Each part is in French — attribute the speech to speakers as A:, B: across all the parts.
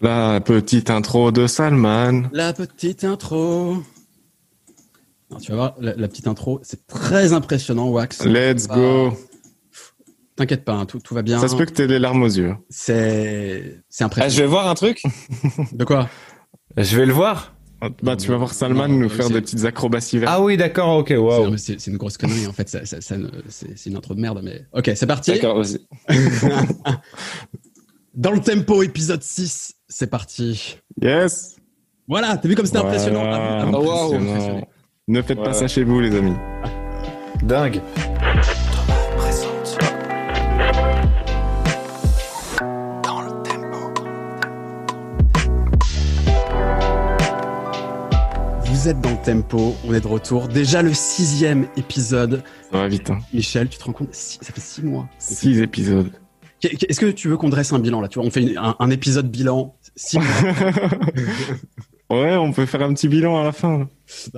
A: La petite intro de Salman.
B: La petite intro. Alors, tu vas voir, la, la petite intro, c'est très impressionnant, Wax.
A: Let's go.
B: T'inquiète pas, hein, tout, tout va bien.
A: Ça se peut que t'aies les larmes aux yeux.
B: C'est c'est
C: Ah,
B: impressionnant.
C: je vais voir un truc.
B: De quoi?
C: Je vais le voir.
A: Bah, tu vas voir Salman
B: Non,
A: nous faire des petites acrobaties vertes.
C: Ah oui, d'accord, ok,
B: C'est-
C: waouh.
B: C'est une grosse connerie, en fait. ça- ça- ça ne- C'est c'est une intro de merde, mais. Ok, c'est parti.
C: D'accord, vas-y.
B: Dans le tempo, épisode 6, c'est parti.
A: Yes.
B: Voilà, t'as vu comme c'était
A: Voilà,
B: impressionnant Ah, ah,
A: impressionnant.
B: impressionné.
A: Ne faites pas ça chez vous, les amis.
C: Dingue.
B: Vous êtes dans le tempo, on est de retour. Déjà le sixième épisode.
A: Ça va vite, hein.
B: Michel, tu te rends compte? Ça fait six mois.
A: Six épisodes.
B: Est-ce que tu veux qu'on dresse un bilan là Tu vois, on fait une- un, un épisode bilan. Six
A: ouais, on peut faire un petit bilan à la fin.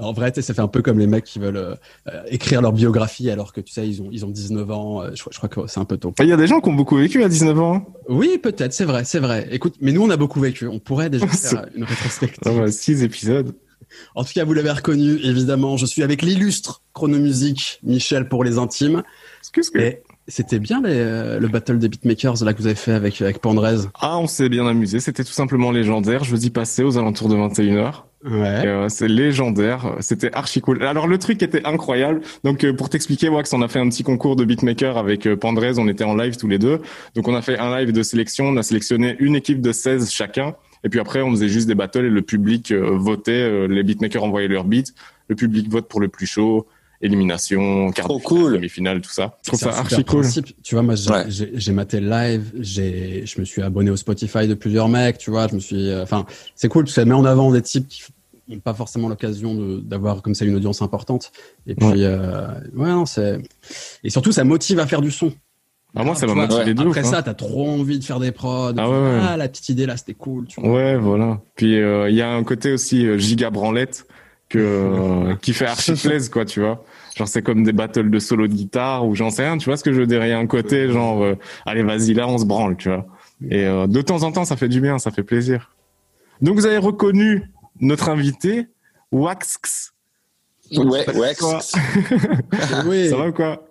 B: en vrai, ça fait un peu comme les mecs qui veulent euh, écrire leur biographie alors que tu sais, ils ont, ils ont 19 ans. Euh, je, crois- je crois que c'est un peu tôt.
A: Il y a des gens qui ont beaucoup vécu à 19 ans. hein.
B: Oui, peut-être, c'est vrai, c'est vrai. Écoute, mais nous, on a beaucoup vécu. On pourrait déjà faire une rétrospective.
A: Bah, six épisodes.
B: En tout cas, vous l'avez reconnu, évidemment. Je suis avec l'illustre chronomusique Michel pour les intimes. Et c'était bien les, euh, le battle des beatmakers là que vous avez fait avec, avec Pandrez.
A: Ah, on s'est bien amusé. C'était tout simplement légendaire. Jeudi passé, aux alentours de 21h.
B: Ouais.
A: Euh, c'est légendaire, c'était archi cool. Alors le truc était incroyable. Donc euh, pour t'expliquer, Wax, on a fait un petit concours de beatmaker avec euh, Pandrez, on était en live tous les deux. Donc on a fait un live de sélection, on a sélectionné une équipe de 16 chacun. Et puis après, on faisait juste des battles et le public euh, votait, euh, les beatmakers envoyaient leurs beats, le public vote pour le plus chaud, élimination, quart
C: Trop
A: de finale,
C: cool.
A: demi-finale, tout ça. Je trouve
B: C'est
A: ça archi cool.
B: principe. Tu vois, moi, j'ai
C: Ouais.
B: maté le live, j'ai, je me suis abonné au Spotify de plusieurs mecs, tu vois, je me suis, euh, enfin, c'est cool, parce que ça met en avant des types qui n'ont pas forcément l'occasion de- d'avoir comme ça une audience importante. Et puis,
A: Ouais.
B: euh, ouais, non, c'est, et surtout, ça motive à faire du son.
A: Ah, moi, ça
B: Tu
A: m'a motivé de ouf.
B: Après
A: hein.
B: ça, t'as trop envie de faire des prods.
A: Ah ouais, ouais.
B: Ah, la petite idée là, c'était cool, tu vois.
A: Ouais, voilà. Puis euh, il y a un côté aussi euh, giga branlette que euh, qui fait archi plaise quoi, tu vois. Genre c'est comme des battles de solo de guitare ou j'en sais rien, tu vois ce que je veux dire. Il y a un côté genre euh, allez vas-y là on se branle, tu vois. Et euh, de temps en temps ça fait du bien, ça fait plaisir. Donc vous avez reconnu notre invité Wax.
C: Ouais,
B: Oui.
A: Ça va ou quoi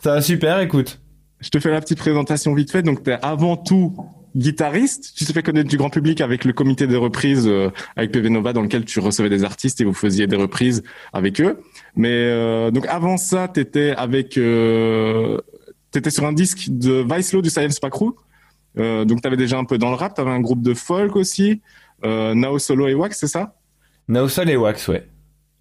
C: Ça va super, écoute.
A: Je te fais la petite présentation vite fait. Donc, tu es avant tout guitariste. Tu t'es fait connaître du grand public avec le comité de reprise euh, avec PV Nova dans lequel tu recevais des artistes et vous faisiez des reprises avec eux. Mais euh, donc avant ça, tu étais avec euh, t'étais sur un disque de Vice du Science Pack Crew. Euh, donc tu avais déjà un peu dans le rap, tu avais un groupe de folk aussi. Euh, Nao Solo et Wax, c'est ça?
C: Naosol et Wax, ouais.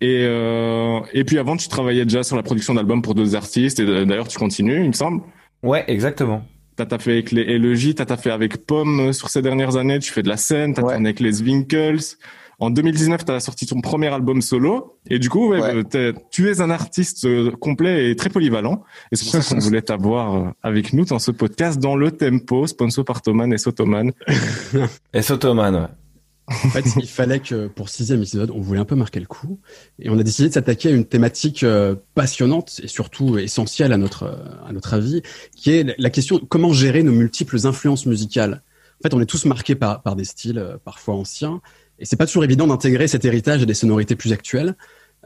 A: et, euh, et puis avant, tu travaillais déjà sur la production d'albums pour d'autres artistes. Et euh, d'ailleurs, tu continues, il me semble.
C: Ouais, exactement.
A: T'as fait avec les Elogy, t'as fait avec Pomme euh, sur ces dernières années, tu fais de la scène, t'as
C: Ouais.
A: tourné avec les Winkles. En 2019, t'as sorti ton premier album solo. Et du coup, ouais,
C: Ouais.
A: euh, tu es un artiste euh, complet et très polyvalent. Et c'est pour ça qu'on voulait t'avoir avec nous dans ce podcast dans le tempo, sponsor par Thoman et Sotoman.
C: Et Sotoman, ouais.
B: En fait, il fallait que pour sixième épisode, on voulait un peu marquer le coup, et on a décidé de s'attaquer à une thématique euh, passionnante et surtout essentielle à notre euh, à notre avis, qui est la question comment gérer nos multiples influences musicales. En fait, on est tous marqués par par des styles euh, parfois anciens, et c'est pas toujours évident d'intégrer cet héritage à des sonorités plus actuelles.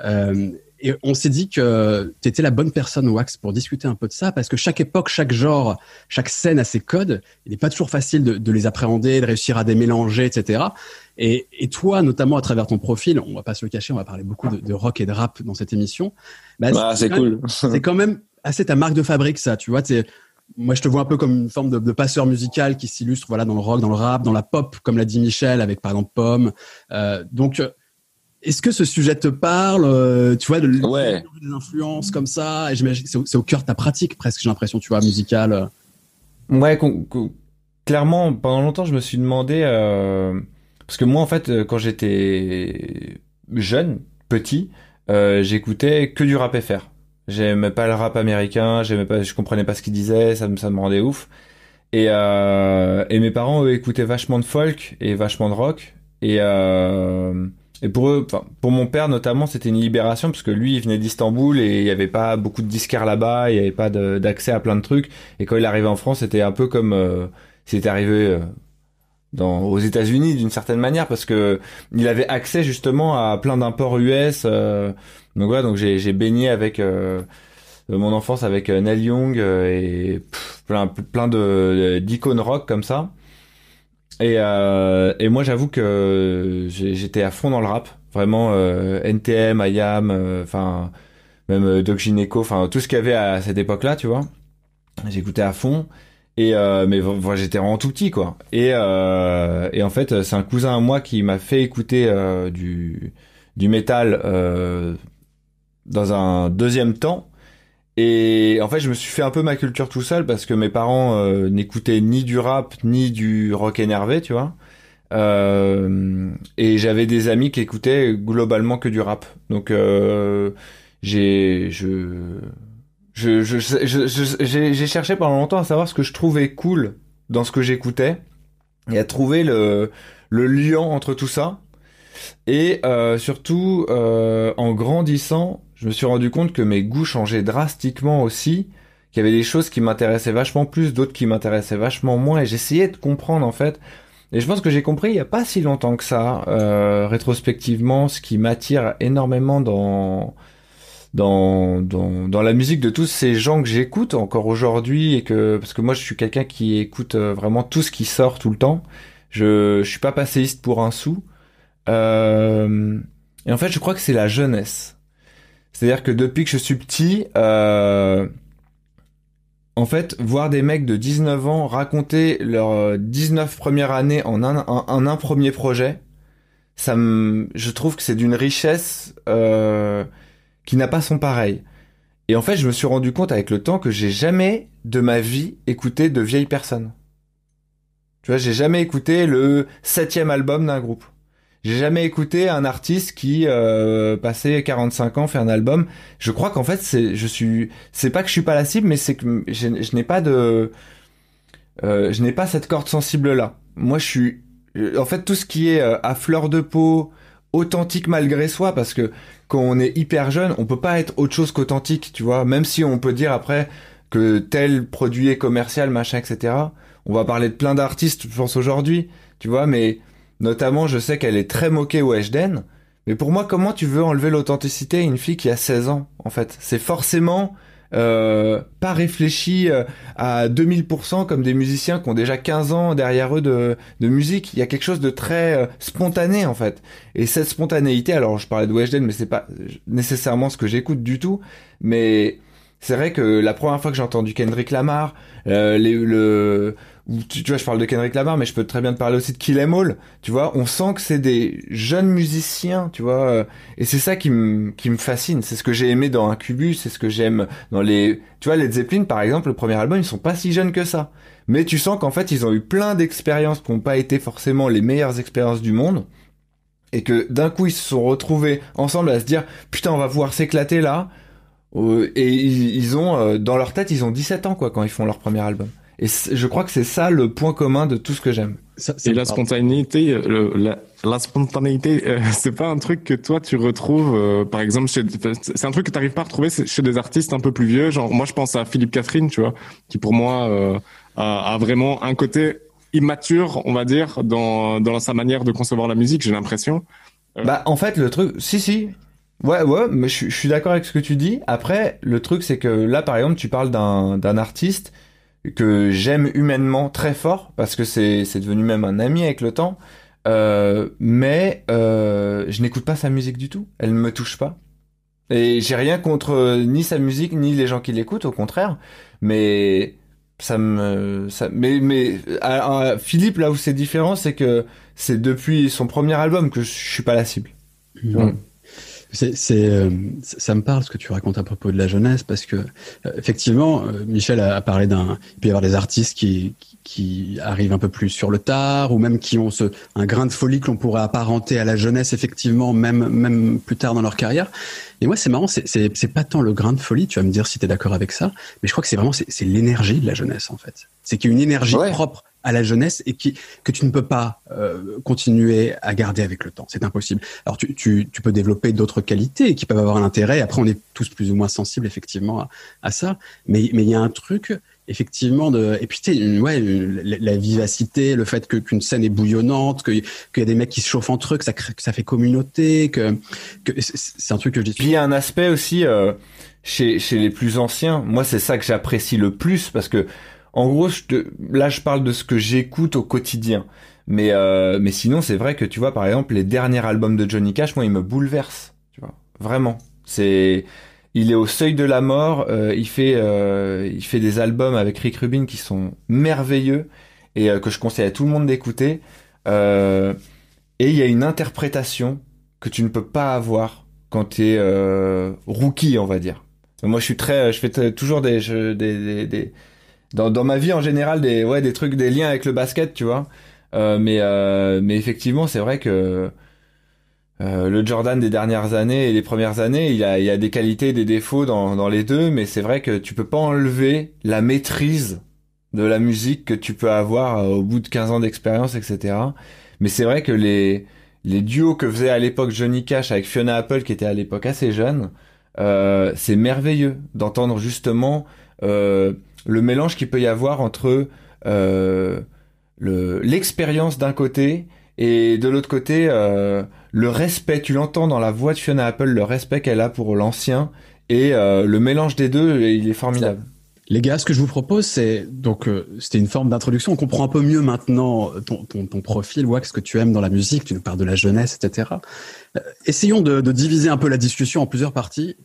B: Euh, et on s'est dit que tu étais la bonne personne, Wax, pour discuter un peu de ça, parce que chaque époque, chaque genre, chaque scène a ses codes. Il n'est pas toujours facile de, de les appréhender, de réussir à les mélanger, etc. Et, et toi, notamment à travers ton profil, on va pas se le cacher, on va parler beaucoup de, de rock et de rap dans cette émission. Bah,
C: Ah, c'est
B: quand même-
C: cool.
B: C'est quand même assez ta marque de fabrique, ça. Tu vois, t'es- moi, je te vois un peu comme une forme de, de passeur musical qui s'illustre, voilà, dans le rock, dans le rap, dans la pop, comme l'a dit Michel, avec par exemple Pomme. Euh, donc, euh, est-ce que ce sujet te parle euh, Tu vois, de,
C: Ouais.
B: des influences comme ça. Et j'imagine que c'est au- c'est au cœur de ta pratique, presque. J'ai l'impression, tu vois, musicale.
C: Ouais, con- con- clairement, pendant longtemps, je me suis demandé euh, parce que moi, en fait, euh, quand j'étais jeune, petit, euh, j'écoutais que du rap FR. J'aimais pas le rap américain, j'aimais pas, je comprenais pas ce qu'il disait, ça me rendait ouf. Et euh, et mes parents eux écoutaient vachement de folk et vachement de rock et pour eux, pour mon père notamment, c'était une libération parce que lui, il venait d'Istanbul et il y avait pas beaucoup de disquaires là-bas, il y avait pas d'accès à plein de trucs. Et quand il arrivait en France, c'était un peu comme euh, c'était arrivé euh, aux États-Unis d'une certaine manière parce que il avait accès justement à plein d'imports US. donc voilà, donc j'ai baigné avec mon enfance avec Neil Young et plein plein de d'icônes rock comme ça. Et, euh, et moi, j'avoue que j'étais à fond dans le rap. Vraiment, euh, NTM, IAM, euh, enfin, même euh, Doc Gineco, enfin, tout ce qu'il y avait à cette époque-là, tu vois. J'écoutais à fond. Et euh, mais voilà, j'étais vraiment tout petit, quoi. Et, et en fait, c'est un cousin à moi qui m'a fait écouter du, du métal dans un deuxième temps. Et en fait, je me suis fait un peu ma culture tout seul parce que mes parents euh, n'écoutaient ni du rap ni du rock énervé, tu vois. Euh, et j'avais des amis qui écoutaient globalement que du rap. Donc euh, j'ai je je je, cherché pendant longtemps à savoir ce que je trouvais cool dans ce que j'écoutais et à trouver le le lien entre tout ça. Et euh, surtout en grandissant, je me suis rendu compte que mes goûts changeaient drastiquement aussi, qu'il y avait des choses qui m'intéressaient vachement plus, d'autres qui m'intéressaient vachement moins, et j'essayais de comprendre en fait. Et je pense que j'ai compris il n'y a pas si longtemps que ça, euh, rétrospectivement, ce qui m'attire énormément dans, dans, dans, dans la musique de tous ces gens que j'écoute encore aujourd'hui, et que parce que moi je suis quelqu'un qui écoute euh, vraiment tout ce qui sort tout le temps. Je, je suis pas passéiste pour un sou. Euh, et en fait, je crois que c'est la jeunesse. C'est-à-dire que depuis que je suis petit, euh, en fait, voir des mecs de 19 ans raconter leurs 19 premières années en un, en, un premier projet, ça me, je trouve que c'est d'une richesse euh, qui n'a pas son pareil. Et en fait, je me suis rendu compte avec le temps que j'ai jamais de ma vie écouté de vieilles personnes. Tu vois, j'ai jamais écouté le septième album d'un groupe. J'ai jamais écouté un artiste qui euh, passé 45 ans fait un album. Je crois qu'en fait c'est je suis c'est pas que je suis pas la cible mais c'est que je, je n'ai pas de euh, je n'ai pas cette corde sensible là. Moi je suis en fait tout ce qui est euh, à fleur de peau, authentique malgré soi parce que quand on est hyper jeune, on peut pas être autre chose qu'authentique, tu vois, même si on peut dire après que tel produit est commercial, machin, etc. On va parler de plein d'artistes, je pense aujourd'hui, tu vois, mais Notamment, je sais qu'elle est très moquée au Hdn. Mais pour moi, comment tu veux enlever l'authenticité à une fille qui a 16 ans, en fait? C'est forcément euh, pas réfléchi euh, à 2000% comme des musiciens qui ont déjà 15 ans derrière eux de, de musique. Il y a quelque chose de très euh, spontané, en fait. Et cette spontanéité, alors je parlais de Weshden, mais c'est pas nécessairement ce que j'écoute du tout. Mais c'est vrai que la première fois que j'ai entendu Kendrick Lamar, euh, le tu, vois, je parle de Kendrick Lamar, mais je peux très bien te parler aussi de Kill Em All. Tu vois, on sent que c'est des jeunes musiciens, tu vois, euh, et c'est ça qui me qui me fascine. C'est ce que j'ai aimé dans Incubus, c'est ce que j'aime dans les, tu vois, les Zeppelin par exemple, le premier album, ils sont pas si jeunes que ça, mais tu sens qu'en fait ils ont eu plein d'expériences qui n'ont pas été forcément les meilleures expériences du monde. Et que d'un coup ils se sont retrouvés ensemble à se dire putain on va pouvoir s'éclater là euh, et ils, ont euh, dans leur tête ils ont 17 ans quoi quand ils font leur premier album et je crois que c'est ça le point commun de tout ce que j'aime.
A: Et la spontanéité, la, la, spontanéité, euh, c'est pas un truc que toi tu retrouves, euh, par exemple, chez, c'est un truc que tu n'arrives pas à retrouver chez des artistes un peu plus vieux. Genre, moi, je pense à Philippe Catherine, tu vois, qui pour moi euh, a, a, vraiment un côté immature, on va dire, dans, dans sa manière de concevoir la musique. J'ai l'impression.
C: Bah, en fait, le truc, si, si. Ouais, ouais, mais je, je suis d'accord avec ce que tu dis. Après, le truc, c'est que là, par exemple, tu parles d'un, d'un artiste que j'aime humainement très fort parce que c'est c'est devenu même un ami avec le temps. Euh, mais euh, je n'écoute pas sa musique du tout. Elle ne me touche pas. Et j'ai rien contre euh, ni sa musique ni les gens qui l'écoutent, au contraire. Mais ça me, ça, mais mais Philippe là où c'est différent, c'est que c'est depuis son premier album que je suis pas la cible.
B: Mmh. C'est, euh, ça me parle ce que tu racontes à propos de la jeunesse parce que euh, effectivement, euh, Michel a, parlé d'un, il peut y avoir des artistes qui, qui, arrivent un peu plus sur le tard ou même qui ont ce, un grain de folie que l'on pourrait apparenter à la jeunesse effectivement, même même plus tard dans leur carrière. Et moi, c'est marrant, c'est, c'est, pas tant le grain de folie, tu vas me dire si tu es d'accord avec ça, mais je crois que c'est vraiment c'est, c'est l'énergie de la jeunesse en fait. C'est qu'il y a une énergie propre à la jeunesse et qui, que tu ne peux pas euh, continuer à garder avec le temps. C'est impossible. Alors tu, tu, tu peux développer d'autres qualités qui peuvent avoir un intérêt. Après, on est tous plus ou moins sensibles effectivement à, à ça. Mais mais il y a un truc effectivement de et puis tu ouais la, vivacité le fait que qu'une scène est bouillonnante que qu'il y a des mecs qui se chauffent entre eux que ça que ça fait communauté que, que c'est un truc que je dis
C: puis il y a un aspect aussi euh, chez chez les plus anciens. Moi c'est ça que j'apprécie le plus parce que en gros je te, là je parle de ce que j'écoute au quotidien. Mais euh, mais sinon c'est vrai que tu vois par exemple les derniers albums de Johnny Cash moi ils me bouleversent tu vois. Vraiment. C'est il est au seuil de la mort. Euh, il fait euh, il fait des albums avec Rick Rubin qui sont merveilleux et euh, que je conseille à tout le monde d'écouter. et il y a une interprétation que tu ne peux pas avoir quand tu es rookie, on va dire. Moi, je suis très, je fais toujours des, des, des, dans, dans ma vie en général des ouais des trucs des liens avec le basket, tu vois. mais mais effectivement, c'est vrai que euh, le Jordan des dernières années et les premières années, il y a, il a des qualités et des défauts dans, dans les deux, mais c'est vrai que tu peux pas enlever la maîtrise de la musique que tu peux avoir euh, au bout de 15 ans d'expérience, etc. Mais c'est vrai que les, les duos que faisait à l'époque Johnny Cash avec Fiona Apple, qui était à l'époque assez jeune, euh, c'est merveilleux d'entendre justement euh, le mélange qu'il peut y avoir entre euh, l'expérience d'un côté et de l'autre côté, euh, le respect, tu l'entends dans la voix de Fiona Apple, le respect qu'elle a pour l'ancien, et euh, le mélange des deux, il est formidable.
B: Les gars, ce que je vous propose, c'est donc euh, c'était une forme d'introduction. On comprend un peu mieux maintenant ton, ton, ton profil, ce que tu aimes dans la musique. Tu nous parles de la jeunesse, etc. essayons de, de, diviser un peu la discussion en plusieurs parties.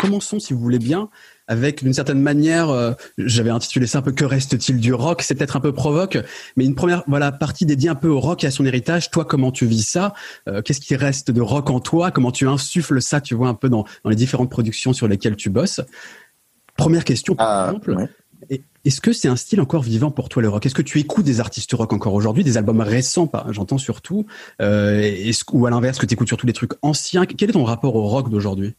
B: commençons, si vous voulez bien, avec d'une certaine manière, euh, j'avais intitulé ça un peu que reste-t-il du rock C'est peut-être un peu provoque, mais une première voilà partie dédiée un peu au rock et à son héritage. Toi, comment tu vis ça? Euh, Qu'est-ce qui reste de rock en toi? Comment tu insuffles ça Tu vois un peu dans, dans les différentes productions sur lesquelles tu bosses? Première question, par ah, exemple. Est-ce que c'est un style encore vivant pour toi le rock? Est-ce que tu écoutes des artistes rock encore aujourd'hui, des albums récents, j'entends surtout, euh, ou à l'inverse que tu écoutes surtout des trucs anciens? Quel est ton rapport au rock d'aujourd'hui?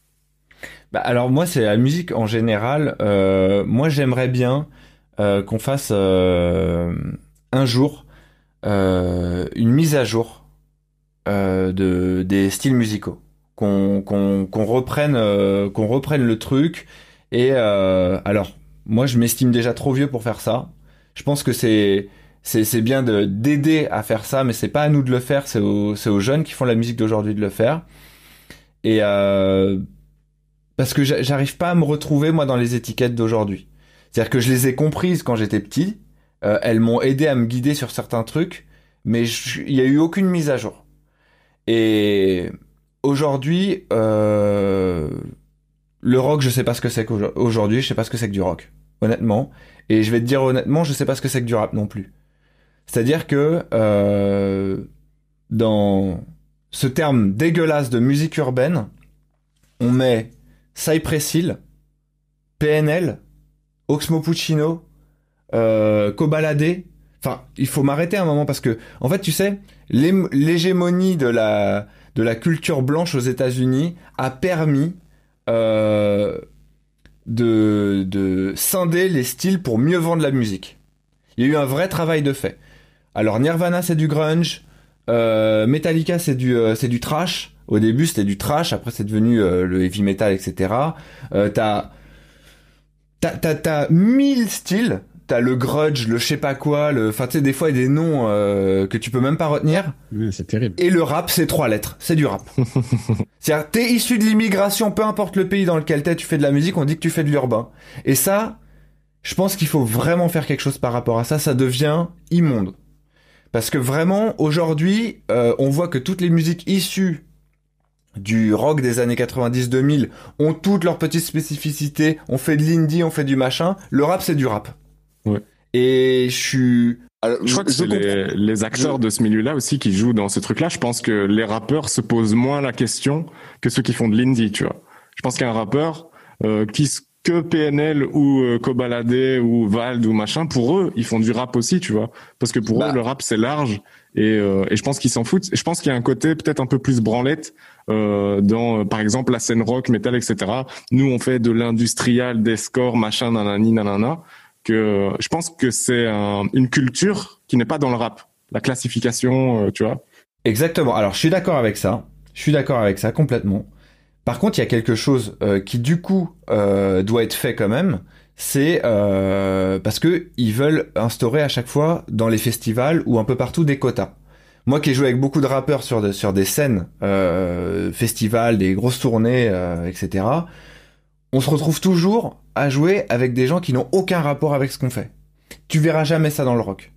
C: Bah alors moi c'est la musique en général. Euh, moi j'aimerais bien euh, qu'on fasse euh, un jour une mise à jour de des styles musicaux, qu'on qu'on qu'on reprenne qu'on reprenne le truc. Et alors moi je m'estime déjà trop vieux pour faire ça. Je pense que c'est bien de d'aider à faire ça, mais c'est pas à nous de le faire. C'est aux aux jeunes qui font la musique d'aujourd'hui de le faire. Et parce que j'arrive pas à me retrouver moi dans les étiquettes d'aujourd'hui. C'est-à-dire que je les ai comprises quand j'étais petit, euh, elles m'ont aidé à me guider sur certains trucs, mais il y a eu aucune mise à jour. Et aujourd'hui, euh, le rock, je sais pas ce que c'est qu'aujourd'hui, je sais pas ce que c'est que du rock, honnêtement. Et je vais te dire honnêtement, je sais pas ce que c'est que du rap non plus. C'est-à-dire que euh, dans ce terme dégueulasse de musique urbaine, on met Cypress Hill, PNL, Oxmo Puccino, euh, Cobalade. Enfin, il faut m'arrêter un moment parce que, en fait, tu sais, l'hégémonie de la, de la culture blanche aux États-Unis a permis euh, de, de scinder les styles pour mieux vendre la musique. Il y a eu un vrai travail de fait. Alors Nirvana c'est du grunge, euh, Metallica c'est du euh, c'est du trash, au début, c'était du trash, après c'est devenu euh, le heavy metal, etc. Euh, t'as t'as t'as t'as mille styles. T'as le grudge, le je sais pas quoi, le, enfin tu sais des fois il y a des noms euh, que tu peux même pas retenir.
B: c'est terrible.
C: Et le rap, c'est trois lettres, c'est du rap. C'est-à-dire t'es issu de l'immigration, peu importe le pays dans lequel t'es, tu fais de la musique, on dit que tu fais de l'urbain. Et ça, je pense qu'il faut vraiment faire quelque chose par rapport à ça. Ça devient immonde. Parce que vraiment, aujourd'hui, euh, on voit que toutes les musiques issues du rock des années 90-2000 ont toutes leurs petites spécificités. On fait de l'indie, on fait du machin. Le rap, c'est du rap.
A: Ouais.
C: Et je suis...
A: je crois que c'est les, les, acteurs de ce milieu-là aussi qui jouent dans ce truc-là. Je pense que les rappeurs se posent moins la question que ceux qui font de l'indie, tu vois. Je pense qu'un rappeur euh, qui que PNL ou euh, Cobalade ou Vald ou machin, pour eux, ils font du rap aussi, tu vois. Parce que pour bah. eux, le rap, c'est large. Et, euh, et je pense qu'ils s'en foutent. Je pense qu'il y a un côté peut-être un peu plus branlette euh, dans, par exemple, la scène rock, metal, etc. Nous, on fait de l'industrial, des scores, machin, nanani, nanana. Que je pense que c'est une culture qui n'est pas dans le rap. La classification, euh, tu vois.
C: Exactement. Alors, je suis d'accord avec ça. Je suis d'accord avec ça complètement. Par contre, il y a quelque chose euh, qui du coup euh, doit être fait quand même, c'est euh, parce que ils veulent instaurer à chaque fois dans les festivals ou un peu partout des quotas. Moi qui ai joué avec beaucoup de rappeurs sur, des scènes, festivals, des grosses tournées, etc., on se retrouve toujours à jouer avec des gens qui n'ont aucun rapport avec ce qu'on fait. Tu verras jamais ça dans le rock.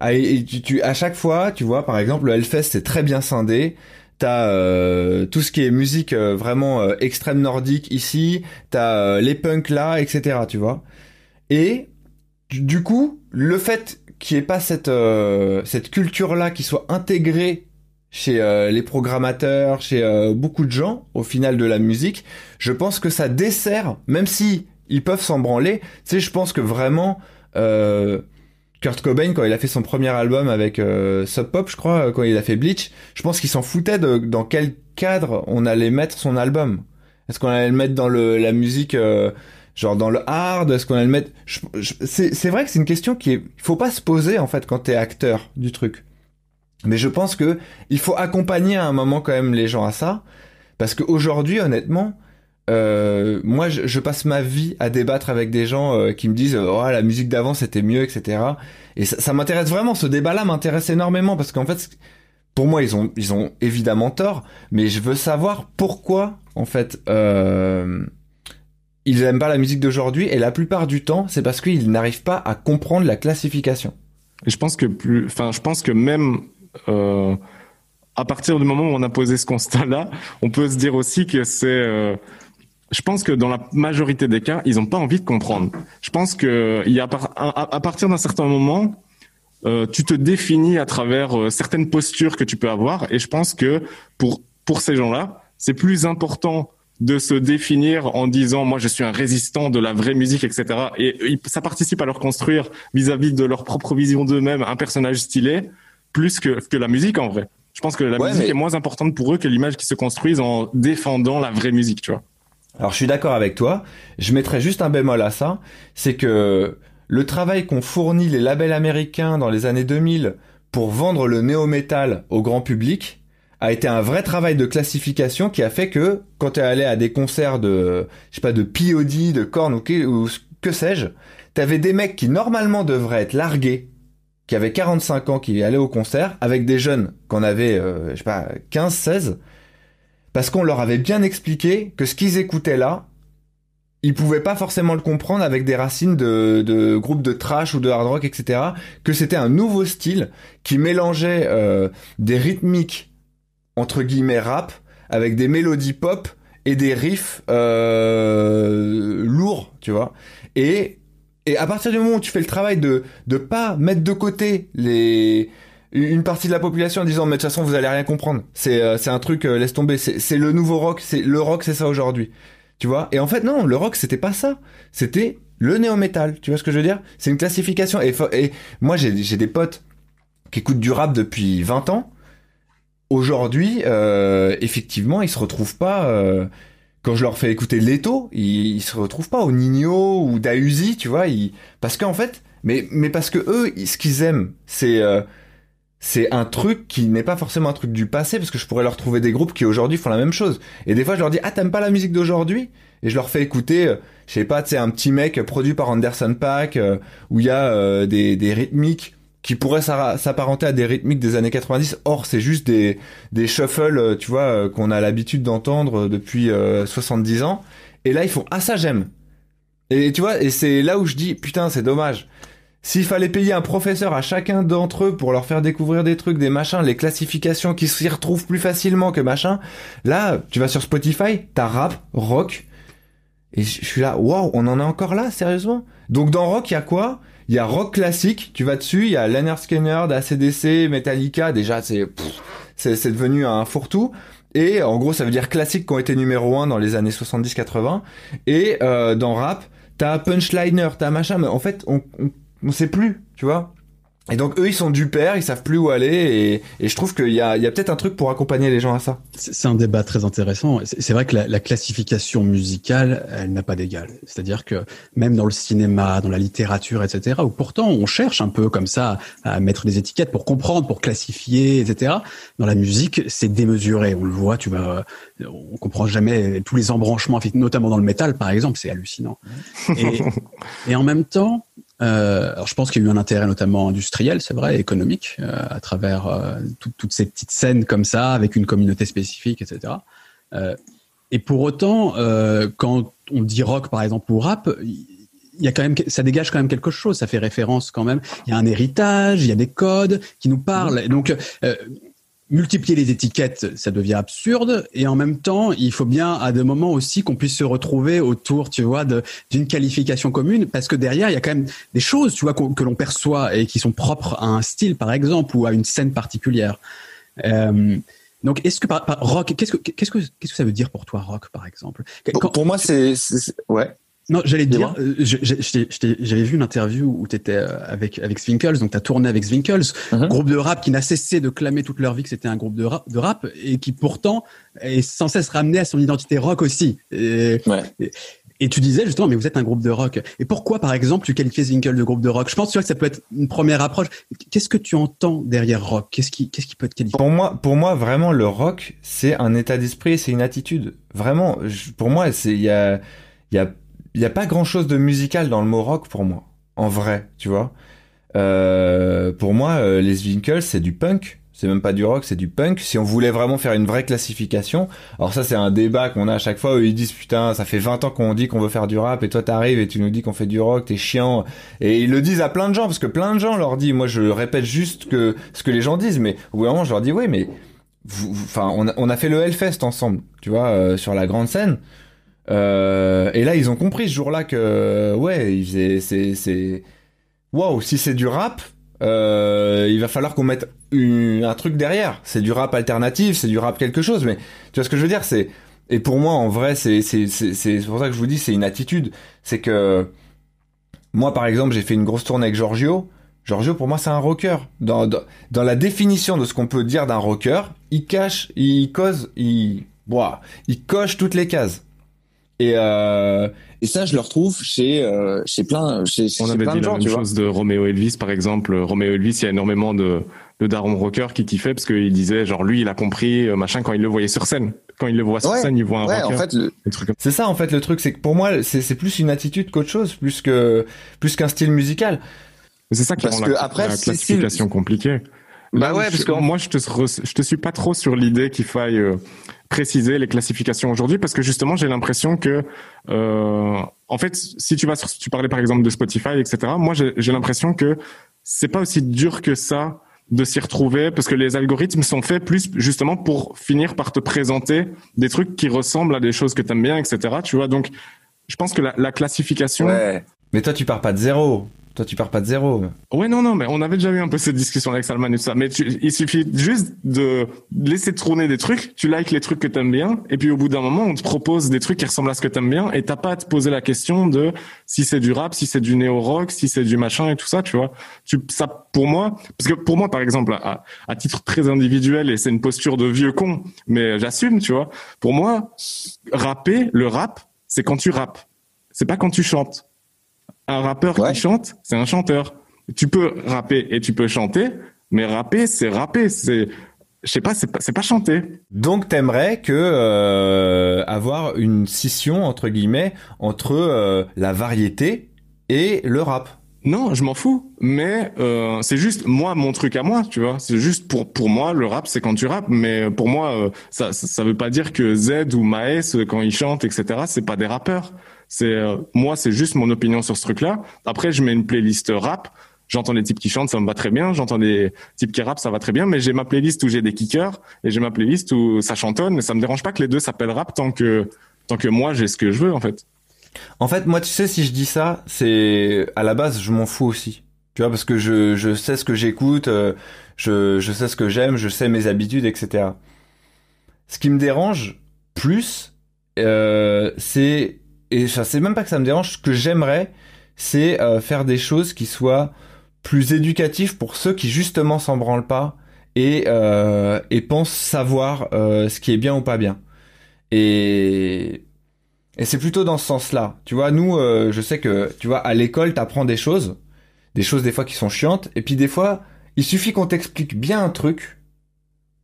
C: Ah, et, tu, à chaque fois, tu vois, par exemple, le Hellfest, c'est très bien scindé. T'as euh, tout ce qui est musique euh, vraiment euh, extrême nordique ici, t'as les punks là, etc. Tu vois. Et du coup, le fait qu'il n'y ait pas cette cette culture là qui soit intégrée chez les programmateurs, chez beaucoup de gens au final de la musique, je pense que ça dessert, même si ils peuvent s'en branler. Tu sais, je pense que vraiment. Euh, Kurt Cobain quand il a fait son premier album avec euh, Sub Pop, je crois, quand il a fait Bleach, je pense qu'il s'en foutait de dans quel cadre on allait mettre son album. Est-ce qu'on allait le mettre dans le la musique euh, genre dans le hard? Est-ce qu'on allait le mettre C'est vrai que c'est une question qui est faut pas se poser en fait quand t'es acteur du truc. Mais je pense que il faut accompagner à un moment quand même les gens à ça parce qu'aujourd'hui honnêtement euh, moi, je, passe ma vie à débattre avec des gens euh, qui me disent oh la musique d'avant c'était mieux, etc. Et ça, m'intéresse vraiment. Ce débat-là m'intéresse énormément parce qu'en fait, pour moi, ils ont ils ont évidemment tort, mais je veux savoir pourquoi en fait euh, ils aiment pas la musique d'aujourd'hui. Et la plupart du temps, c'est parce qu'ils n'arrivent pas à comprendre la classification.
A: Je pense que plus, enfin, je pense que même euh, à partir du moment où on a posé ce constat-là, on peut se dire aussi que c'est je pense que dans la majorité des cas, ils n'ont pas envie de comprendre. Je pense que il y a à, partir d'un certain moment, euh, tu te définis à travers euh, certaines postures que tu peux avoir, et je pense que pour pour ces gens-là, c'est plus important de se définir en disant moi je suis un résistant de la vraie musique, etc. Et, ça participe à leur construire vis-à-vis de leur propre vision d'eux-mêmes un personnage stylé, plus que que la musique en vrai. Je pense que la musique est moins importante pour eux que l'image qui se construisent en défendant la vraie musique, tu vois.
C: Alors je suis d'accord avec toi, je mettrais juste un bémol à ça, c'est que le travail qu'ont fourni les labels américains dans les années 2000 pour vendre le néo-metal au grand public a été un vrai travail de classification qui a fait que quand tu allé à des concerts de je sais pas de POD, de Korn ou que, ou que sais-je, t'avais des mecs qui normalement devraient être largués qui avaient 45 ans qui allaient au concert avec des jeunes qu'on avait euh, je sais pas 15 16 parce qu'on leur avait bien expliqué que ce qu'ils écoutaient là, ils pouvaient pas forcément le comprendre avec des racines de, groupes de trash ou de hard rock, etc. Que c'était un nouveau style qui mélangeait euh, des rythmiques entre guillemets rap avec des mélodies pop et des riffs euh, lourds, tu vois. Et et à partir du moment où tu fais le travail de de pas mettre de côté les une partie de la population en disant mais de toute façon vous allez rien comprendre. C'est euh, c'est un truc euh, laisse tomber. C'est le nouveau rock. C'est le rock c'est ça aujourd'hui. Tu vois? Et en fait non, le rock c'était pas ça. C'était le néo métal. Tu vois ce que je veux dire? C'est une classification. Et, et moi j'ai j'ai des potes qui écoutent du rap depuis 20 ans. Aujourd'hui, euh, effectivement, ils se retrouvent pas. Euh, quand je leur fais écouter Leto, ils, ils, se retrouvent pas au Nino ou Dausi, tu vois, ils, parce qu'en fait, mais mais parce que eux, ce qu'ils aiment, c'est c'est un truc qui n'est pas forcément un truc du passé parce que je pourrais leur trouver des groupes qui aujourd'hui font la même chose. Et des fois je leur dis ah t'aimes pas la musique d'aujourd'hui? Et je leur fais écouter euh, je sais pas sais un petit mec produit par Anderson Paak euh, où il y a euh, des, des rythmiques qui pourraient s'apparenter à des rythmiques des années 90 or c'est juste des des shuffles tu vois qu'on a l'habitude d'entendre depuis 70 ans et là ils font ah ça j'aime. Et tu vois et c'est là où je dis putain c'est dommage s'il fallait payer un professeur à chacun d'entre eux pour leur faire découvrir des trucs, des machins, les classifications qui s'y retrouvent plus facilement que machin, là, tu vas sur Spotify, t'as rap, rock, et je suis là, waouh, on en a encore là, sérieusement? Donc dans rock, il y a quoi? Il y a rock classique, tu vas dessus, il y a Leonard Skinner, ACDC, Metallica, déjà c'est c'est devenu un fourre-tout. Et en gros, ça veut dire classiques qui ont été numéro 1 dans les années 70-80. Et euh, dans rap, t'as Punchliner, t'as machin, mais en fait, on, on sait plus, tu vois. Et donc eux ils sont du père, ils savent plus où aller et, et je trouve qu'il y a, il y a peut-être un truc pour accompagner les gens à ça.
B: C'est un débat très intéressant. C'est vrai que la, la, classification musicale, elle n'a pas d'égal. C'est-à-dire que même dans le cinéma, dans la littérature, etc., où pourtant on cherche un peu comme ça à mettre des étiquettes pour comprendre, pour classifier, etc. Dans la musique, c'est démesuré. On le voit, tu vas, on comprend jamais tous les embranchements, notamment dans le métal par exemple, c'est hallucinant. Et, et en même temps, euh, alors je pense qu'il y a eu un intérêt notamment industriel, c'est vrai, économique, euh, à travers euh, toutes ces petites scènes comme ça, avec une communauté spécifique, etc. Euh, et pour autant, euh, quand on dit rock par exemple ou rap, il y a quand même, ça dégage quand même quelque chose. Ça fait référence quand même. Il y a un héritage, il y a des codes qui nous parlent. Et donc, multiplier les étiquettes, ça devient absurde. Et en même temps, il faut bien à des moments aussi qu'on puisse se retrouver autour, tu vois, d'une qualification commune, parce que derrière, il y a quand même des choses, tu vois, que l'on perçoit et qui sont propres à un style, par exemple, ou à une scène particulière. Euh, donc, est-ce que par, rock, qu'est-ce que qu'est-ce que qu'est-ce que ça veut dire pour toi, rock, par exemple?
D: Pour moi, c'est ouais.
B: Non, j'allais te dire, euh, j'avais vu une interview où tu étais euh, avec avec Swinkles, donc tu as tourné avec Swinkles, uh-huh. groupe de rap qui n'a cessé de clamer toute leur vie que c'était un groupe de rap, de rap et qui pourtant est sans cesse ramené à son identité rock aussi. Et, et, tu disais justement, mais vous êtes un groupe de rock. Et pourquoi, par exemple, tu qualifies Swinkles de groupe de rock? Je pense tu vois, que ça peut être une première approche. Qu'est-ce que tu entends derrière rock? Qu'est-ce qui, qu'est-ce qui peut être qualifié
C: Pour moi, pour moi, vraiment, le rock, c'est un état d'esprit, c'est une attitude. Vraiment, pour moi, c'est il y a il y a il n'y a pas grand chose de musical dans le mot rock pour moi. En vrai, tu vois. Euh, pour moi, euh, les Winkles, c'est du punk. C'est même pas du rock, c'est du punk. Si on voulait vraiment faire une vraie classification, alors ça c'est un débat qu'on a à chaque fois où ils disent putain, ça fait 20 ans qu'on dit qu'on veut faire du rap et toi t'arrives et tu nous dis qu'on fait du rock, t'es chiant. Et ils le disent à plein de gens parce que plein de gens leur disent, moi je répète juste que ce que les gens disent, mais au bout moment je leur dis oui mais enfin on, a, on a fait le Hellfest ensemble, tu vois, euh, sur la grande scène. Euh, et là, ils ont compris ce jour-là que, ouais, ils faisaient, c'est, waouh, si c'est du rap, euh, il va falloir qu'on mette un truc derrière. C'est du rap alternatif, c'est du rap quelque chose, mais tu vois ce que je veux dire, c'est, et pour moi, en vrai, c'est, c'est, c'est, c'est pour ça que je vous dis, c'est une attitude. C'est que, moi, par exemple, j'ai fait une grosse tournée avec Giorgio. Giorgio, pour moi, c'est un rocker. Dans, dans, dans la définition de ce qu'on peut dire d'un rocker, il cache, il cause, il, boah, il coche toutes les cases. Et, euh,
D: et ça, je le retrouve chez euh, chez plein chez,
A: On avait
D: plein
A: dit
D: de
A: la
D: gens,
A: même chose de Romeo Elvis, par exemple. Romeo Elvis, il y a énormément de de daron rocker qui kiffaient parce qu'il disait genre lui, il a compris euh, machin quand il le voyait sur scène. Quand il le voit sur
D: Ouais,
A: scène, il voit un
D: ouais,
A: rocker.
D: en fait, le-
C: C'est ça en fait le truc, c'est que pour moi c'est c'est plus une attitude qu'autre chose, plus que plus qu'un style musical.
A: C'est ça qui
D: Parce
A: rend
D: que
A: la,
D: après,
A: la classification compliquée.
D: Bah ouais, parce que
A: moi je te je te suis pas trop sur l'idée qu'il faille euh, préciser les classifications aujourd'hui parce que justement j'ai l'impression que euh, en fait si tu vas sur tu parlais par exemple de Spotify etc moi j'ai j'ai l'impression que c'est pas aussi dur que ça de s'y retrouver parce que les algorithmes sont faits plus justement pour finir par te présenter des trucs qui ressemblent à des choses que t'aimes bien etc tu vois donc je pense que la, la classification
D: ouais.
C: Mais toi tu pars pas de zéro. Toi tu pars pas de zéro.
A: Ouais, non, non, mais on avait déjà eu un peu cette discussion avec Salman et tout ça. Mais il suffit juste de laisser tourner des trucs, tu likes les trucs que t'aimes bien, et puis au bout d'un moment, on te propose des trucs qui ressemblent à ce que t'aimes bien, et t'as pas à te poser la question de si c'est du rap, si c'est du néo-rock, si c'est du machin et tout ça, tu vois. Ça, pour moi, parce que pour moi, par exemple, à, à titre très individuel, et c'est une posture de vieux con, mais j'assume, tu vois. Pour moi, rapper, le rap, c'est quand tu rappes. C'est pas quand tu chantes. Un rappeur
D: Ouais.
A: qui chante, c'est un chanteur. Tu peux rapper et tu peux chanter, mais rapper, c'est rapper. C'est, je sais pas, c'est pas, c'est pas chanter.
C: Donc t'aimerais que euh, avoir une scission entre guillemets entre euh, la variété et le rap.
A: Non, je m'en fous. Mais euh, c'est juste moi mon truc à moi, tu vois. C'est juste pour pour moi le rap, c'est quand tu rappes. Mais pour moi, euh, ça, ça ça veut pas dire que Z ou Maes quand ils chantent, etc. C'est pas des rappeurs. C'est euh, moi, c'est juste mon opinion sur ce truc-là. Après, je mets une playlist rap. J'entends des types qui chantent, ça me va très bien. J'entends des types qui rappent, ça va très bien. Mais j'ai ma playlist où j'ai des kickers et j'ai ma playlist où ça chantonne. Et ça me dérange pas que les deux s'appellent rap tant que tant que moi j'ai ce que je veux en fait.
C: En fait, moi, tu sais, si je dis ça, c'est à la base, je m'en fous aussi. Tu vois, parce que je, je sais ce que j'écoute, euh, je, je sais ce que j'aime, je sais mes habitudes, etc. Ce qui me dérange plus, euh, c'est et ça, c'est même pas que ça me dérange. Ce que j'aimerais, c'est euh, faire des choses qui soient plus éducatif pour ceux qui justement s'en branlent pas et, euh, et pensent savoir euh, ce qui est bien ou pas bien. Et, et c'est plutôt dans ce sens-là. Tu vois, nous, je sais que, tu vois, à l'école, t'apprends des choses, des choses des fois qui sont chiantes, et puis des fois, il suffit qu'on t'explique bien un truc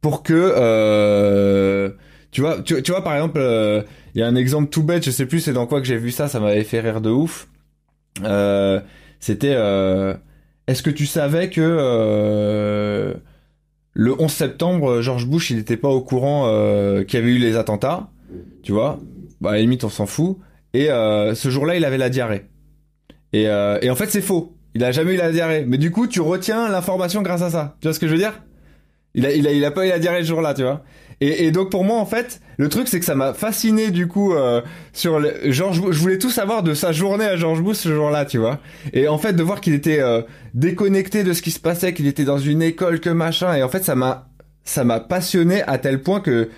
C: pour que, tu vois, par exemple, euh, il y a un exemple tout bête, je sais plus c'est dans quoi que j'ai vu ça, ça m'avait fait rire de ouf. Euh, C'était, euh, est-ce que tu savais que le 11 septembre, George Bush, il n'était pas au courant qu'il y avait eu les attentats, tu vois? Bah à la limite, on s'en fout. Et ce jour-là, il avait la diarrhée. Et, en fait, c'est faux. Il a jamais eu la diarrhée. Mais du coup, tu retiens l'information grâce à ça. Tu vois ce que je veux dire? Il a, il il a pas eu la diarrhée ce jour-là, tu vois? Et, et donc pour moi, en fait, le truc c'est que ça m'a fasciné du coup euh, sur George. Je voulais tout savoir de sa journée à George Bush ce jour-là, tu vois. Et en fait, de voir qu'il était euh, déconnecté de ce qui se passait, qu'il était dans une école que machin. Et en fait, ça m'a, ça m'a passionné à tel point que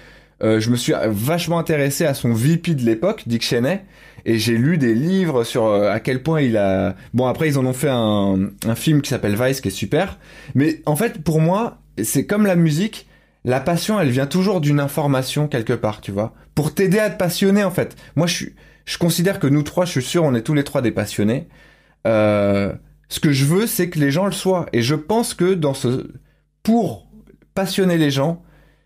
C: euh, je me suis vachement intéressé à son VP de l'époque, Dick Cheney, et j'ai lu des livres sur euh, à quel point il a. Bon, après ils en ont fait un, un film qui s'appelle Vice, qui est super. Mais en fait, pour moi, c'est comme la musique. La passion, elle vient toujours d'une information quelque part, tu vois, pour t'aider à te passionner en fait. Moi, je suis, je considère que nous trois, je suis sûr, on est tous les trois des passionnés. Euh, ce que je veux, c'est que les gens le soient, et je pense que dans ce, pour passionner les gens,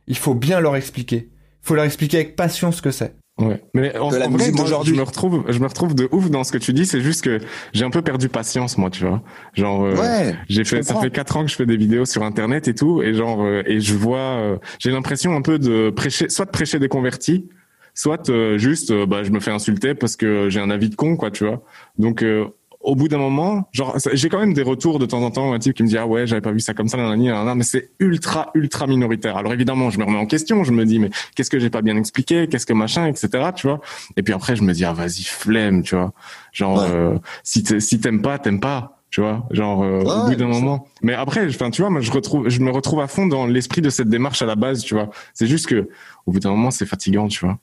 C: il faut bien leur expliquer. Il faut leur expliquer avec passion ce que c'est.
A: Ouais. Mais en,
D: la
A: en vrai, moi, je me retrouve, je me retrouve de ouf dans ce que tu dis. C'est juste que j'ai un peu perdu patience, moi, tu vois. Genre, euh,
D: Ouais.
A: j'ai fait, ça fait quatre ans que je fais des vidéos sur Internet et tout, et genre, euh, et je vois, euh, j'ai l'impression un peu de prêcher, soit de prêcher des convertis, soit euh, juste, euh, bah, je me fais insulter parce que j'ai un avis de con, quoi, tu vois. Donc, euh, au bout d'un moment, genre, j'ai quand même des retours de temps en temps, un type qui me dit ah ouais, j'avais pas vu ça comme ça, nanani, nanana, mais c'est ultra, ultra minoritaire. Alors évidemment, je me remets en question, je me dis mais qu'est-ce que j'ai pas bien expliqué, qu'est-ce que machin, etc. Tu vois. Et puis après, je me dis ah vas-y flemme, tu vois. Genre
D: Ouais.
A: euh, si t'aimes pas, t'aimes pas. Tu vois, genre euh,
D: Ouais,
A: au bout d'un moment. Mais après, enfin, tu vois, moi, je retrouve, je me retrouve à fond dans l'esprit de cette démarche à la base, tu vois. C'est juste que, au bout d'un moment, c'est fatigant, tu vois.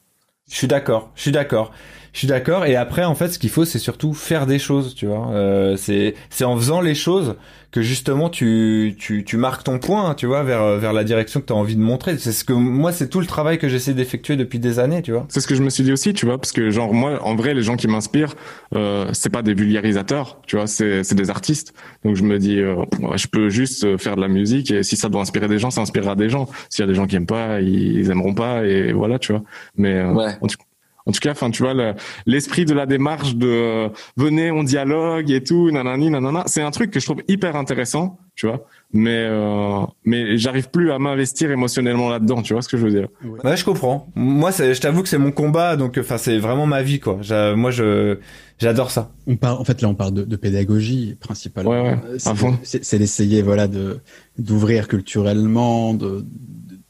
C: Je suis d'accord, je suis d'accord. Je suis d'accord. Et après, en fait, ce qu'il faut, c'est surtout faire des choses, tu vois. Euh, c'est c'est en faisant les choses que justement tu tu tu marques ton point, tu vois, vers vers la direction que tu as envie de montrer. C'est ce que moi, c'est tout le travail que j'essaie d'effectuer depuis des années, tu vois.
A: C'est ce que je me suis dit aussi, tu vois, parce que genre moi, en vrai, les gens qui m'inspirent, euh, c'est pas des vulgarisateurs, tu vois, c'est c'est des artistes. Donc je me dis, euh, je peux juste euh, faire de la musique et si ça doit inspirer des gens, ça inspirera des gens. S'il y a des gens qui aiment pas, ils, ils aimeront pas et voilà, tu vois. Mais euh,
D: Ouais.
A: en tout en tout cas, enfin, tu vois, le- l'esprit de la démarche de euh, venez, on dialogue et tout, nanani, nanana, c'est un truc que je trouve hyper intéressant, tu vois. Mais euh, mais j'arrive plus à m'investir émotionnellement là-dedans, tu vois ce que je veux dire.
C: Ouais, je comprends. Moi, c'est- je t'avoue que c'est mon combat, donc enfin, c'est vraiment ma vie, quoi. Moi, je j'adore ça.
B: On parle, en fait, là, on parle de, de pédagogie principalement.
A: Ouais, ouais,
B: Euh, c'est d'essayer, voilà, de d'ouvrir culturellement, de,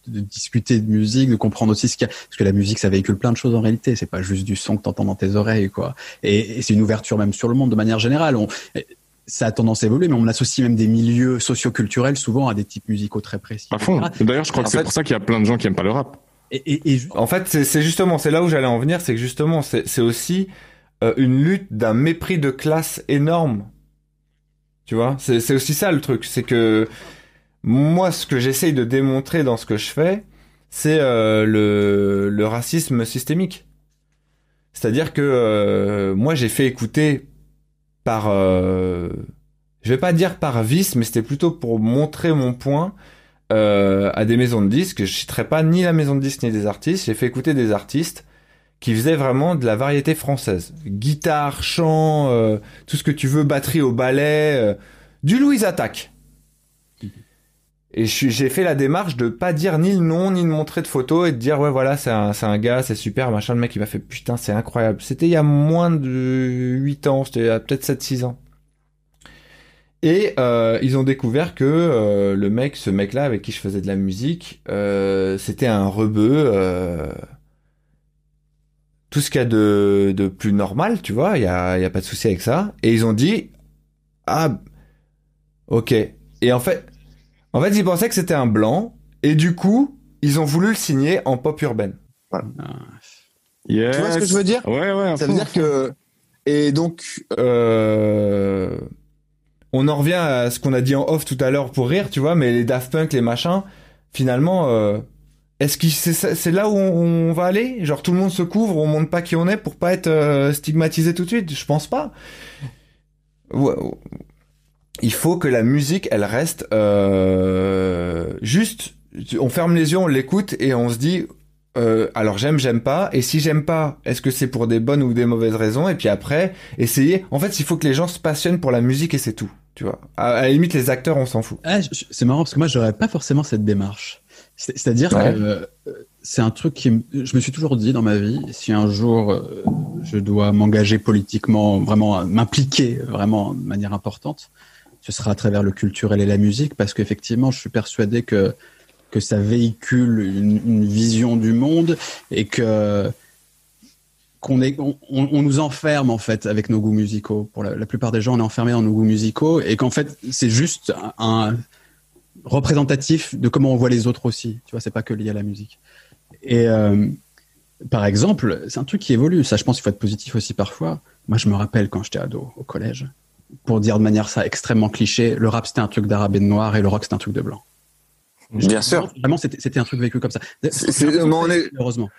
B: de, discuter de musique, de comprendre aussi ce qu'il y a, parce que la musique, ça véhicule plein de choses en réalité. C'est pas juste du son que t'entends dans tes oreilles, quoi. Et, et c'est une ouverture même sur le monde de manière générale. On, ça a tendance à évoluer, mais on associe même des milieux socioculturels souvent à des types musicaux très précis.
A: À fond. D'ailleurs, je crois
D: En
A: que c'est
D: fait-
A: pour ça qu'il y a plein de gens qui aiment pas le rap.
B: Et, et, et ju-
C: En fait, c'est justement, c'est là où j'allais en venir, c'est que justement, c'est aussi euh, une lutte d'un mépris de classe énorme. Tu vois, c'est c'est aussi ça le truc, c'est que moi, ce que j'essaye de démontrer dans ce que je fais, c'est euh, le, racisme systémique. C'est-à-dire que euh, moi, j'ai fait écouter par, euh, je vais pas dire par vice, mais c'était plutôt pour montrer mon point euh, à des maisons de disques. Je citerai pas ni la maison de disques ni des artistes. J'ai fait écouter des artistes qui faisaient vraiment de la variété française. Guitare, chant, tout ce que tu veux, batterie au ballet, du Louise Attaque. Et j'ai fait la démarche de pas dire ni le nom, ni de montrer de photos et de dire ouais voilà c'est un, gars, c'est super, machin. Le mec il m'a fait putain c'est incroyable. C'était il y a moins de 8 ans, c'était peut-être 7-6 ans. Et euh, ils ont découvert que euh, le mec, ce mec-là avec qui je faisais de la musique, euh, c'était un rebeu. tout ce qu'il y a de, plus normal, tu vois, il y a, y a pas de souci avec ça. Et ils ont dit, ah, ok. Et en fait, en fait, ils pensaient que c'était un blanc, et du coup, ils ont voulu le signer en pop urbaine.
B: Ah,
A: Yes.
D: Tu vois ce que je veux dire?
A: Ouais, ouais.
D: Ça veut dire que et donc
C: Euh, on en revient à ce qu'on a dit en off tout à l'heure pour rire, tu vois, mais les Daft Punk, les machins, finalement, euh, est-ce que c'est là où on, va aller? Genre tout le monde se couvre, on montre pas qui on est pour pas être euh, stigmatisé tout de suite? Je pense pas. Il faut que la musique, elle reste euh, juste. On ferme les yeux, on l'écoute et on se dit. Euh, alors j'aime, j'aime pas. Et si j'aime pas, est-ce que c'est pour des bonnes ou des mauvaises raisons? Et puis après, essayer. En fait, il faut que les gens se passionnent pour la musique et c'est tout. Tu vois. À, la limite, les acteurs, on s'en fout.
B: Ah, c'est marrant parce que moi, j'aurais pas forcément cette démarche. C'est-à-dire que euh, c'est un truc qui, je me suis toujours dit dans ma vie, si un jour euh, je dois m'engager politiquement, vraiment m'impliquer vraiment de manière importante, ce sera à travers le culturel et la musique, parce qu'effectivement, je suis persuadé que que ça véhicule une, vision du monde et que qu'on est, on, nous enferme en fait avec nos goûts musicaux. Pour la, la, plupart des gens, on est enfermé dans nos goûts musicaux et qu'en fait, c'est juste un, représentatif de comment on voit les autres aussi. Tu vois, c'est pas que lié à la musique. Et euh, par exemple, c'est un truc qui évolue. Ça, je pense qu'il faut être positif aussi parfois. Moi, je me rappelle quand j'étais ado au collège, pour dire de manière ça extrêmement cliché, le rap c'était un truc d'arabe et de noir et le rock c'était un truc de blanc.
D: Bien sûr.
B: Vraiment, c'était un truc vécu comme ça.
D: Heureusement.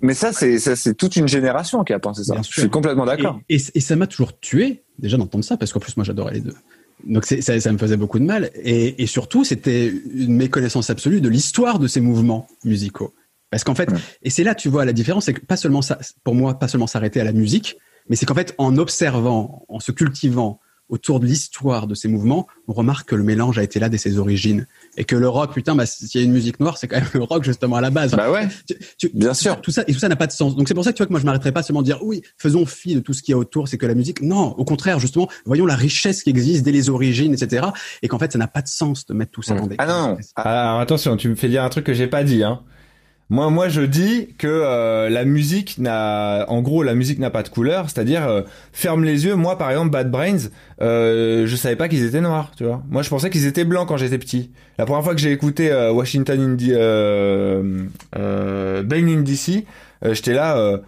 D: Mais ça, c'est c'est toute une génération qui a pensé ça. je suis complètement d'accord.
B: Et, et, ça m'a toujours tué déjà d'entendre ça parce qu'en plus moi j'adorais les deux. Donc ça, ça, me faisait beaucoup de mal. Et, et surtout, c'était une méconnaissance absolue de l'histoire de ces mouvements musicaux. Parce qu'en fait, et c'est là, tu vois, la différence, c'est que pas seulement ça, pour moi, pas seulement s'arrêter à la musique, mais c'est qu'en fait, en observant, en se cultivant, autour de l'histoire de ces mouvements, on remarque que le mélange a été là dès ses origines. Et que le rock, putain, bah, s'il y a une musique noire, c'est quand même le rock justement à la base.
D: Bah ouais. bien sûr.
B: Tout ça, et tout ça n'a pas de sens. Donc c'est pour ça que tu vois que moi je m'arrêterai pas seulement de dire oui, faisons fi de tout ce qu'il y a autour, c'est que la musique. Non, au contraire, justement, voyons la richesse qui existe dès les origines, etc. Et qu'en fait, ça n'a pas de sens de mettre tout ça dans des.
D: Ah non.
C: Alors attention, tu me fais dire un truc que j'ai pas dit, hein. Moi, moi, je dis que euh, la musique n'a, en gros, la musique n'a pas de couleur, c'est-à-dire euh, ferme les yeux. Moi, par exemple, Bad Brains, euh, je savais pas qu'ils étaient noirs, tu vois. Moi, je pensais qu'ils étaient blancs quand j'étais petit. La première fois que j'ai écouté euh, Washington Indie, euh, euh, in DC, j'étais là,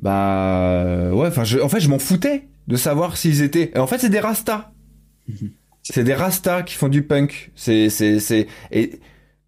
C: bah ouais. Enfin, en fait, je m'en foutais de savoir s'ils étaient. En fait, c'est des rastas. c'est des rastas qui font du punk. C'est, c'est, c'est et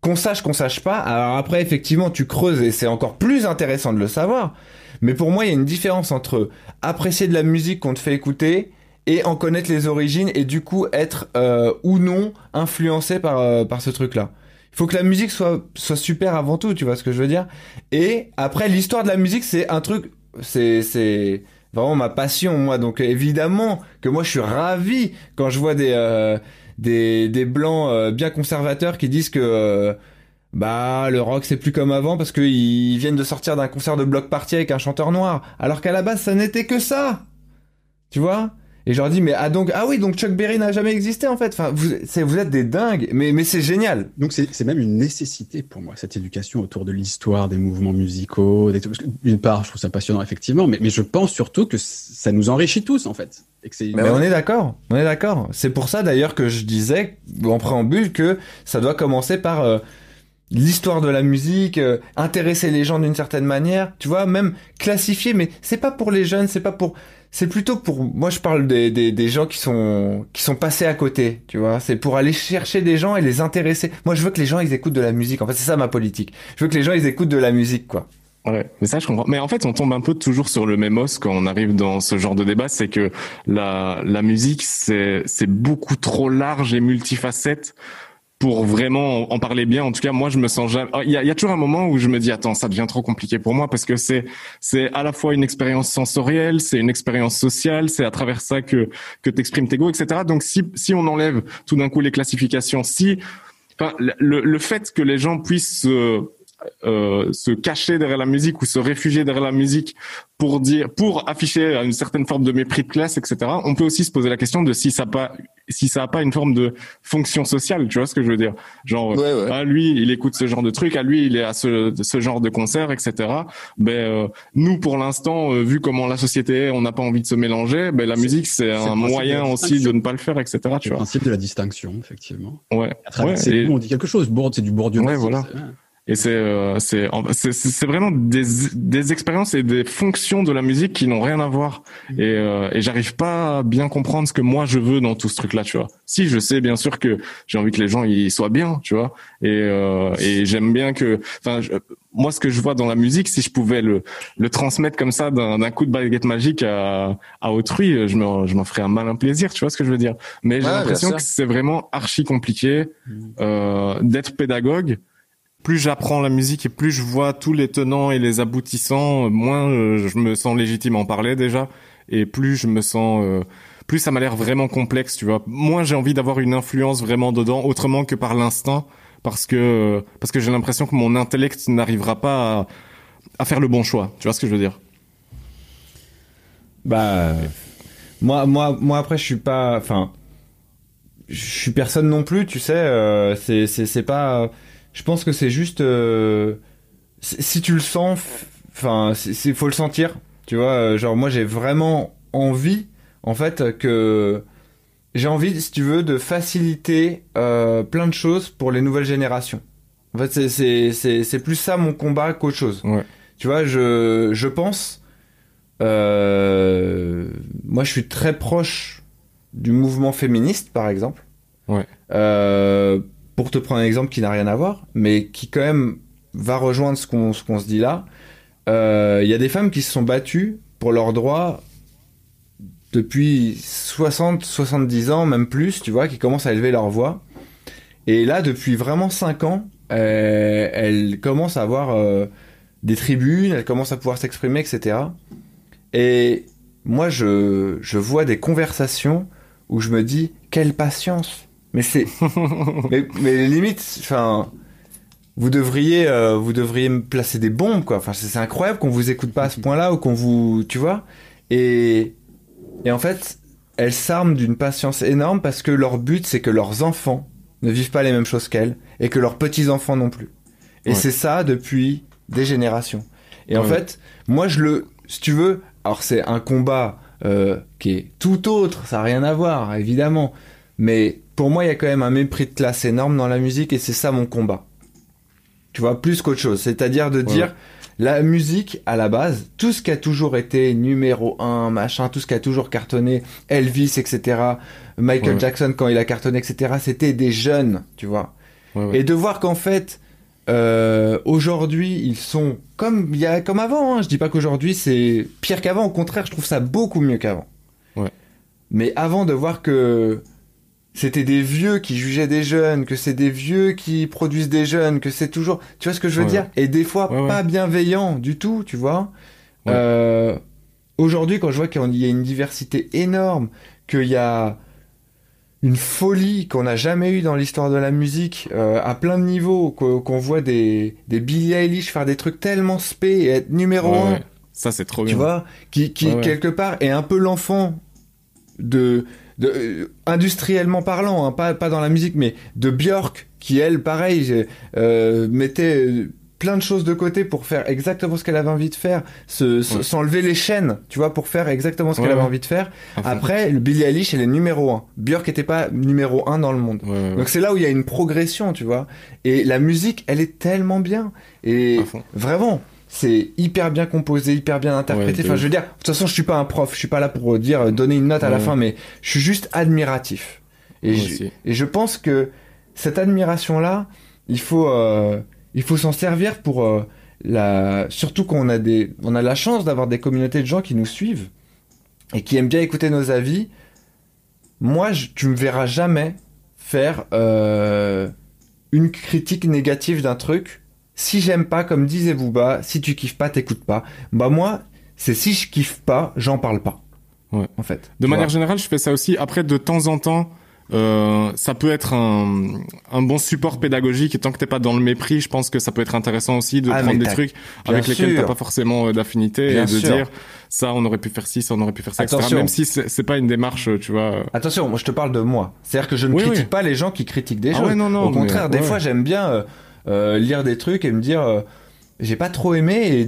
C: qu'on sache, qu'on sache pas. Alors après, effectivement, tu creuses et c'est encore plus intéressant de le savoir. Mais pour moi, il y a une différence entre apprécier de la musique qu'on te fait écouter et en connaître les origines et du coup être euh, ou non influencé par euh, par ce truc-là. Il faut que la musique soit soit super avant tout, tu vois ce que je veux dire? Et après, l'histoire de la musique, c'est un truc, c'est c'est vraiment ma passion moi. Donc évidemment que moi, je suis ravi quand je vois des euh, des, des blancs euh, bien conservateurs qui disent que euh, bah le rock c'est plus comme avant parce qu'ils viennent de sortir d'un concert de bloc party avec un chanteur noir. Alors qu'à la base ça n'était que ça. Tu vois? Et je leur dis mais ah donc ah oui donc Chuck Berry n'a jamais existé en fait. Enfin vous vous êtes des dingues. Mais mais c'est génial.
B: Donc c'est même une nécessité pour moi cette éducation autour de l'histoire des mouvements musicaux d'une part je trouve ça passionnant effectivement mais mais je pense surtout que ça nous enrichit tous en fait.
C: Mais on est d'accord, on est d'accord. C'est pour ça d'ailleurs que je disais en préambule que ça doit commencer par euh, l'histoire de la musique, euh, intéresser les gens d'une certaine manière, tu vois, même classifier. Mais c'est pas pour les jeunes, c'est pas pour, c'est plutôt pour. Moi, je parle des, des, des gens qui sont qui sont passés à côté, tu vois. C'est pour aller chercher des gens et les intéresser. Moi, je veux que les gens ils écoutent de la musique. En fait, c'est ça ma politique. Je veux que les gens ils écoutent de la musique, quoi.
A: Ouais, mais ça je comprends. Mais en fait, on tombe un peu toujours sur le même os quand on arrive dans ce genre de débat, c'est que la la musique c'est c'est beaucoup trop large et multifacette pour vraiment en parler bien. En tout cas, moi, je me sens jamais. Il y a, toujours un moment où je me dis attends, ça devient trop compliqué pour moi parce que c'est c'est à la fois une expérience sensorielle, c'est une expérience sociale, c'est à travers ça que que t'exprimes tes goûts, etc. Donc si si on enlève tout d'un coup les classifications, si Enfin, le, le fait que les gens puissent euh, se cacher derrière la musique ou se réfugier derrière la musique pour dire, pour afficher une certaine forme de mépris de classe, etc. On peut aussi se poser la question de si ça pas, si ça a pas une forme de fonction sociale. Tu vois ce que je veux dire? Genre, à ah, lui, il écoute ce genre de truc, à lui, il est à ce, ce genre de concert, etc. Ben euh, nous, pour l'instant, euh, vu comment la société est, on n'a pas envie de se mélanger. Ben la musique, c'est un moyen aussi de ne pas le faire, etc. Tu vois
B: le principe de la distinction, effectivement.
A: Ouais.
B: À travers ouais, on dit quelque chose. Bourde, c'est du Bourdieu.
A: Ouais, voilà. Et c'est euh, c'est c'est vraiment des des expériences et des fonctions de la musique qui n'ont rien à voir. Mm. Et euh, et j'arrive pas à bien comprendre ce que moi je veux dans tout ce truc là, tu vois. Si je sais bien sûr que j'ai envie que les gens ils soient bien, tu vois. Et euh, et j'aime bien que enfin moi ce que je vois dans la musique, si je pouvais le le transmettre comme ça d'un coup de baguette magique à à autrui, je me je m'en ferais un malin plaisir, tu vois ce que je veux dire. Mais j'ai l'impression que c'est vraiment archi compliqué mm. euh, d'être pédagogue plus j'apprends la musique et plus je vois tous les tenants et les aboutissants, moins euh, je me sens légitime en parler déjà, et plus je me sens, euh, plus ça m'a l'air vraiment complexe, tu vois. Moins j'ai envie d'avoir une influence vraiment dedans, autrement que par l'instinct, parce que parce que j'ai l'impression que mon intellect n'arrivera pas à, à, faire le bon choix. Tu vois ce que je veux dire?
C: Bah, moi, moi, moi après je suis pas, enfin, je suis personne non plus, tu sais. Euh, c'est c'est pas je pense que c'est juste euh, si tu le sens enfin il faut le sentir tu vois euh, genre moi j'ai vraiment envie en fait que j'ai envie si tu veux de faciliter euh, plein de choses pour les nouvelles générations. En fait c'est plus ça mon combat qu'autre chose. Tu vois je je pense moi je suis très proche du mouvement féministe par exemple.
A: Ouais
C: pour te prendre un exemple qui n'a rien à voir, mais qui quand même va rejoindre ce qu'on se dit là, euh, il y a des femmes qui se sont battues pour leurs droits depuis 60, 70 ans, même plus, tu vois, qui commencent à élever leur voix. Et là, depuis vraiment 5 ans, euh, elles commencent à avoir euh, des tribunes, elles commencent à pouvoir s'exprimer, etc. Et moi, je, je vois des conversations où je me dis, quelle patience mais c'est. mais, mais, limite, enfin. Vous devriez, euh, vous devriez me placer des bombes, quoi. Enfin, c'est incroyable qu'on vous écoute pas à ce point-là ou qu'on vous, tu vois. Et, et en fait, elles s'arment d'une patience énorme parce que leur but, c'est que leurs enfants ne vivent pas les mêmes choses qu'elles et que leurs petits-enfants non plus. Et c'est ça depuis des générations. Et en fait, moi, je le, si tu veux, alors c'est un combat euh, qui est tout autre, ça n'a rien à voir, évidemment. Mais pour moi, il y a quand même un mépris de classe énorme dans la musique et c'est ça mon combat. Tu vois, plus qu'autre chose. C'est-à-dire de dire, la musique, à la base, tout ce qui a toujours été numéro un, machin, tout ce qui a toujours cartonné, Elvis, etc., Michael Jackson quand il a cartonné, etc., c'était des jeunes, tu vois. Et de voir qu'en fait, euh, aujourd'hui, ils sont comme il y a comme avant. Hein. Je dis pas qu'aujourd'hui c'est pire qu'avant. Au contraire, je trouve ça beaucoup mieux qu'avant. Mais avant de voir que c'était des vieux qui jugeaient des jeunes, que c'est des vieux qui produisent des jeunes, que c'est toujours, tu vois ce que je veux dire? Et des fois pas bienveillant du tout, tu vois? Euh, Aujourd'hui, quand je vois qu'il y a une diversité énorme, qu'il y a une folie qu'on n'a jamais eue dans l'histoire de la musique euh, à plein de niveaux, qu'on voit des, des Billie Eilish faire des trucs tellement spé et être numéro un.
A: Ça, c'est trop
C: bien. Tu vois, qui, qui quelque part est un peu l'enfant de de, euh, industriellement parlant, hein, pas, pas dans la musique, mais de Björk, qui elle, pareil, euh, mettait plein de choses de côté pour faire exactement ce qu'elle avait envie de faire, s'enlever les chaînes, tu vois, pour faire exactement ce qu'elle avait envie de faire. Après, le Billie Eilish, elle est numéro un. Björk était pas numéro un dans le monde. Donc c'est là où il y a une progression, tu vois. Et la musique, elle est tellement bien. Et vraiment, c'est hyper bien composé, hyper bien interprété. enfin, je veux dire, de toute façon, je suis pas un prof, je suis pas là pour dire euh, donner une note à la fin, mais je suis juste admiratif. Et, je, et je pense que cette admiration-là, il faut, euh, il faut s'en servir pour euh, la, surtout qu'on a des, on a la chance d'avoir des communautés de gens qui nous suivent et qui aiment bien écouter nos avis. Moi, je, tu me verras jamais faire une critique négative d'un truc si j'aime pas, comme disait Booba, si tu kiffes pas, t'écoutes pas. Bah moi, c'est si je kiffe pas, j'en parle pas.
A: Ouais. En fait. De manière générale, je fais ça aussi. Après, de temps en temps, euh, ça peut être un, un, bon support pédagogique et tant que t'es pas dans le mépris, je pense que ça peut être intéressant aussi de ah, prendre des trucs avec lesquels t'as pas forcément euh, d'affinité et de dire ça on aurait pu faire ci, ça on aurait pu faire ça, etc. Même si c'est pas une démarche, tu vois.
C: Attention, moi je te parle de moi. C'est-à-dire que je ne critique pas les gens qui critiquent des ah choses. non, non, Au contraire, des fois j'aime bien. Euh, euh, lire des trucs et me dire euh, j'ai pas trop aimé et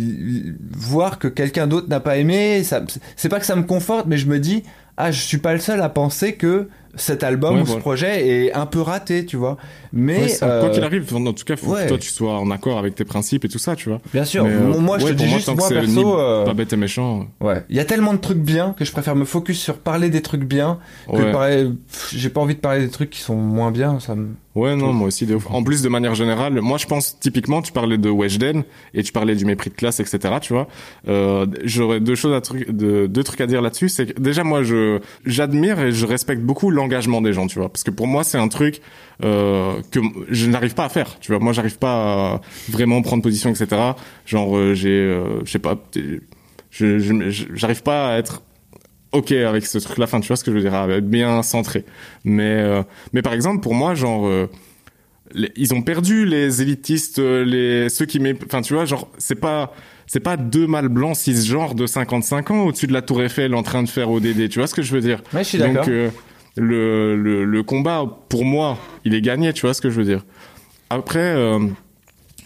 C: voir que quelqu'un d'autre n'a pas aimé, ça, c'est pas que ça me conforte, mais je me dis ah je suis pas le seul à penser que cet album ou ce projet est un peu raté, tu vois. Mais
A: quoi qu'il arrive, en tout cas, faut que toi tu sois en accord avec tes principes et tout ça, tu vois.
C: Bien sûr. moi, je te dis juste, moi perso,
A: pas bête et méchant.
C: Ouais. Il y a tellement de trucs bien que je préfère me focus sur parler des trucs bien que parler. J'ai pas envie de parler des trucs qui sont moins bien. Ça me
A: Ouais, non, moi aussi. En plus, de manière générale, moi, je pense typiquement, tu parlais de Weshden et tu parlais du mépris de classe, etc. Tu vois, euh, j'aurais deux choses à truc, de, deux trucs à dire là-dessus. C'est que déjà, moi, je j'admire et je respecte beaucoup l'engagement des gens, tu vois, parce que pour moi, c'est un truc euh, que je n'arrive pas à faire. Tu vois, moi, j'arrive pas à vraiment prendre position, etc. Genre, euh, j'ai, euh, je sais pas, je j'arrive pas à être ok avec ce truc là enfin tu vois ce que je veux dire être bien centré. Mais mais par exemple pour moi genre ils ont perdu les élitistes les ceux qui enfin tu vois genre c'est pas c'est pas deux mâles blancs cisgenres de 55 ans au-dessus de la tour Eiffel en train de faire ODD tu vois ce que je veux dire?
C: Ouais, je suis donc
A: euh, le, combat pour moi il est gagné tu vois ce que je veux dire après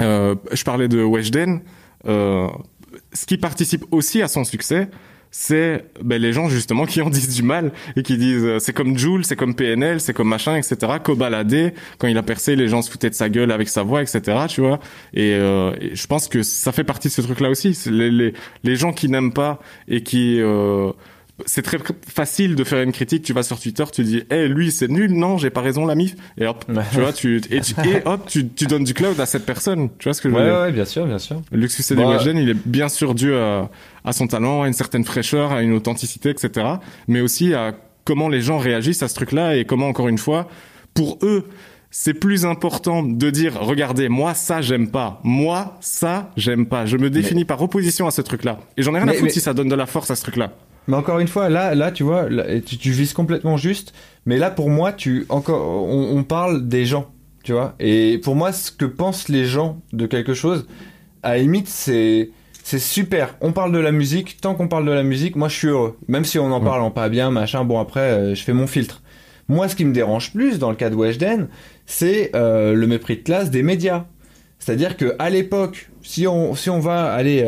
A: je parlais de Weshden ce qui participe aussi à son succès c'est ben, les gens justement qui en disent du mal et qui disent euh, c'est comme Jules, c'est comme PNL, c'est comme machin, etc. Cobaladé, quand il a percé, les gens se foutaient de sa gueule avec sa voix, etc. Tu vois. Et, euh, je pense que ça fait partie de ce truc-là aussi. Les, gens qui n'aiment pas et qui euh, c'est très facile de faire une critique. Tu vas sur Twitter, tu dis, eh lui c'est nul, non, j'ai pas raison la mif. Et hop, tu vois, tu et, hop, tu, tu, donnes du cloud à cette personne. Tu vois ce que je veux dire?
C: Ouais, bien sûr, bien sûr.
A: Le succès des bah, il est bien sûr dû à, à son talent, à une certaine fraîcheur, à une authenticité, etc. Mais aussi à comment les gens réagissent à ce truc-là et comment encore une fois, pour eux, c'est plus important de dire regardez moi ça j'aime pas moi ça j'aime pas je me définis par opposition à ce truc là et j'en ai rien à foutre si ça donne de la force à ce truc là
C: mais encore une fois, là, là, tu vois, tu, tu, vises complètement juste. Mais là, pour moi, tu encore, on, parle des gens, tu vois. Et pour moi, ce que pensent les gens de quelque chose, à la limite, c'est c'est super. On parle de la musique. Tant qu'on parle de la musique, moi, je suis heureux. Même si on en parle en pas bien, machin. Bon, après, euh, je fais mon filtre. Moi, ce qui me dérange plus dans le cas de Weshden, c'est euh, le mépris de classe des médias. C'est-à-dire que à l'époque, si on si on va aller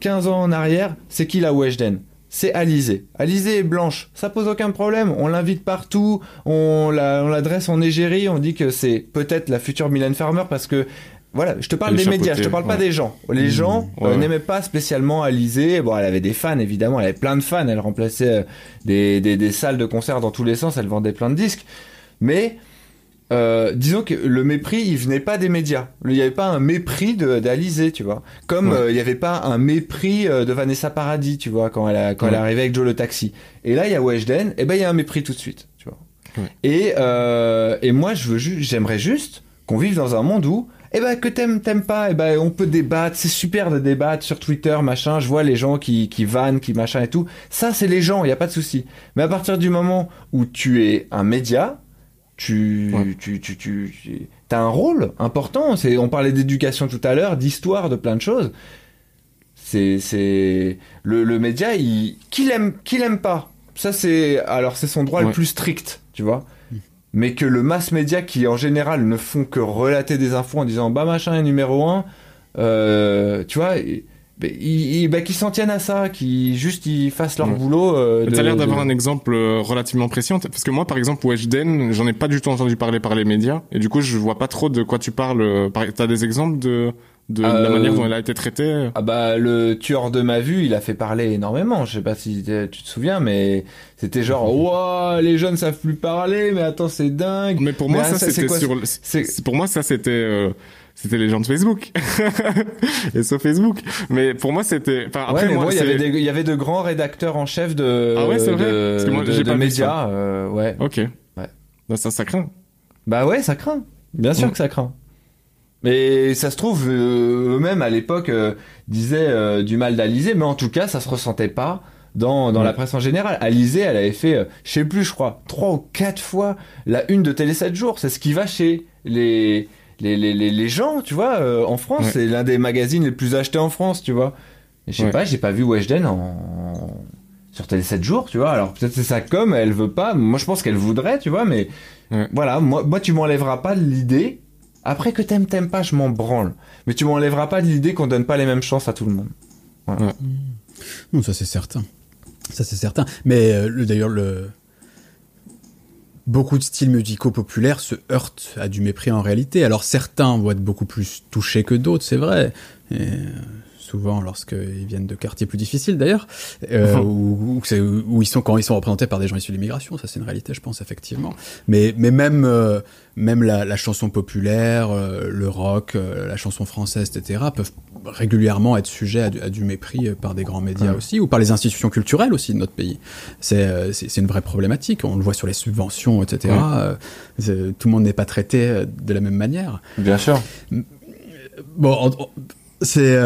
C: 15 euh, ans en arrière, c'est qui la Weshden c'est Alizé. Alizé est blanche, ça pose aucun problème. On l'invite partout, on l'adresse en égérie, on dit que c'est peut-être la future Mylène Farmer parce que voilà, je te parle des médias, je te parle pas des gens. Les mmh, gens euh, n'aimaient pas spécialement Alizé. Bon, elle avait des fans évidemment, elle avait plein de fans, elle remplaçait euh, des, des, des salles de concert dans tous les sens, elle vendait plein de disques. Mais euh, disons que le mépris, il venait pas des médias. Il n'y avait pas un mépris d'Alizé, tu vois. Comme euh, il n'y avait pas un mépris euh, de Vanessa Paradis, tu vois, quand elle a, quand elle est arrivée avec Joe le taxi. Et là, il y a Weshden, et ben il y a un mépris tout de suite, tu vois. Et et moi, je veux juste, j'aimerais juste qu'on vive dans un monde où eh ben que t'aimes t'aimes pas eh ben on peut débattre c'est super de débattre sur Twitter machin je vois les gens qui qui vannent qui machin et tout ça c'est les gens il y a pas de souci mais à partir du moment où tu es un média tu, tu, tu, tu, as un rôle important. C'est, on parlait d'éducation tout à l'heure, d'histoire, de plein de choses. C'est, c'est le, le média, il, qu'il aime, qu'il aime pas. Ça c'est, alors c'est son droit le plus strict, tu vois. Mm. Mais que le mass média qui en général ne font que relater des infos en disant bah machin est numéro un, euh, tu vois bah, qu'ils s'en tiennent à ça, qui juste ils fassent leur boulot. Euh,
A: T'as l'air d'avoir un exemple euh, relativement précis, parce que moi, par exemple, Weshden, j'en ai pas du tout entendu parler par les médias, et du coup, je vois pas trop de quoi tu parles. Euh, t'as des exemples de de la manière dont elle a été traitée?
C: Ah bah le tueur de ma vue, il a fait parler énormément. Je sais pas si tu te souviens, mais c'était genre waouh, les jeunes savent plus parler, mais attends c'est dingue.
A: Mais pour moi ça, c'était sur. Pour moi ça c'était c'était les gens de Facebook et sur Facebook. Mais pour moi, c'était.
C: Enfin, après, moi, il y avait il y avait de grands rédacteurs en chef de.
A: Ah ouais, c'est vrai.
C: De, Parce que moi, pas médias. Euh, ouais.
A: Ok. Ouais. Bah, ça, ça craint.
C: Bah ouais, ça craint. Bien sûr que ça craint. Mais ça se trouve, euh, eux-mêmes à l'époque euh, disaient euh, du mal d'Alizé, mais en tout cas, ça se ressentait pas dans, dans la presse en général. Alizé, elle avait fait, je sais plus, je crois, trois ou quatre fois la une de Télé 7 jours. C'est ce qui va chez les les, les, les, gens, tu vois, euh, en France, c'est l'un des magazines les plus achetés en France, tu vois. je sais pas, j'ai pas vu Weshden en... sur Télé 7 jours, tu vois. Alors peut-être c'est ça comme, elle veut pas. Moi je pense qu'elle voudrait, tu vois, mais voilà, moi, moi tu m'enlèveras pas de l'idée. Après que t'aimes, t'aimes pas, je m'en branle. Mais tu m'enlèveras pas de l'idée qu'on donne pas les mêmes chances à tout le monde. Voilà.
B: Non, ça c'est certain. Ça c'est certain. Mais euh, d'ailleurs, le beaucoup de styles musicaux populaires se heurtent à du mépris en réalité. Alors certains vont être beaucoup plus touchés que d'autres, c'est vrai. Souvent lorsqu'ils viennent de quartiers plus difficiles d'ailleurs, euh, où, où, ils sont quand ils sont représentés par des gens issus de l'immigration, ça c'est une réalité, je pense effectivement. Mais mais même euh, même la, la, chanson populaire, euh, le rock, euh, la chanson française, etc. peuvent régulièrement être sujets à du, mépris par des grands médias aussi ou par les institutions culturelles aussi de notre pays. C'est c'est une vraie problématique. On le voit sur les subventions, etc. tout le monde n'est pas traité de la même manière.
C: Bien sûr.
B: Bon, c'est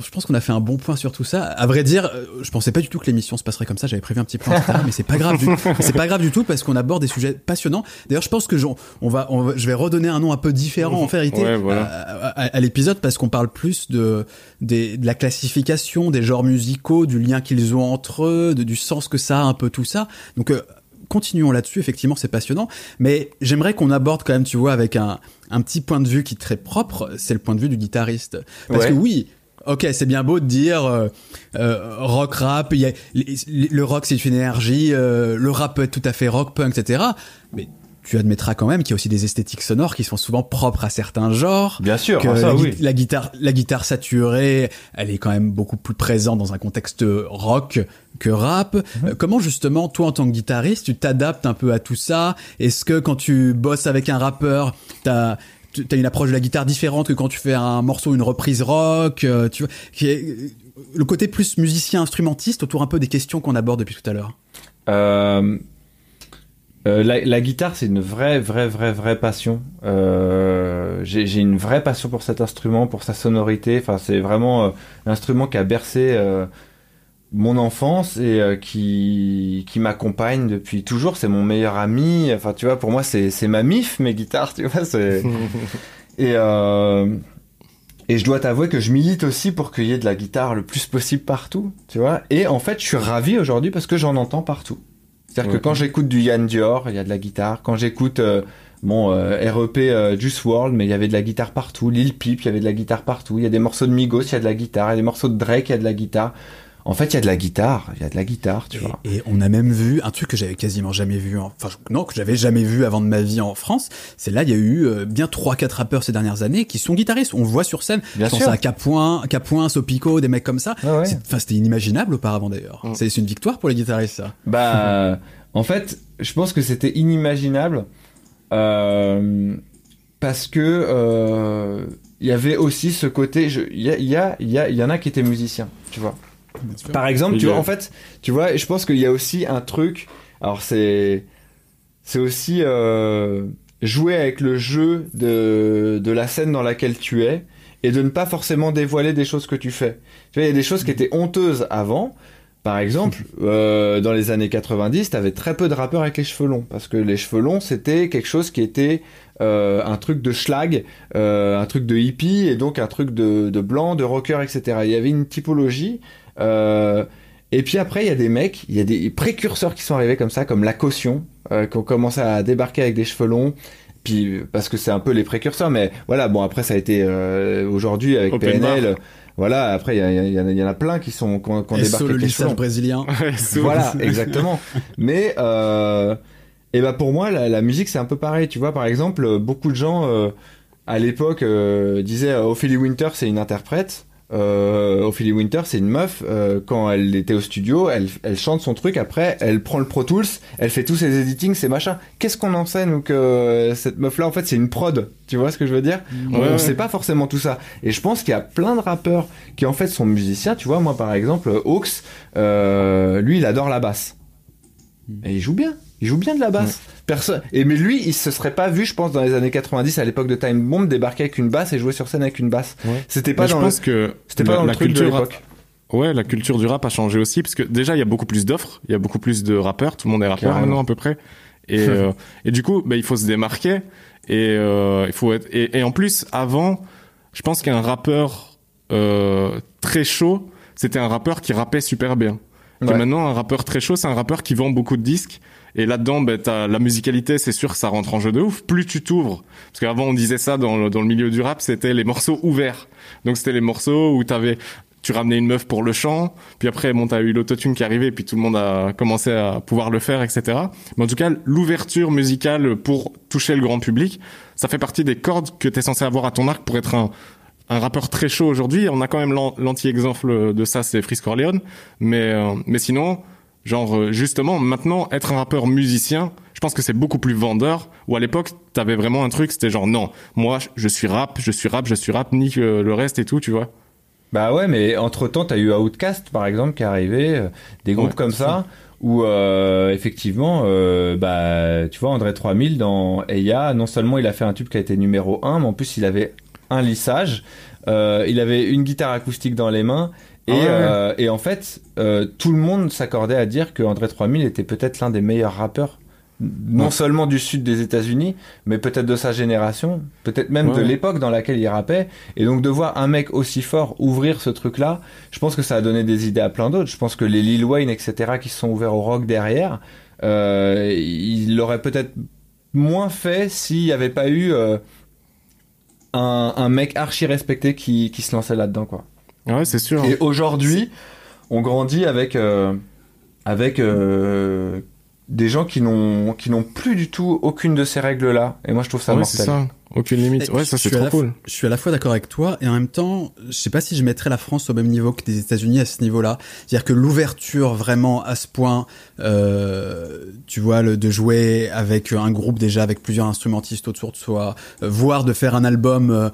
B: je pense qu'on a fait un bon point sur tout ça. À vrai dire, euh, je pensais pas du tout que l'émission se passerait comme ça. J'avais prévu un petit point, mais c'est pas grave. Du... c'est pas grave du tout parce qu'on aborde des sujets passionnants. D'ailleurs, je pense que on va, je vais redonner un nom un peu différent en vérité à, l'épisode parce qu'on parle plus de, de la classification des genres musicaux, du lien qu'ils ont entre eux, du sens que ça a un peu tout ça. Donc euh, continuons là-dessus. Effectivement, c'est passionnant. Mais j'aimerais qu'on aborde quand même, tu vois, avec un, un petit point de vue qui est très propre. C'est le point de vue du guitariste. Parce que oui, ok, c'est bien beau de dire euh, euh, rock rap, y a, le rock c'est une énergie, euh, le rap peut être tout à fait rock punk, etc. Mais tu admettras quand même qu'il y a aussi des esthétiques sonores qui sont souvent propres à certains genres.
C: Bien sûr,
B: que la, oui. la, guitare, la guitare saturée, elle est quand même beaucoup plus présente dans un contexte rock que rap. Mhm. comment justement, toi en tant que guitariste, tu t'adaptes un peu à tout ça? Est-ce que quand tu bosses avec un rappeur, t'as tu as une approche de la guitare différente que quand tu fais un morceau, une reprise rock, euh, tu vois, le côté plus musicien instrumentiste autour un peu des questions qu'on aborde depuis tout à l'heure.
C: Euh, euh, la, guitare, c'est une vraie, vraie, vraie, vraie passion. J'ai une vraie passion pour cet instrument, pour sa sonorité. Enfin, c'est vraiment l'instrument qui a bercé mon enfance et euh, qui qui m'accompagne depuis toujours c'est mon meilleur ami enfin tu vois pour moi c'est c'est ma mif mes guitares tu vois c'est et euh, et je dois t'avouer que je milite aussi pour qu'il y ait de la guitare le plus possible partout tu vois et en fait je suis ravi aujourd'hui parce que j'en entends partout c'est-à-dire que quand j'écoute du Yann Dior il y a de la guitare quand j'écoute euh, mon REP Juice World, mais il y avait de la guitare partout. Lil Peep, il y avait de la guitare partout. Il y a des morceaux de Migos, il y a de la guitare. Il y a des morceaux de Drake, il y a de la guitare. En fait, il y a de la guitare, il y a de la guitare, tu vois.
B: Et on a même vu un truc que j'avais quasiment jamais vu, en, enfin non, que j'avais jamais vu avant de ma vie en France. C'est là, il y a eu euh, bien trois, quatre rappeurs ces dernières années qui sont guitaristes. On voit sur scène. Bien sûr. à Capoin, Capoin, Sopico, des mecs comme ça. Enfin, c'était inimaginable auparavant d'ailleurs. Mm. C'est une victoire pour les guitaristes, ça.
C: Bah, en fait, je pense que c'était inimaginable euh, parce que euh, il y avait aussi ce côté. Il y, a, y, a, y, a, y en a qui étaient musiciens, tu vois. Par exemple, tu vois, en fait, tu vois, je pense qu'il y a aussi un truc. Alors c'est, c'est aussi euh, jouer avec le jeu de de la scène dans laquelle tu es et de ne pas forcément dévoiler des choses que tu fais. Tu vois, il y a des choses qui étaient honteuses avant. Par exemple, euh, dans les années 90, t'avais très peu de rappeurs avec les cheveux longs parce que les cheveux longs c'était quelque chose qui était euh, un truc de schlag, euh, un truc de hippie et donc un truc de, de blanc, de rocker, etc. Il y avait une typologie euh, et puis après, il y a des mecs, il y a des précurseurs qui sont arrivés comme ça, comme la caution, euh, qui ont commencé à débarquer avec des cheveux longs. Puis parce que c'est un peu les précurseurs, mais voilà. Bon après, ça a été euh, aujourd'hui avec PNL. Voilà. Après, il y, y, en a plein qui sont qui ont, débarqué avec les cheveux
B: brésilien.
C: voilà, exactement. mais euh, et ben pour moi, la, la musique c'est un peu pareil. Tu vois, par exemple, beaucoup de gens euh, à l'époque disaient Ophélie Winter c'est une interprète euh, Ophélie Winter, c'est une meuf, euh, quand elle était au studio, elle, elle chante son truc, après, elle prend le Pro Tools, elle fait tous ses editing, ses machins. Qu'est-ce qu'on en sait, nous, que cette meuf-là, en fait, c'est une prod. Tu vois ce que je veux dire? On, sait pas forcément tout ça. Et je pense qu'il y a plein de rappeurs qui, en fait, sont musiciens. Tu vois, moi, par exemple, Hawks, euh, lui, il adore la basse. Mm. Et il joue bien. Il joue bien de la basse. Personne. Et mais lui, il se serait pas vu, je pense, dans les années 90, à l'époque de Time Bomb, débarquer avec une basse et jouer sur scène avec une basse. C'était pas dans.
A: Je pense que
C: c'était pas dans la culture de
A: Ouais, la culture du rap a changé aussi parce que déjà il y a beaucoup plus d'offres, il y a beaucoup plus de rappeurs, tout le monde est rappeur maintenant à peu près. Et, euh, et du coup, bah, il faut se démarquer et euh, il faut être et, et, en plus avant, je pense qu'un rappeur euh, très chaud, c'était un rappeur qui rappait super bien. Et maintenant, un rappeur très chaud, c'est un rappeur qui vend beaucoup de disques et là-dedans, ben, la musicalité, c'est sûr ça rentre en jeu de ouf. Plus tu t'ouvres, parce qu'avant on disait ça dans le, dans le milieu du rap, c'était les morceaux ouverts. Donc c'était les morceaux où t'avais tu ramenais une meuf pour le chant, puis après bon t'as eu l'autotune qui est arrivé, puis tout le monde a commencé à pouvoir le faire, etc. Mais en tout cas l'ouverture musicale pour toucher le grand public, ça fait partie des cordes que t'es censé avoir à ton arc pour être un un rappeur très chaud aujourd'hui. On a quand même l'anti-exemple de ça, c'est Frisk Corleone, mais euh, mais sinon genre euh, justement maintenant être un rappeur musicien je pense que c'est beaucoup plus vendeur. Ou à l'époque, t'avais vraiment un truc, c'était genre non, moi je suis rap, je suis rap, je suis rap, ni que le reste et tout, tu vois.
C: Bah ouais, mais entre temps, t'as eu Outcast par exemple qui est arrivé, euh, des groupes comme ça. Où euh, effectivement, euh, bah tu vois André 3000 dans Eya, non seulement il a fait un tube qui a été numéro 1, mais en plus il avait un lissage, il avait une guitare acoustique dans les mains et, ah et en fait, tout le monde s'accordait à dire que André 3000 était peut-être l'un des meilleurs rappeurs non seulement du sud des États-Unis, mais peut-être de sa génération, peut-être même de l'époque dans laquelle il rappait. Et donc de voir un mec aussi fort ouvrir ce truc-là, je pense que ça a donné des idées à plein d'autres. Je pense que les Lil Wayne, etc., qui se sont ouverts au rock derrière, euh, il l'aurait peut-être moins fait s'il n'y avait pas eu euh, un, mec archi respecté qui, qui se lançait là-dedans, quoi.
A: Ouais, c'est sûr.
C: Et aujourd'hui, on grandit avec euh, avec euh, des gens qui n'ont qui n'ont plus du tout aucune de ces règles là et moi je trouve ça
A: ouais, c'est ça. Aucune limite. Ouais ça c'est trop cool.
B: je suis à la fois d'accord avec toi et en même temps je sais pas si je mettrais la France au même niveau que les États-Unis à ce niveau-là. C'est-à-dire que l'ouverture vraiment à ce point euh, tu vois le de jouer avec un groupe déjà avec plusieurs instrumentistes autour de soi euh, voire de faire un album euh,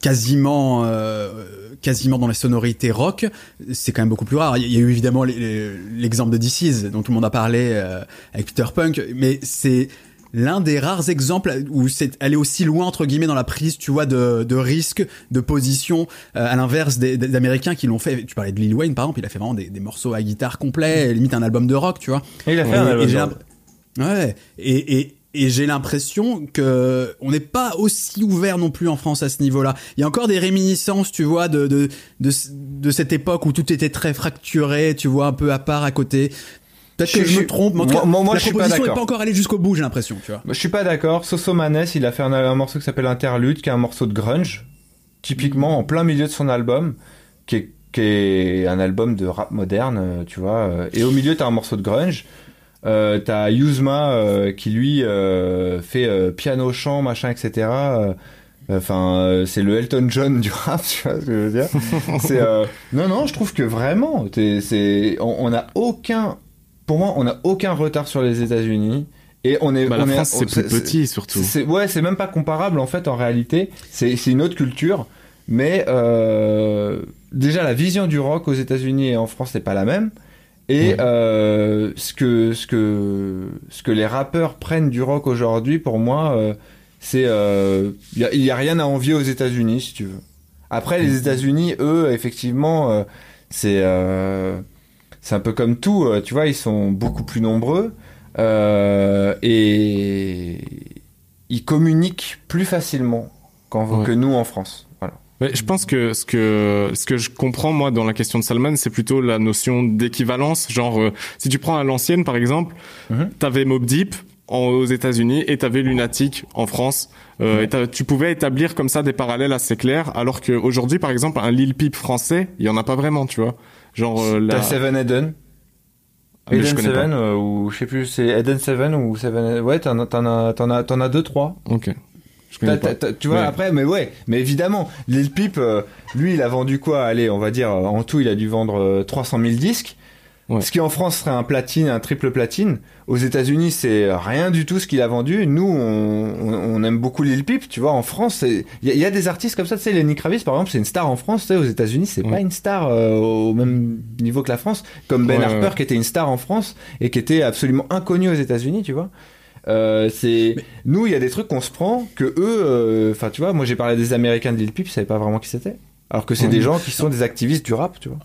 B: quasiment euh, quasiment dans les sonorités rock, c'est quand même beaucoup plus rare. Il y a eu évidemment l'exemple de DC's dont tout le monde a parlé euh, avec Peter Punk, mais c'est l'un des rares exemples où c'est aller aussi loin entre guillemets dans la prise, tu vois, de, de risque, de position, euh, à l'inverse des, des, Américains qui l'ont fait. Tu parlais de Lil Wayne par exemple, il a fait vraiment des, des morceaux à guitare complets, limite un album de rock, tu vois.
C: Et il a fait un album.
B: Ouais. Et, et, et j'ai l'impression que on n'est pas aussi ouvert non plus en France à ce niveau-là. Il y a encore des réminiscences, tu vois, de, de, de, de cette époque où tout était très fracturé, tu vois, un peu à part, à côté. Peut-être que je, me trompe, mais
C: moi, moi,
B: la
C: je pas
B: n'est pas encore allée jusqu'au bout, j'ai l'impression, tu vois.
C: Je suis pas d'accord. Soso Manes, il a fait un, morceau qui s'appelle Interlude, qui est un morceau de grunge, typiquement en plein milieu de son album, qui est, qui est un album de rap moderne, tu vois. Et au milieu, t'as un morceau de grunge. Euh, t'as Yuzma euh, qui lui euh, fait piano chant machin etc. Enfin, c'est le Elton John du rap, tu vois ce que je veux dire C'est non non, je trouve que vraiment, c'est on n'a aucun, pour moi, on n'a aucun retard sur les États-Unis. Et on est,
A: bah,
C: on
A: la France, c'est plus petit surtout.
C: ouais, c'est même pas comparable en fait en réalité. C'est une autre culture, mais déjà la vision du rock aux États-Unis et en France c'est pas la même. Et euh, ce que ce que ce que les rappeurs prennent du rock aujourd'hui, pour moi, euh, c'est il euh, y, a, y, a, rien à envier aux États-Unis, si tu veux. Après, les États-Unis, eux, effectivement, euh, c'est euh, c'est un peu comme tout. tu vois, ils sont beaucoup plus nombreux et ils communiquent plus facilement qu'en que nous en France.
A: Mais je pense que ce que ce que je comprends moi dans la question de Salman, c'est plutôt la notion d'équivalence. Genre, euh, si tu prends à l'ancienne par exemple, mm t'avais Mob Deep aux États-Unis et t'avais Lunatic en France. Euh, et tu pouvais établir comme ça des parallèles assez clairs, alors qu'aujourd'hui, par exemple, un Lil Peep français, il y en a pas vraiment, tu vois. Genre euh,
C: la... T'as Seven Eden. Ah, Eden Seven euh, ou je sais plus, c'est Eden Seven ou Seven. Ouais, t'en as t'en as t'en as as tu vois après mais ouais mais évidemment Lil Peep euh, lui il a vendu quoi allez on va dire en tout il a dû vendre 300 euh, 000 disques. Ce qui en France serait un platine un triple platine. Aux États-Unis c'est rien du tout ce qu'il a vendu. Nous on, on, aime beaucoup Lil Peep tu vois en France il y, a des artistes comme ça tu sais Lenny Kravitz par exemple c'est une star en France tu sais aux États-Unis c'est pas une star euh, au même niveau que la France comme Ben Harper qui était une star en France et qui était absolument inconnu aux États-Unis tu vois euh, c'est nous, il y a des trucs qu'on se prend que eux, euh, enfin, tu vois, moi j'ai parlé des Américains de Lil Peep, je savais pas vraiment qui c'était. Alors que c'est des gens qui sont des activistes du rap, tu vois.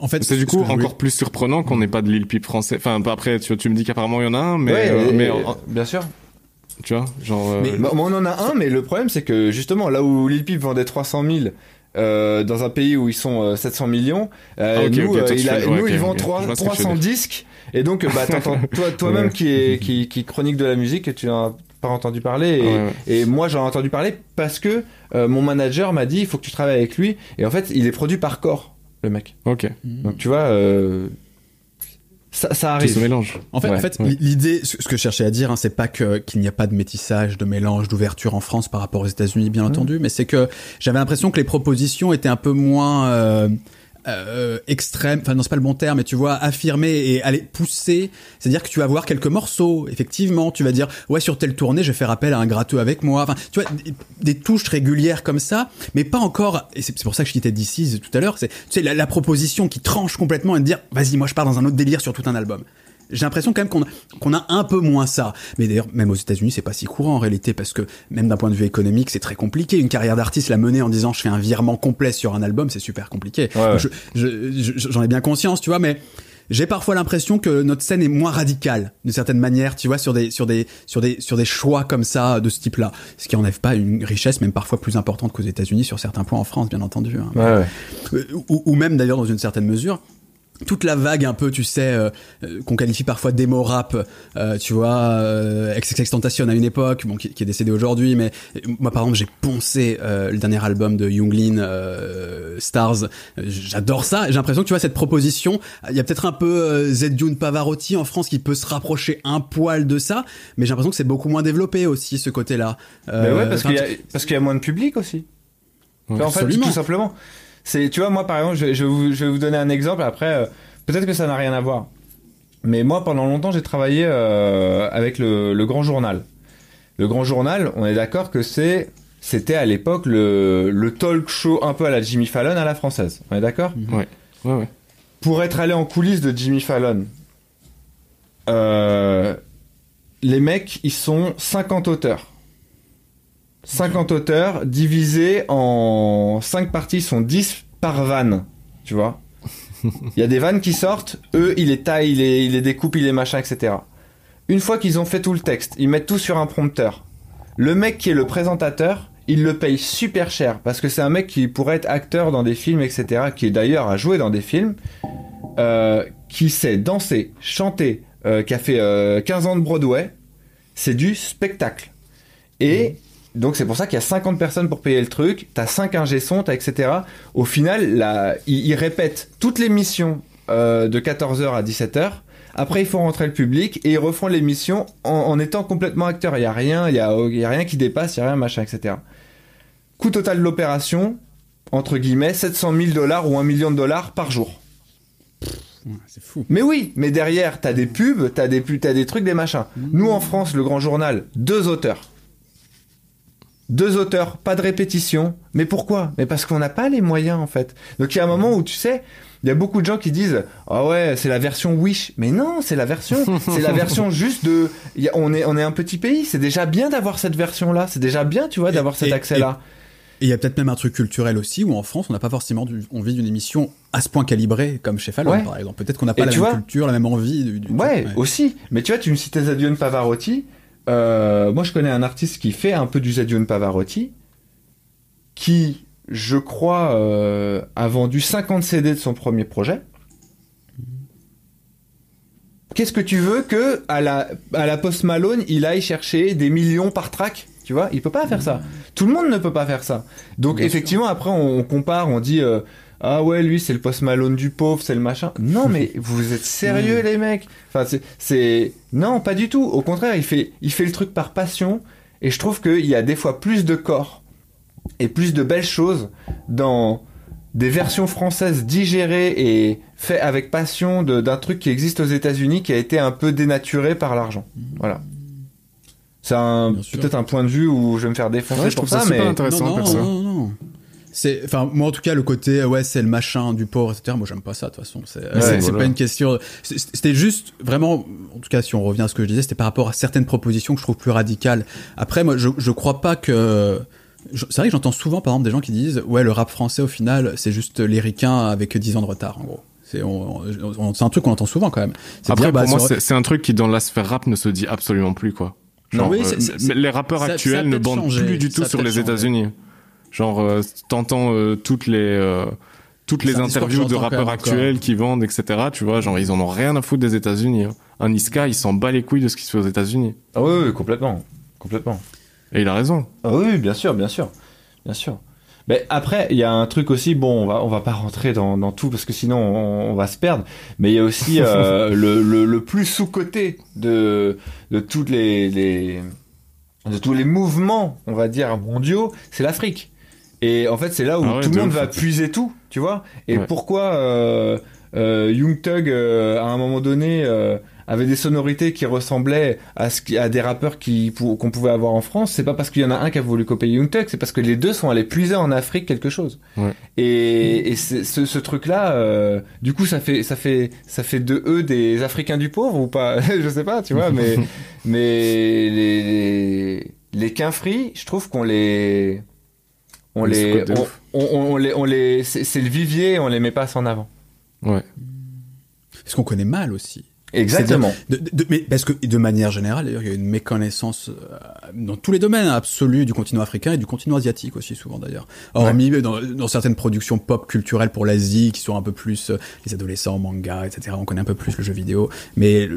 A: En fait, c'est du coup encore plus surprenant qu'on n'ait pas de Lil Peep français. Enfin, après, tu, tu me dis qu'apparemment il y en a un, mais,
C: euh, mais bien sûr.
A: Tu vois, genre.
C: Mais, on en a un, mais le problème c'est que justement là où Lil Peep vendait 300 000 euh, dans un pays où ils sont 700 millions, euh, nous, il a, nous ils vendent 300 disques et donc, bah, toi, toi-même qui est qui, qui chronique de la musique, tu n'as pas entendu parler. Et, et moi, j'en ai entendu parler parce que euh, mon manager m'a dit, il faut que tu travailles avec lui. Et en fait, il est produit par corps. le mec.
A: Ok.
C: Donc tu vois, euh, ça, ça arrive.
A: Tout se mélange.
B: En fait,
A: Ouais,
B: en fait
A: ouais.
B: l'idée, ce que je cherchais à dire, hein, c'est pas que qu'il n'y a pas de métissage, de mélange, d'ouverture en France par rapport aux États-Unis, bien entendu, mais c'est que j'avais l'impression que les propositions étaient un peu moins euh, euh, extrêmes. Enfin, non, c'est pas le bon terme, mais tu vois, affirmées et aller pousser. C'est-à-dire que tu vas voir quelques morceaux, effectivement. Tu vas dire, ouais, sur telle tournée, je vais faire appel à un gratteux avec moi. Enfin, tu vois, des, touches régulières comme ça, mais pas encore. Et c'est c'est pour ça que je citais DC's tout à l'heure. C'est, tu sais, la, la proposition qui tranche complètement et de dire, vas-y, moi, je pars dans un autre délire sur tout un album. J'ai l'impression quand même qu'on a, qu'on a un peu moins ça. Mais d'ailleurs, même aux États-Unis, c'est pas si courant en réalité parce que même d'un point de vue économique, c'est très compliqué. Une carrière d'artiste, la mener en disant je fais un virement complet sur un album, c'est super compliqué.
C: Ouais, ouais.
B: Je- je- je- J'en ai bien conscience, tu vois, mais j'ai parfois l'impression que notre scène est moins radicale d'une certaine manière, tu vois, sur des sur des sur des sur des choix comme ça de ce type-là, ce qui enlève pas une richesse même parfois plus importante qu'aux États-Unis sur certains points en France, bien entendu. hein.
C: Ouais, ouais.
B: Euh, ou, ou même d'ailleurs dans une certaine mesure toute la vague un peu tu sais euh, euh, qu'on qualifie parfois d'émo rap euh, tu vois euh, XXXTentacion à une époque bon qui, qui est décédé aujourd'hui mais euh, moi par exemple j'ai poncé euh, le dernier album de Younglin euh, Stars j'adore ça j'ai l'impression que tu vois cette proposition il y a peut-être un peu euh, Zedune Pavarotti en France qui peut se rapprocher un poil de ça mais j'ai l'impression que c'est beaucoup moins développé aussi ce côté là
C: Mais ouais, parce qu'il y, a- parce qu'il y a moins de public aussi. Tu vois, en fait,
B: Absolument.
C: tout simplement. C'est, tu vois, moi, par exemple, je, vous, je vais vous donner un exemple. Après, euh, peut-être que ça n'a rien à voir. Mais moi, pendant longtemps, j'ai travaillé euh, avec le, le Grand Journal. Le Grand Journal, on est d'accord que c'est, c'était à l'époque le, le talk show un peu à la Jimmy Fallon à la française. On est d'accord?
A: Ouais, ouais.
C: Pour être allé en coulisses de Jimmy Fallon, euh, les mecs, ils sont 50 auteurs. 50 auteurs divisés en 5 parties, sont 10 par vanne, tu vois. Il y a des vannes qui sortent, eux, ils les taillent, ils les, ils les découpent, ils les machins, etc. Une fois qu'ils ont fait tout le texte, ils mettent tout sur un prompteur. Le mec qui est le présentateur, il le paye super cher parce que c'est un mec qui pourrait être acteur dans des films, etc. Qui est d'ailleurs à jouer dans des films, euh, qui sait danser, chanter, euh, qui a fait euh, 15 ans de Broadway. C'est du spectacle. Et donc c'est pour ça qu'il y a 50 personnes pour payer le truc. T'as 5 ingé son, t'as etc. Au final, là, ils, ils répètent toute l'émission euh, de 14h à 17h. Après, il faut rentrer le public et ils refont l'émission en, en étant complètement acteur. Il y a rien, il y a, il y a rien qui dépasse, il y a rien machin, etc. Coût total de l'opération, entre guillemets, 700 000 dollars ou 1 million de dollars par jour.
B: C'est fou
C: Mais oui, mais derrière, t'as des pubs, t'as des, pubs, t'as des trucs, des machins. Nous, en France, le grand journal, deux auteurs. Deux auteurs, pas de répétition. Mais pourquoi? Mais parce qu'on n'a pas les moyens, en fait. Donc, il y a un moment où, tu sais, il y a beaucoup de gens qui disent Ah ouais, c'est la version Wish. Mais non, c'est la version. c'est la version juste de. il y a- on, est, on est un petit pays. C'est déjà bien d'avoir cette version-là. C'est déjà bien, tu vois, d'avoir cet
B: et-
C: accès-là.
B: Et il y a peut-être même un truc culturel aussi où en France on n'a pas forcément du, envie d'une émission à ce point calibrée comme chez Fallon
C: Ouais.
B: par exemple. Peut-être qu'on n'a pas
C: Et
B: la même
C: vois-
B: culture, la même envie. Du, du
C: Ouais,
B: truc,
C: aussi. Mais tu vois, tu me citais Zadione Pavarotti. Euh, moi, je connais un artiste qui fait un peu du Zadione Pavarotti, qui, je crois, euh, a vendu 50 CD de son premier projet. Qu'est-ce que tu veux que à la à la Post Malone, il aille chercher des millions par track? Tu vois, il peut pas faire ça. Tout le monde ne peut pas faire ça. Donc
B: Bien
C: effectivement, après on, on compare, on dit euh, ah ouais, lui c'est le Post Malone du pauvre, c'est le machin. Non mais vous êtes sérieux les mecs Enfin c'est c'est non pas du tout. Au contraire, il fait il fait le truc par passion et je trouve qu'il y a des fois plus de corps et plus de belles choses dans des versions françaises digérées et fait avec passion de- d'un truc qui existe aux États-Unis qui a été un peu dénaturé par l'argent. Voilà. C'est peut-être un point de vue où je vais me faire défoncer
A: Ouais, je
C: pour
A: trouve ça
C: mais
A: intéressant.
B: non, non,
A: perso.
B: non, non. C'est, enfin, moi en tout cas, le côté, ouais, c'est le machin du pauvre, etc. Moi, j'aime pas ça de toute façon. C'est,
A: voilà.
B: pas une question. C'était juste vraiment, en tout cas, si on revient à ce que je disais, c'était par rapport à certaines propositions que je trouve plus radicales. Après, moi, je, je crois pas que. C'est vrai que j'entends souvent, par exemple, des gens qui disent, ouais, le rap français, au final, c'est juste les ricains avec 10 ans de retard, en gros. C'est, on, on- c'est un truc qu'on entend souvent quand même.
A: Après,
B: dire, bah,
A: pour moi,
B: c'est-
A: un truc qui, dans la sphère rap, ne se dit absolument plus, quoi.
B: Non, oui,
A: euh, les rappeurs
B: ça- ça a
A: actuels ne bandent
B: changé.
A: plus du tout sur les. États-Unis. Genre, euh, t'entends euh, toutes les euh, toutes les interviews de rappeurs actuels qui vendent, etc. Tu vois, genre ils en ont rien à foutre des États-Unis. hein. Un Niska, il s'en bat les couilles de ce qui se fait aux États-Unis.
C: ah oui, oui, complètement, complètement.
A: Et il a raison.
C: Ah oui, bien sûr, bien sûr, bien sûr. Mais après, il y a un truc aussi. Bon, on va on va pas rentrer dans, dans tout parce que sinon on, va se perdre. Mais il y a aussi euh, le, le, le, plus sous côté de de toutes les, les de tous les mouvements, on va dire mondiaux, c'est l'Afrique. Et en fait, c'est là où ah tout le monde va puiser tout, tu vois. Et pourquoi euh, euh, Young Thug, euh, à un moment donné, euh, avait des sonorités qui ressemblaient à, ce qui, à des rappeurs qui qu'on pouvait avoir en France, c'est pas parce qu'il y en a un qui a voulu copier Young Thug, c'est parce que les deux sont allés puiser en Afrique quelque chose. Ouais. Et, et ce, ce truc-là, euh, du coup, ça fait ça fait ça fait de eux des Africains du pauvre ou pas? Je sais pas, tu vois, mais mais les les, les quinfris, je trouve qu'on les on les, on, on, les, on les, c'est le vivier, on les met pas en avant.
A: Ouais.
B: Parce qu'on connaît mal aussi?
C: Exactement.
B: mais parce que de manière générale, d'ailleurs, il y a une méconnaissance euh, dans tous les domaines absolus du continent africain et du continent asiatique aussi souvent d'ailleurs. Hormis dans, dans, certaines productions pop culturelles pour l'Asie qui sont un peu plus euh, les adolescents, manga, etc. On connaît un peu plus le jeu vidéo, mais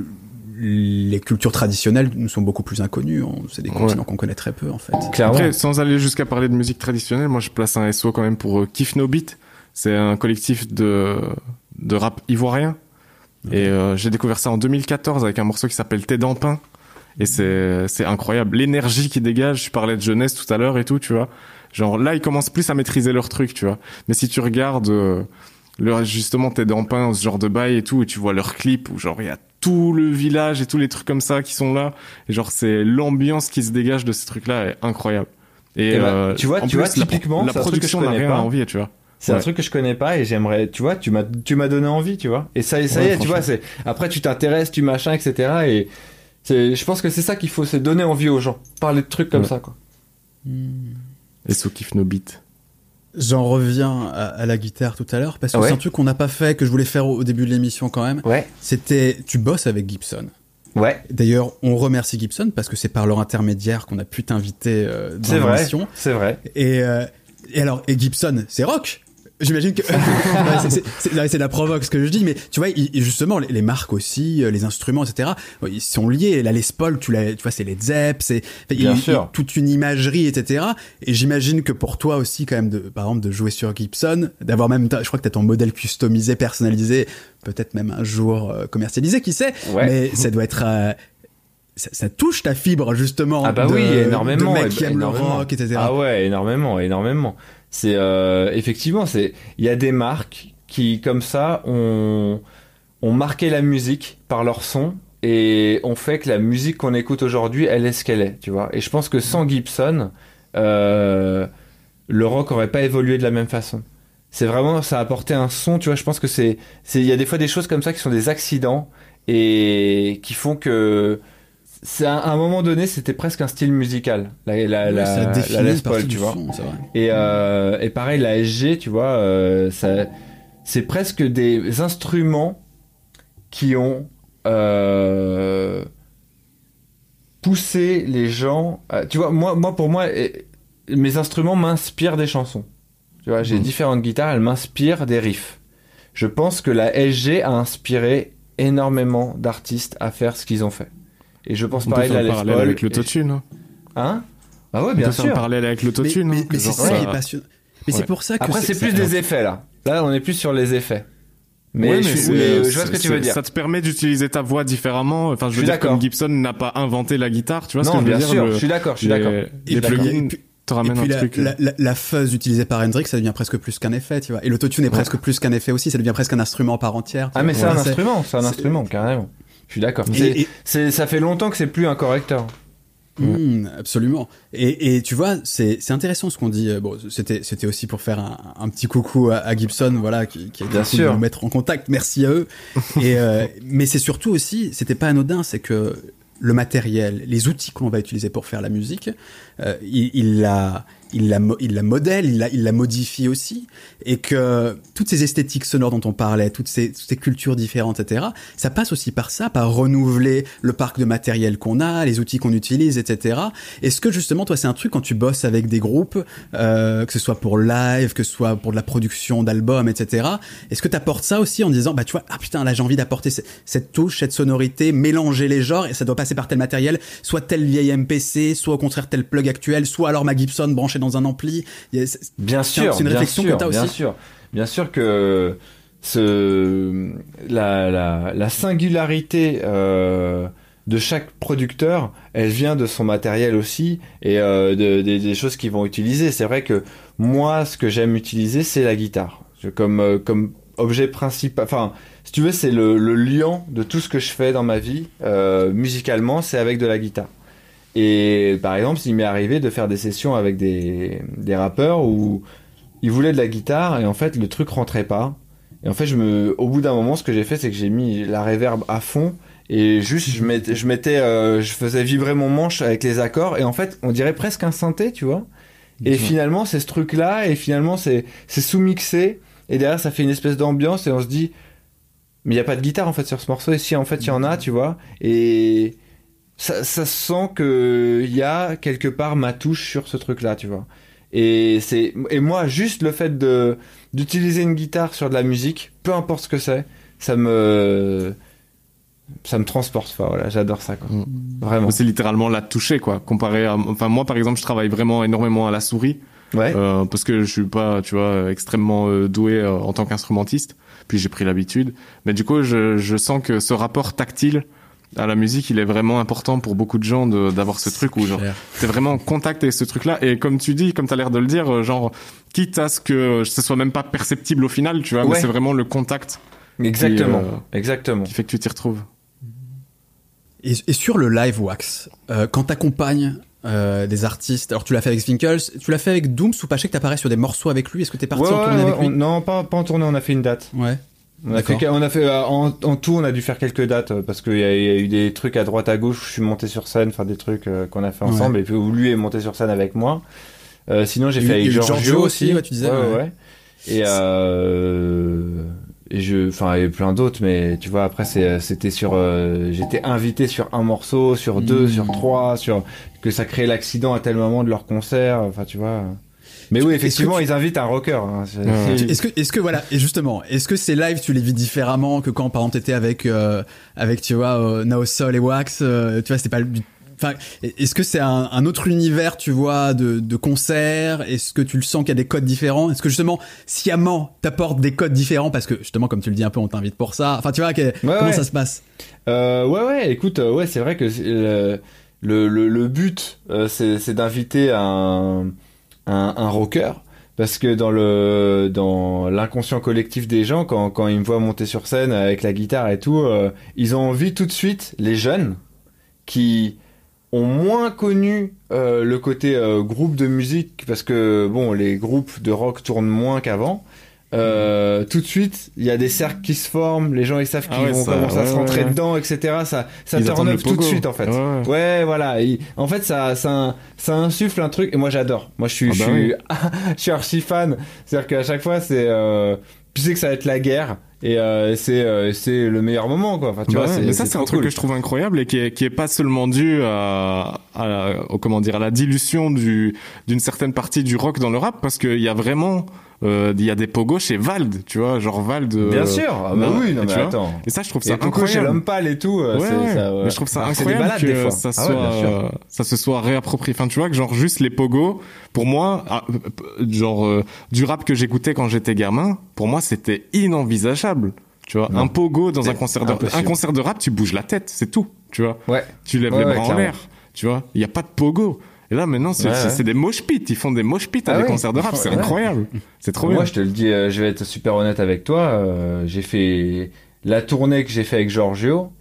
B: les cultures traditionnelles nous sont beaucoup plus inconnues. C'est des continents qu'on connaît très peu en fait.
A: Après, sans aller jusqu'à parler de musique traditionnelle, moi je place un SO quand même pour euh, Kif No Beat. C'est un collectif de de rap ivoirien et euh, j'ai découvert ça en 2014 avec un morceau qui s'appelle T'es d'Empin. Et c'est, c'est incroyable. L'énergie qui dégage, je parlais de jeunesse tout à l'heure et tout, tu vois. Genre là, ils commencent plus à maîtriser leur truc, tu vois. Mais si tu regardes euh, leur, justement T'es d'Empin, ce genre de bail et tout, et tu vois leurs clips où genre il y a tout le village et tous les trucs comme ça qui sont là. Et genre c'est l'ambiance qui se dégage de ces trucs-là est incroyable.
C: Et, bah, euh, tu vois, tu vois, typiquement,
A: la, production n'a rien à envier, tu vois.
C: C'est un truc que je connais pas et j'aimerais, tu vois, tu m'as, tu m'as donné envie, tu vois. Et ça, ça y est, tu vois, c'est, après tu t'intéresses, tu machin, etc. Et c'est, je pense que c'est ça qu'il faut, c'est donner envie aux gens. Parler de trucs comme ça, quoi.
A: Et sous kiff nos beats.
B: J'en reviens à, la guitare tout à l'heure parce que c'est un truc qu'on n'a pas fait, que je voulais faire au, début de l'émission quand même.
C: Ouais.
B: C'était, tu bosses avec Gibson.
C: Ouais.
B: D'ailleurs, on remercie Gibson parce que c'est par leur intermédiaire qu'on a pu t'inviter euh, dans l'émission.
C: C'est vrai.
B: Et, euh, et alors, et Gibson, c'est rock. J'imagine que c'est la provoque ce que je dis, mais tu vois, justement, les, marques aussi, euh, les instruments, etc. Ils sont liés. La Les Paul, tu, tu vois, c'est les Zepp, c'est toute une imagerie, etc. Et j'imagine que pour toi aussi, quand même, de, par exemple, de jouer sur Gibson, d'avoir même, je crois que t'as ton modèle customisé, personnalisé, peut-être même un jour euh, commercialisé, qui sait. Mais ça doit être euh, ça, touche ta fibre justement.
C: Ah bah oui, énormément.
B: De mec qui aime le rock, etc.
C: Ah ouais, énormément, énormément. C'est euh, effectivement, c'est il y a des marques qui comme ça ont ont marqué la musique par leur son et ont fait que la musique qu'on écoute aujourd'hui, elle est ce qu'elle est, tu vois. Et je pense que sans Gibson, euh, le rock aurait pas évolué de la même façon. C'est vraiment, ça a apporté un son, tu vois. Je pense que c'est, c'est, il y a des fois des choses comme ça qui sont des accidents et qui font que c'est à un moment donné, c'était presque un style musical, la, la, la, la Les Paul, tu vois. et, euh, et pareil, la SG, tu vois, euh, ça, c'est presque des instruments qui ont euh, poussé les gens. tu vois, moi, moi, pour moi, mes instruments m'inspirent des chansons. Tu vois, j'ai mmh. différentes guitares, elles m'inspirent des riffs. Je pense que la SG a inspiré énormément d'artistes à faire ce qu'ils ont fait. Et je pense pareil
A: à parallèle avec l'autotune.
C: Hein, hein Ah ouais, bien
A: on
C: sûr.
A: On parallèle avec l'autotune.
B: Mais, mais, mais c'est ça qui est passionnant. Mais c'est pour ça que.
C: Après, c'est plus des effets là. Là, on est plus sur les effets. Mais, je, vois ce que tu veux dire.
A: Ça te permet d'utiliser ta voix différemment. Enfin, je veux dire, comme Gibson n'a pas inventé la guitare, tu vois ce que je veux dire.
C: Non, bien sûr, je suis d'accord, je suis d'accord.
A: Les plugins te ramènent un
B: la,
A: truc.
B: La, la, la, fuzz utilisée par Hendrix, ça devient presque plus qu'un effet, tu vois. Et l'autotune est presque plus qu'un effet aussi, ça devient presque un instrument par entière.
C: Ah, mais c'est un instrument, c'est un instrument, carrément. Je suis d'accord. Ça fait longtemps que c'est plus un correcteur.
B: Mmh, absolument. Et, et, tu vois, c'est intéressant ce qu'on dit. Euh, bon, c'était c'était aussi pour faire un, un petit coucou à, Gibson, voilà, qui, qui a
C: Bien sûr. de
B: nous mettre en contact. Merci à eux. et euh, mais c'est surtout aussi, c'était pas anodin, c'est que le matériel, les outils qu'on va utiliser pour faire la musique, euh, il, il a il la, il la modèle, il la, il la modifie aussi, et que toutes ces esthétiques sonores dont on parlait, toutes ces, toutes ces cultures différentes, etc., ça passe aussi par ça, par renouveler le parc de matériel qu'on a, les outils qu'on utilise, etc. Est-ce que justement, toi, c'est un truc quand tu bosses avec des groupes, euh, que ce soit pour live, que ce soit pour de la production d'albums, etc., est-ce que tu apportes ça aussi en disant, bah tu vois, ah putain, là j'ai envie d'apporter cette touche, cette sonorité, mélanger les genres, et ça doit passer par tel matériel, soit tel vieil MPC, soit au contraire tel plug actuel, soit alors ma Gibson branchée dans un ampli.
C: bien sûr, c'est une réflexion que aussi. Bien sûr, bien sûr que ce la la, la singularité euh, de chaque producteur, elle vient de son matériel aussi et euh, de, des choses qu'ils vont utiliser. C'est vrai que moi, ce que j'aime utiliser, c'est la guitare. Comme euh, comme objet principal. Enfin, si tu veux, c'est le, le liant de tout ce que je fais dans ma vie euh, musicalement, c'est avec de la guitare. Et par exemple, il m'est arrivé de faire des sessions avec des, des rappeurs où ils voulaient de la guitare et en fait le truc rentrait pas. Et en fait, je me, au bout d'un moment, ce que j'ai fait, c'est que j'ai mis la reverb à fond et juste je mettais, je mettais, euh, je faisais vibrer mon manche avec les accords et en fait, on dirait presque un synthé, tu vois. Et finalement, c'est ce truc-là et finalement, c'est c'est sous-mixé et derrière, ça fait une espèce d'ambiance et on se dit, mais il y a pas de guitare en fait sur ce morceau et si en fait il y en a, tu vois. Et ça, ça sent que il y a quelque part ma touche sur ce truc-là, tu vois. Et c'est et moi juste le fait de d'utiliser une guitare sur de la musique, peu importe ce que c'est, ça me ça me transporte. Enfin voilà, j'adore ça quoi. Mm. Vraiment.
A: C'est littéralement la toucher quoi. Comparé à, enfin moi par exemple, je travaille vraiment énormément à la souris.
C: Ouais.
A: Euh, parce que je suis pas, tu vois, extrêmement euh, doué euh, en tant qu'instrumentiste. Puis j'ai pris l'habitude. Mais du coup, je, je sens que ce rapport tactile à la musique, il est vraiment important pour beaucoup de gens d'avoir ce truc où genre t'es vraiment en contact avec ce truc-là. Et comme tu dis, comme t'as l'air de le dire, euh, genre quitte à ce que ce soit même pas perceptible au final, tu vois, mais c'est vraiment le contact.
C: Exactement, qui, euh, exactement.
A: Qui fait que tu t'y retrouves.
B: Et, et, sur le live wax, euh, quand t'accompagnes euh, des artistes. Alors tu l'as fait avec Svinkels, tu l'as fait avec Dooms ou Paché que t'apparais sur des morceaux avec lui Est-ce que t'es parti en tournée avec lui?
C: Non, pas, pas en tournée, on a fait une date.
B: Ouais.
C: On a, fait, on a fait euh, en, en, tout, on a dû faire quelques dates euh, parce qu'il y, a eu des trucs à droite à gauche où je suis monté sur scène, faire des trucs euh, qu'on a fait ensemble et puis où lui est monté sur scène avec moi. Euh, sinon, j'ai fait avec Giorgio, aussi.
B: Ouais, tu disais.
C: Ouais, ouais. Et euh, et je, enfin, il y a plein d'autres, mais tu vois, après c'était sur, j'étais invité sur un morceau, sur deux, sur mm. trois, sur que ça crée l'accident à tel moment de leur concert. Enfin, tu vois. Mais oui, effectivement, ils invitent un rocker. Hein.
B: Est-ce que, est-ce que voilà, et justement, est-ce que ces lives, tu les vis différemment que quand, par exemple, t'étais avec, euh, avec, tu vois, euh, Nao Sol et Wax, euh, tu vois, c'était pas Enfin, est-ce que c'est un, un, autre univers, tu vois, de, de concerts Est-ce que tu le sens qu'il y a des codes différents? Est-ce que justement, sciemment, t'apportes des codes différents? Parce que justement, comme tu le dis un peu, on t'invite pour ça. Enfin, tu vois, comment ça se passe?
C: Euh, Ouais, ouais. Écoute, euh, ouais, c'est vrai que le, le, le, but, c'est d'inviter un un, rocker parce que dans le dans l'inconscient collectif des gens quand quand ils me voient monter sur scène avec la guitare et tout euh, ils ont envie tout de suite les jeunes qui ont moins connu euh, le côté euh, groupe de musique parce que bon les groupes de rock tournent moins qu'avant euh, tout de suite, il y a des cercles qui se forment, les gens ils savent ah qu'ils vont commencer à se rentrer dedans, etc. Ça, ça turn tout de suite en fait. Ouais, voilà. en fait, ça, ça, ça insuffle un truc. Et moi, j'adore. Moi, je suis, ah je, bah suis je suis archi fan. C'est-à-dire qu'à chaque fois, c'est, euh, tu sais que ça va être la guerre. Et euh, c'est euh, c'est le meilleur moment quoi. Enfin, tu bah vois,
A: mais ça c'est un truc que je trouve incroyable et qui est qui est pas seulement dû à, à, comment dire à la dilution du d'une certaine partie du rock dans le rap parce qu'il y a vraiment euh, il y a des pogos chez Vald, tu vois, genre Vald. Euh,
C: Bien sûr, ah bah oui, non mais attends.
A: Et ça, je trouve ça incroyable. chez
C: l'homme pâle et tout.
A: Euh, ouais, Ça, mais je trouve ça incroyable que ça ah soit, ça se soit réapproprié. Enfin, tu vois, que genre juste les pogos, pour moi, ah, genre du rap que j'écoutais quand j'étais gamin, pour moi, c'était inenvisageable. Tu vois, un pogo dans un concert de, un concert de rap, tu bouges la tête, c'est tout. Tu vois.
C: Ouais.
A: Tu lèves les bras en l'air. Tu vois, il y a pas de pogo. Et là, maintenant, c'est des mosh pits. Ils font des mosh pits à ah des concerts de rap. C'est incroyable. C'est trop
C: Moi,
A: bien.
C: Moi, je te le dis, euh, je vais être super honnête avec toi. Euh, j'ai fait la tournée que j'ai fait avec Giorgio.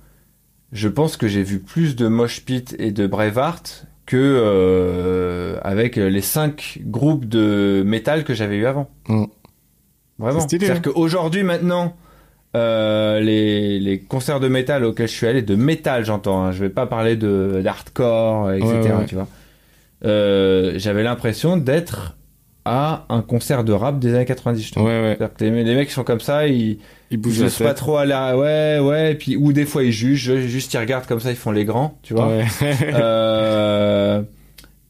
C: Je pense que j'ai vu plus de mosh pits et de Braveheart que euh, avec les cinq groupes de métal que j'avais eu avant. Mm. Vraiment. C'est-à-dire hein. qu'aujourd'hui, maintenant, euh, les, les concerts de métal auxquels je suis allé, de métal j'entends, hein, je vais pas parler de d'hardcore, etc. Tu vois. Euh, j'avais l'impression d'être à un concert de rap des années 90.
A: Ouais, ouais.
C: Que les, mecs sont comme ça, ils, ils bougent pas trop à la, ouais, ouais, et puis, ou des fois ils jugent, juste ils regardent comme ça, ils font les grands, tu vois. Ouais. euh,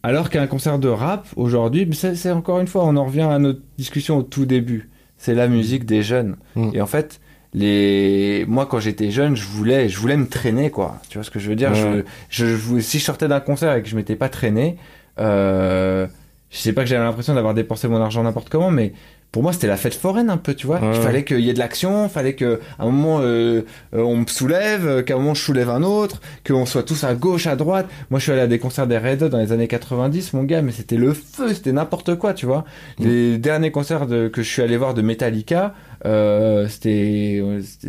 C: alors qu'un concert de rap, aujourd'hui, c'est encore une fois, on en revient à notre discussion au tout début. C'est la musique des jeunes. Mm. Et en fait, les moi quand j'étais jeune je voulais je voulais me traîner quoi tu vois ce que je veux dire? Je, je, si je sortais d'un concert et que je m'étais pas traîné euh, je sais pas que j'avais l'impression d'avoir dépensé mon argent n'importe comment, mais pour moi c'était la fête foraine un peu tu vois. Il fallait qu'il y ait de l'action fallait que à un moment euh, euh, on me soulève qu'à un moment je soulève un autre qu'on soit tous à gauche à droite. Moi je suis allé à des concerts des Red Hot dans les années 90 mon gars mais c'était le feu c'était n'importe quoi tu vois. Mm. les derniers concerts de, que je suis allé voir de Metallica euh, c'était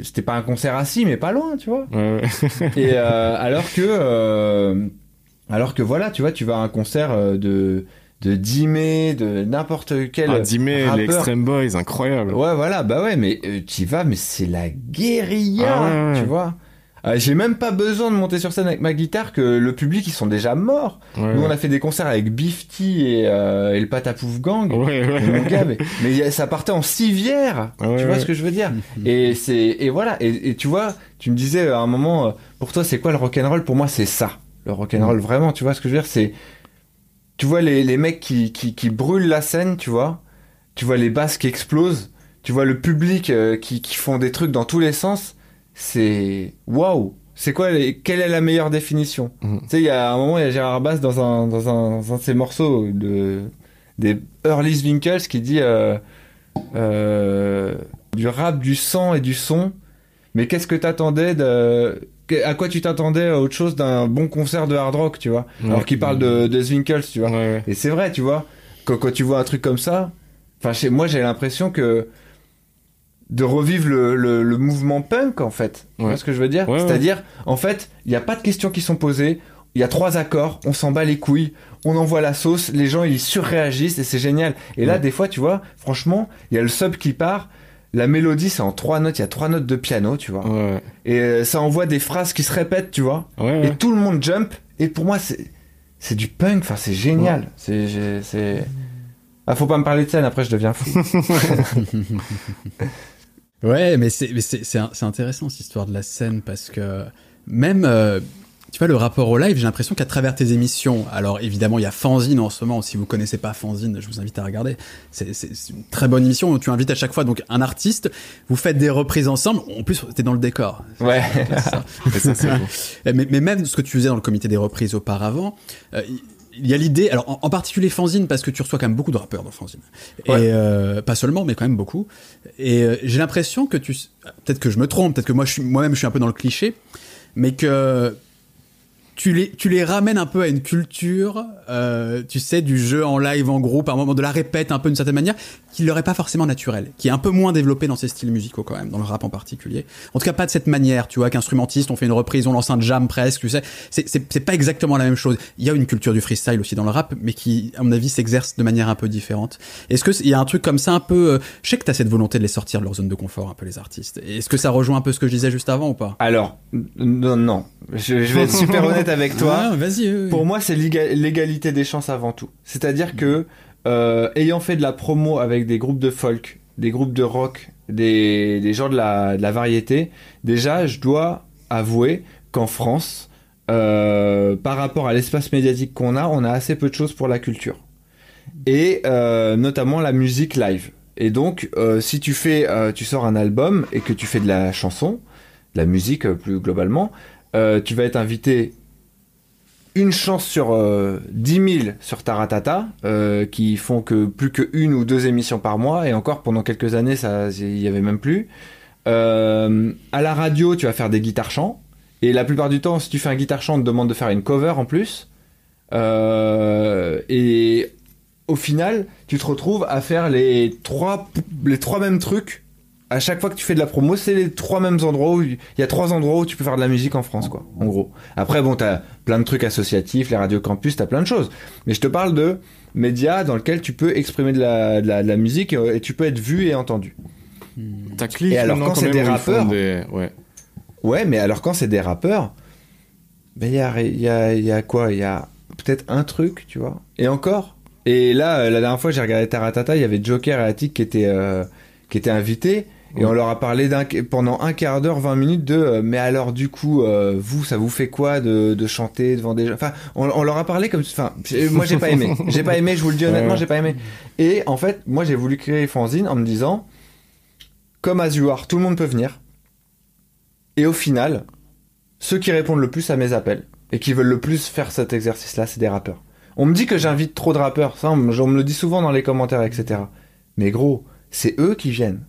C: c'était pas un concert assis mais pas loin tu vois. Et euh, alors que euh, alors que voilà tu vois tu vas à un concert de de Dimé, de n'importe quel.
A: Ah, Dimé, les Extreme Boys, incroyable.
C: Ouais, voilà, bah ouais, mais euh, tu vas, mais c'est la guérilla, ah tu vois. Ah, j'ai même pas besoin de monter sur scène avec ma guitare que le public ils sont déjà morts. Nous on a fait des concerts avec Bifty et, euh, et le Patapouf Gang.
A: Ouais,
C: mon gars, mais, mais, ça partait en civière. tu vois ce que je veux dire? Et c'est et voilà. Et, et, tu vois, tu me disais à un moment, euh, pour toi c'est quoi le rock'n'roll Pour moi c'est ça. Le rock'n'roll mm. vraiment. Tu vois ce que je veux dire C'est tu vois les, les mecs qui, qui, qui, brûlent la scène, tu vois. Tu vois les basses qui explosent. Tu vois le public euh, qui, qui font des trucs dans tous les sens. C'est waouh. C'est quoi les... Quelle est la meilleure définition? Mhm. Tu sais, il y a un moment, il y a Gérard Bass dans un, dans un, dans un de ses morceaux de des Early Winkles qui dit euh, euh, du rap, du sang et du son. Mais qu'est-ce que t'attendais de à quoi tu t'attendais autre chose d'un bon concert de hard rock, tu vois. Alors qu'il parle de, de Zwinkels, tu vois. Et c'est vrai, tu vois, quand, quand, tu vois un truc comme ça, enfin, chez moi, j'ai l'impression que de revivre le, le, mouvement punk, en fait. Tu vois ce que je veux dire? C'est-à-dire, en fait, il n'y a pas de questions qui sont posées. Il y a trois accords, on s'en bat les couilles, on envoie la sauce, les gens ils surréagissent et c'est génial. Et là, des fois, tu vois, franchement, il y a le sub qui part, la mélodie c'est en trois notes, il y a trois notes de piano, tu vois. Et euh, ça envoie des phrases qui se répètent, tu vois. et tout le monde jump. Et pour moi, c'est c'est du punk. Enfin, c'est génial. C'est c'est. Ah, faut pas me parler de scène. Après, je deviens fou.
B: ouais, mais c'est c'est intéressant cette histoire de la scène parce que même euh, tu vois, le rapport au live, j'ai l'impression qu'à travers tes émissions, alors évidemment, il y a Fanzine en ce moment. Si vous connaissez pas Fanzine, je vous invite à regarder. C'est une très bonne émission où tu invites à chaque fois donc un artiste. Vous faites des reprises ensemble. En plus, t'es dans le décor.
C: Ouais.
B: mais, mais, même ce que tu faisais dans le comité des reprises auparavant. Euh, il y a l'idée, alors en, particulier Fanzine, parce que tu reçois quand même beaucoup de rappeurs dans Fanzine. Et euh, pas seulement, mais quand même beaucoup. Et euh, j'ai l'impression que tu, peut-être que je me trompe, peut-être que moi, moi-même, je suis un peu dans le cliché, mais que tu les, ramènes un peu à une culture, euh, tu sais, du jeu en live, en groupe, à un moment de la répète un peu d'une certaine manière, qui leur est pas forcément naturel, qui est un peu moins développé dans ces styles musicaux quand même, dans le rap en particulier. En tout cas, pas de cette manière, tu vois, qu'instrumentiste, on fait une reprise, on lance un jam presque, tu sais. C'est, pas exactement la même chose. Il y a une culture du freestyle aussi dans le rap, mais qui, à mon avis, s'exerce de manière un peu différente. Est-ce que il y a un truc comme ça un peu, euh, je sais que t'as cette volonté de les sortir de leur zone de confort, un peu les artistes. Est-ce que ça rejoint un peu ce que je disais juste avant ou pas?
C: Alors, non, non. Je, je vais être super honnête avec toi.
B: vas-y.
C: Pour moi, c'est l'égalité des chances avant tout. C'est-à-dire que ayant fait de la promo avec des groupes de folk, des groupes de rock, des, des gens de la, variété, déjà, je dois avouer qu'en France, euh, par rapport à l'espace médiatique qu'on a, on a assez peu de choses pour la culture. Et euh, notamment la musique live. Et donc, euh, si tu fais, euh, tu sors un album et que tu fais de la chanson, de la musique euh, plus globalement, tu vas être invité une chance sur euh, 10 000 sur Taratata, euh, qui font que plus que une ou deux émissions par mois, et encore pendant quelques années, ça, il y avait même plus. Euh, à la radio, tu vas faire des guitares chants, et la plupart du temps, si tu fais un guitare chant, on te demande de faire une cover en plus. Euh, et au final, tu te retrouves à faire les trois, les trois mêmes trucs à chaque fois que tu fais de la promo, c'est les trois mêmes endroits où il y a trois endroits où tu peux faire de la musique en France, quoi, en gros. Après, bon, t'as plein de trucs associatifs, les radios campus, t'as plein de choses. Mais je te parle de médias dans lesquels tu peux exprimer de la, de la, musique et, tu peux être vu et entendu.
A: Hmm.
C: et alors quand c'est des rappeurs, Ouais. ouais, mais alors quand c'est des rappeurs, ben il y a, y, a, y a quoi? Il y a peut-être un truc, tu vois. Et encore. Et là, la dernière fois, j'ai regardé Taratata, il y avait Joker et Attic qui étaient euh, qui étaient invités. Et on leur a parlé pendant un quart d'heure, 20 minutes de euh, mais alors du coup euh, vous ça vous fait quoi de, de chanter devant des gens? Enfin on, on, leur a parlé comme enfin moi j'ai pas aimé. J'ai pas aimé je vous le dis honnêtement j'ai pas aimé. Et en fait moi j'ai voulu créer Fanzine en me disant comme as you are tout le monde peut venir. Et au final ceux qui répondent le plus à mes appels et qui veulent le plus faire cet exercice là c'est des rappeurs. On me dit que j'invite trop de rappeurs, ça, on me le dit souvent dans les commentaires, etc. Mais gros, c'est eux qui viennent.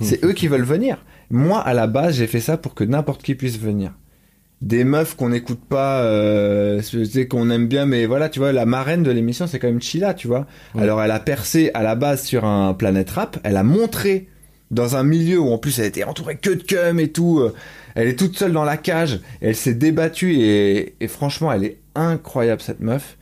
C: C'est eux qui veulent venir. Moi, à la base, j'ai fait ça pour que n'importe qui puisse venir. Des meufs qu'on n'écoute pas, euh, qu'on aime bien, mais voilà, tu vois, la marraine de l'émission, c'est quand même Chila, tu vois. Alors, elle a percé à la base sur un Planète Rap. Elle a montré dans un milieu où en plus elle était entourée que de cum et tout. Euh, elle est toute seule dans la cage. Elle s'est débattue et, et franchement, elle est incroyable cette meuf.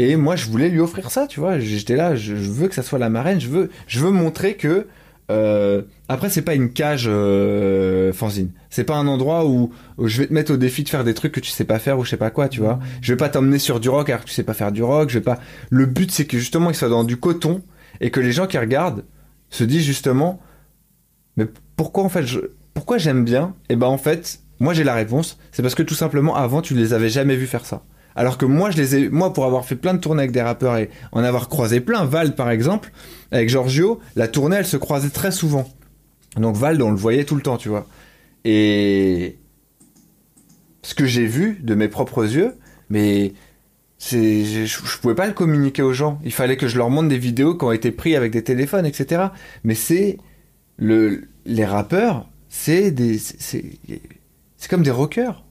C: Et moi, je voulais lui offrir ça, tu vois. J'étais là, je, veux que ça soit la marraine. Je veux, je veux montrer que. Euh, après, c'est pas une cage euh, fanzine. C'est pas un endroit où, je vais te mettre au défi de faire des trucs que tu sais pas faire ou je sais pas quoi, tu vois. Je vais pas t'emmener sur du rock alors que tu sais pas faire du rock. Je vais pas. Le but, c'est que justement, il soit dans du coton et que les gens qui regardent se disent justement, mais pourquoi en fait, je, pourquoi j'aime bien? Et eh ben en fait, moi j'ai la réponse. C'est parce que tout simplement avant, tu les avais jamais vus faire ça. Alors que moi, je les ai, moi, pour avoir fait plein de tournées avec des rappeurs et en avoir croisé plein, Val par exemple, avec Giorgio, la tournée, elle se croisait très souvent. Donc Val, on le voyait tout le temps, tu vois. Et ce que j'ai vu de mes propres yeux, mais je, je, pouvais pas le communiquer aux gens. Il fallait que je leur montre des vidéos qui ont été prises avec des téléphones, etc. Mais c'est le, les rappeurs, c'est des, c'est, comme des rockers.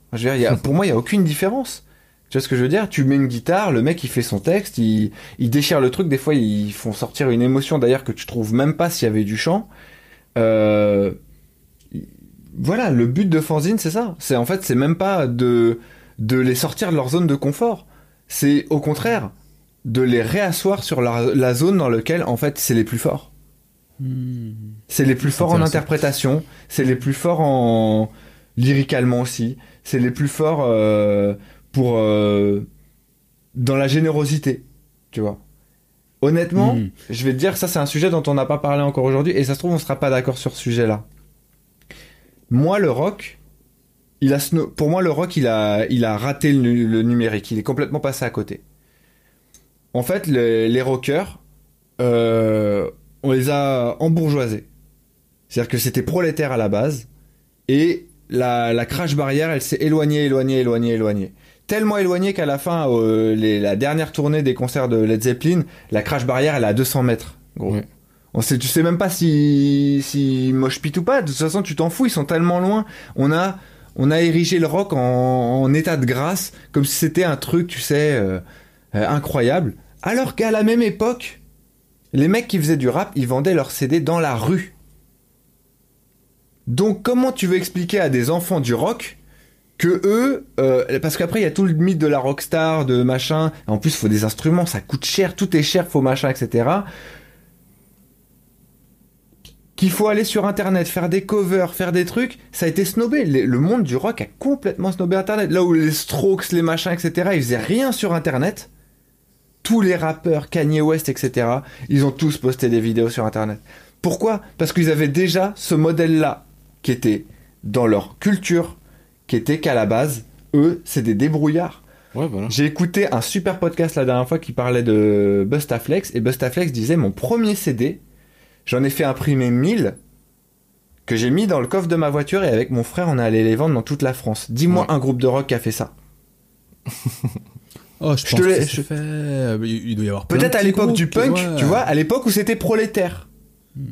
C: Pour moi, il y a aucune différence. Tu vois ce que je veux dire? Tu mets une guitare, le mec il fait son texte, il, il déchire le truc. Des fois ils font sortir une émotion d'ailleurs que tu trouves même pas s'il y avait du chant. Euh, voilà, le but de fanzine c'est ça. C'est en fait c'est même pas de de les sortir de leur zone de confort. C'est au contraire de les réasseoir sur la, zone dans laquelle en fait c'est les plus forts. Hmm. C'est les plus forts en interprétation, c'est les plus forts en lyricalement aussi, c'est les plus forts. Euh, pour euh, dans la générosité, tu vois. Honnêtement, hmm. je vais te dire, ça c'est un sujet dont on n'a pas parlé encore aujourd'hui, et ça se trouve on sera pas d'accord sur ce sujet-là. Moi, le rock, il a pour moi le rock, il a, il a raté le, numérique, il est complètement passé à côté. En fait, les rockers, euh, on les a embourgeoisés. C'est-à-dire que c'était prolétaire à la base, et la, la crash barrière, elle s'est éloignée, éloignée, éloignée, éloignée tellement éloigné qu'à la fin, euh, la dernière tournée des concerts de Led Zeppelin, la crash barrière, elle est à 200 mètres. On sait, tu sais même pas si, si moche pit ou pas. De toute façon, tu t'en fous. Ils sont tellement loin. On a, on a érigé le rock en, état de grâce, comme si c'était un truc, tu sais, euh, euh, incroyable. Alors qu'à la même époque, les mecs qui faisaient du rap, ils vendaient leurs CD dans la rue. Donc, comment tu veux expliquer à des enfants du rock que eux, euh, parce qu'après il y a tout le mythe de la rockstar, de machin. En plus, faut des instruments, ça coûte cher, tout est cher, faut machin, etc. Qu'il faut aller sur Internet, faire des covers, faire des trucs, ça a été snobé. Le, monde du rock a complètement snobé Internet. Là où les Strokes, les machins, etc. Ils faisaient rien sur Internet. Tous les rappeurs, Kanye West, etc. Ils ont tous posté des vidéos sur Internet. Pourquoi? Parce qu'ils avaient déjà ce modèle-là qui était dans leur culture, qui était qu'à la base, eux, c'est des débrouillards. J'ai écouté un super podcast la dernière fois qui parlait de Bustaflex et Bustaflex disait mon premier CD, j'en ai fait imprimer 1000 que j'ai mis dans le coffre de ma voiture et avec mon frère on est allé les vendre dans toute la France. Dis-moi un groupe de rock qui a fait ça.
B: oh, je, pense que fait. Euh, il doit y avoir
C: peut-être à l'époque du punk, tu vois, à l'époque où c'était prolétaire. Hmm.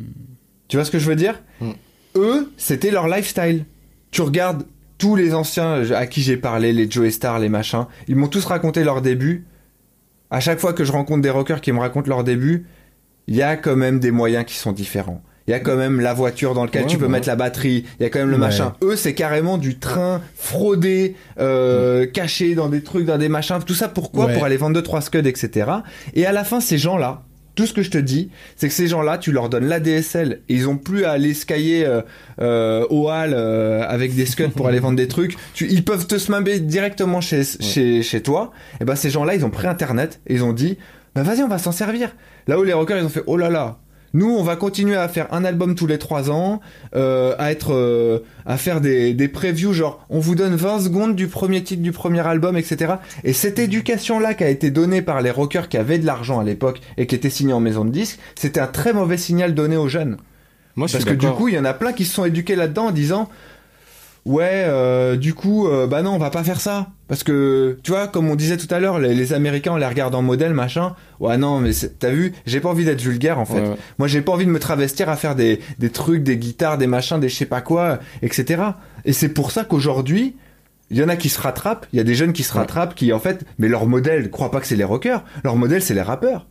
C: Tu vois ce que je veux dire? Hmm. Eux, c'était leur lifestyle. Tu regardes tous les anciens à qui j'ai parlé, les Joe Star, les machins, ils m'ont tous raconté leur début. À chaque fois que je rencontre des rockers qui me racontent leur début, il y a quand même des moyens qui sont différents. Il y a quand même la voiture dans laquelle tu peux mettre la batterie. Il y a quand même le machin. Eux, c'est carrément du train fraudé, euh, caché dans des trucs, dans des machins. Tout ça pourquoi? Pour aller vendre deux trois scuds, etc. Et à la fin, ces gens-là, tout ce que je te dis, c'est que ces gens-là, tu leur donnes l'ADSL et ils ont plus à aller scailler euh, euh, au hall euh, avec des scuds pour aller vendre des trucs. Tu, ils peuvent te smamber directement chez, chez, chez toi. Et ben ces gens-là, ils ont pris Internet et ils ont dit, bah vas-y, on va s'en servir. Là où les rockers, ils ont fait, oh là là, nous, on va continuer à faire un album tous les trois ans, euh, à être, euh, à faire des, des previews, genre, on vous donne 20 secondes du premier titre du premier album, etc. Et cette éducation-là qui a été donnée par les rockers qui avaient de l'argent à l'époque et qui étaient signés en maison de disques, c'était un très mauvais signal donné aux jeunes. Moi, Parce que du coup, il y en a plein qui se sont éduqués là-dedans en disant, ouais, euh, du coup, euh, bah non, on va pas faire ça. Parce que, tu vois, comme on disait tout à l'heure, les, Américains, on les regarde en modèle, machin. Ouais, non, mais t'as vu, j'ai pas envie d'être vulgaire, en fait. Moi, j'ai pas envie de me travestir à faire des, des trucs, des guitares, des machins, des je sais pas quoi, etc. Et c'est pour ça qu'aujourd'hui, il y en a qui se rattrapent, il y a des jeunes qui se rattrapent, qui, en fait, mais leur modèle, crois pas que c'est les rockers, leur modèle, c'est les rappeurs.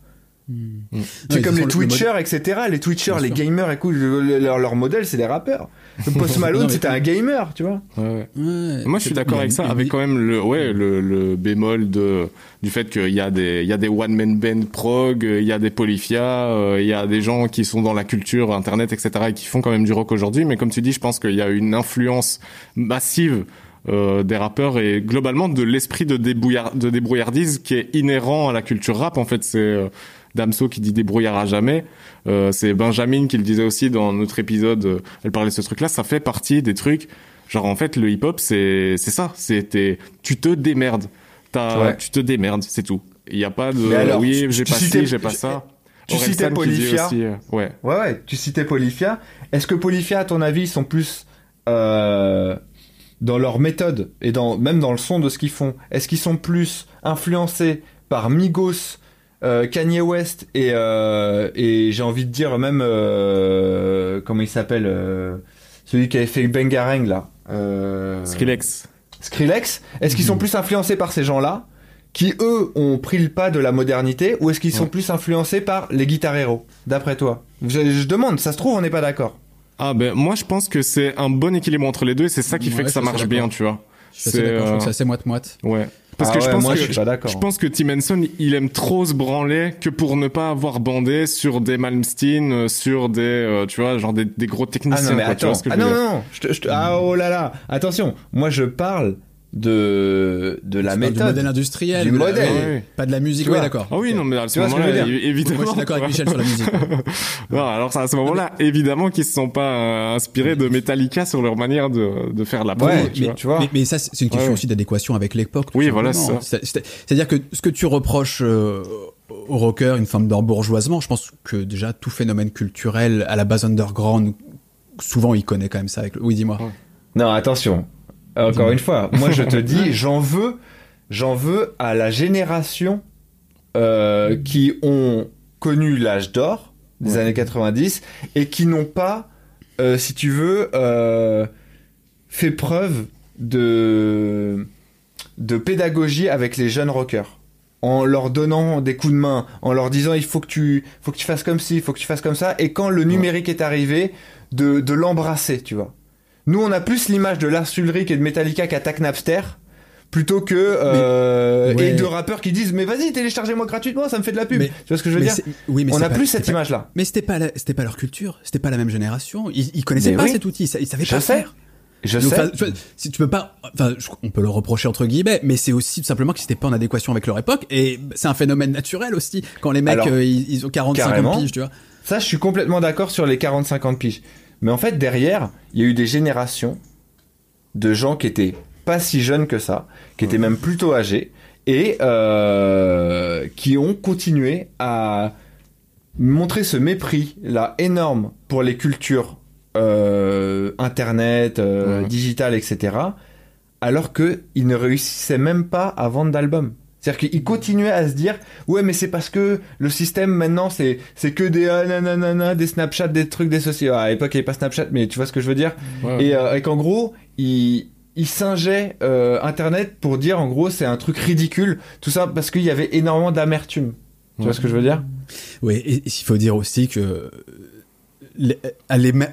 C: Hmm. C'est comme les Twitchers, etc. Les Twitchers, les gamers, écoute, leur, leur modèle, c'est les rappeurs. Post Malone, c'était un gamer, tu vois.
A: Ouais, ouais. Moi, je suis d'accord avec ça, avec quand même le, ouais, le, le bémol de, du fait qu'il y a des, il y a des one man band prog, il y a des polyphia, euh, il y a des gens qui sont dans la culture internet, etc. et qui font quand même du rock aujourd'hui. Mais comme tu dis, je pense qu'il y a une influence massive euh, des rappeurs et globalement de l'esprit de, débrouillard, de débrouillardise qui est inhérent à la culture rap. En fait, c'est euh, Damso qui dit débrouillard à jamais. Euh, c'est Benjamin qui le disait aussi dans notre épisode. Euh, elle parlait de ce truc-là. Ça fait partie des trucs. Genre en fait, le hip-hop, c'est c'est ça. C'était tu te démerdes. T'as, tu te démerdes, c'est tout. Il y a pas de oui, j'ai pas ci, j'ai pas ça.
C: Tu citais Polyphia. ouais. Ouais, ouais. Tu citais Polyphia. Est-ce que Polyphia, à ton avis, sont plus euh, dans leur méthode et dans même dans le son de ce qu'ils font, est-ce qu'ils sont plus influencés par Migos, euh, Kanye West et euh, et j'ai envie de dire même euh, comment il s'appelle euh, celui qui avait fait Bangarang là
A: euh, Skrillex.
C: Skrillex, est-ce qu'ils sont hmm. plus influencés par ces gens-là qui eux ont pris le pas de la modernité ou est-ce qu'ils sont plus influencés par les guitareros d'après toi? Je, je demande, ça se trouve on n'est pas d'accord.
A: Ah ben moi je pense que c'est un bon équilibre entre les deux et c'est ça qui fait que ça marche bien, tu vois.
B: C'est euh... assez moite-moite.
A: Ouais. Parce ah que je pense que je, je, pense que Tim Henson il aime trop se branler que pour ne pas avoir bandé sur des Malmsteen, euh, sur des euh, tu vois genre des, des gros techniciens. Ah non mais
C: attends. ah non non, je ah oh là là, attention, moi je parle de de la méthode. du
B: modèle industriel
C: du modèle.
B: pas de la musique ouais d'accord.
A: Ah oui non mais à ce moment-là évidemment.
B: Moi je suis d'accord avec Michel sur la musique.
A: Non alors à ce moment-là évidemment qu'ils se sont pas euh, inspirés de Metallica sur leur manière de de faire la
B: ouais, tu, mais, tu vois. Mais, ça c'est une question aussi d'adéquation avec l'époque
A: oui voilà ça.
B: C'est-à-dire que ce que tu reproches euh, au rocker une forme d'embourgeoisement je pense que déjà tout phénomène culturel à la base underground souvent il connaît quand même ça avec oui dis-moi.
C: Non attention encore une fois, moi je te dis, j'en veux, j'en veux à la génération euh, qui ont connu l'âge d'or des années 90 et qui n'ont pas, euh, si tu veux, euh, fait preuve de de pédagogie avec les jeunes rockers. En leur donnant des coups de main, en leur disant il faut que tu faut que tu fasses comme ci, il faut que tu fasses comme ça. Et quand le numérique est arrivé de, de l'embrasser, tu vois. Nous, on a plus l'image de Lars Ulrich et de Metallica qui attaquent Napster plutôt que euh, et de rappeurs qui disent mais vas-y téléchargez-moi gratuitement ça me fait de la pub. Tu vois ce que je veux dire oui, mais on a plus cette image là
B: mais c'était pas c'était pas leur culture c'était pas la même génération. Ils, connaissaient pas cet outil ils, savaient pas faire.
C: Je sais.
B: si tu peux pas, enfin, on peut le reprocher entre guillemets, mais c'est aussi tout simplement qu'ils n'étaient pas en adéquation avec leur époque, et c'est un phénomène naturel aussi quand les mecs euh, ils, ont 40-50 piges, tu vois.
C: Ça, je suis complètement d'accord sur les 40-50 piges. Mais en fait, derrière, il y a eu des générations de gens qui étaient pas si jeunes que ça, qui étaient même plutôt âgés, et euh, qui ont continué à montrer ce mépris là énorme pour les cultures euh, internet, euh, digital, etc. Alors qu'ils ne réussissaient même pas à vendre d'albums. C'est-à-dire qu'il continuait à se dire ouais mais c'est parce que le système maintenant c'est c'est que des ah, des Snapchat des trucs des sociétés à l'époque il n'y avait pas Snapchat mais tu vois ce que je veux dire? Et, euh, qu'en gros il il singeait euh, internet pour dire en gros c'est un truc ridicule. Tout ça parce qu'il y avait énormément d'amertume. Tu vois ce que je veux dire?
B: Oui et il faut dire aussi que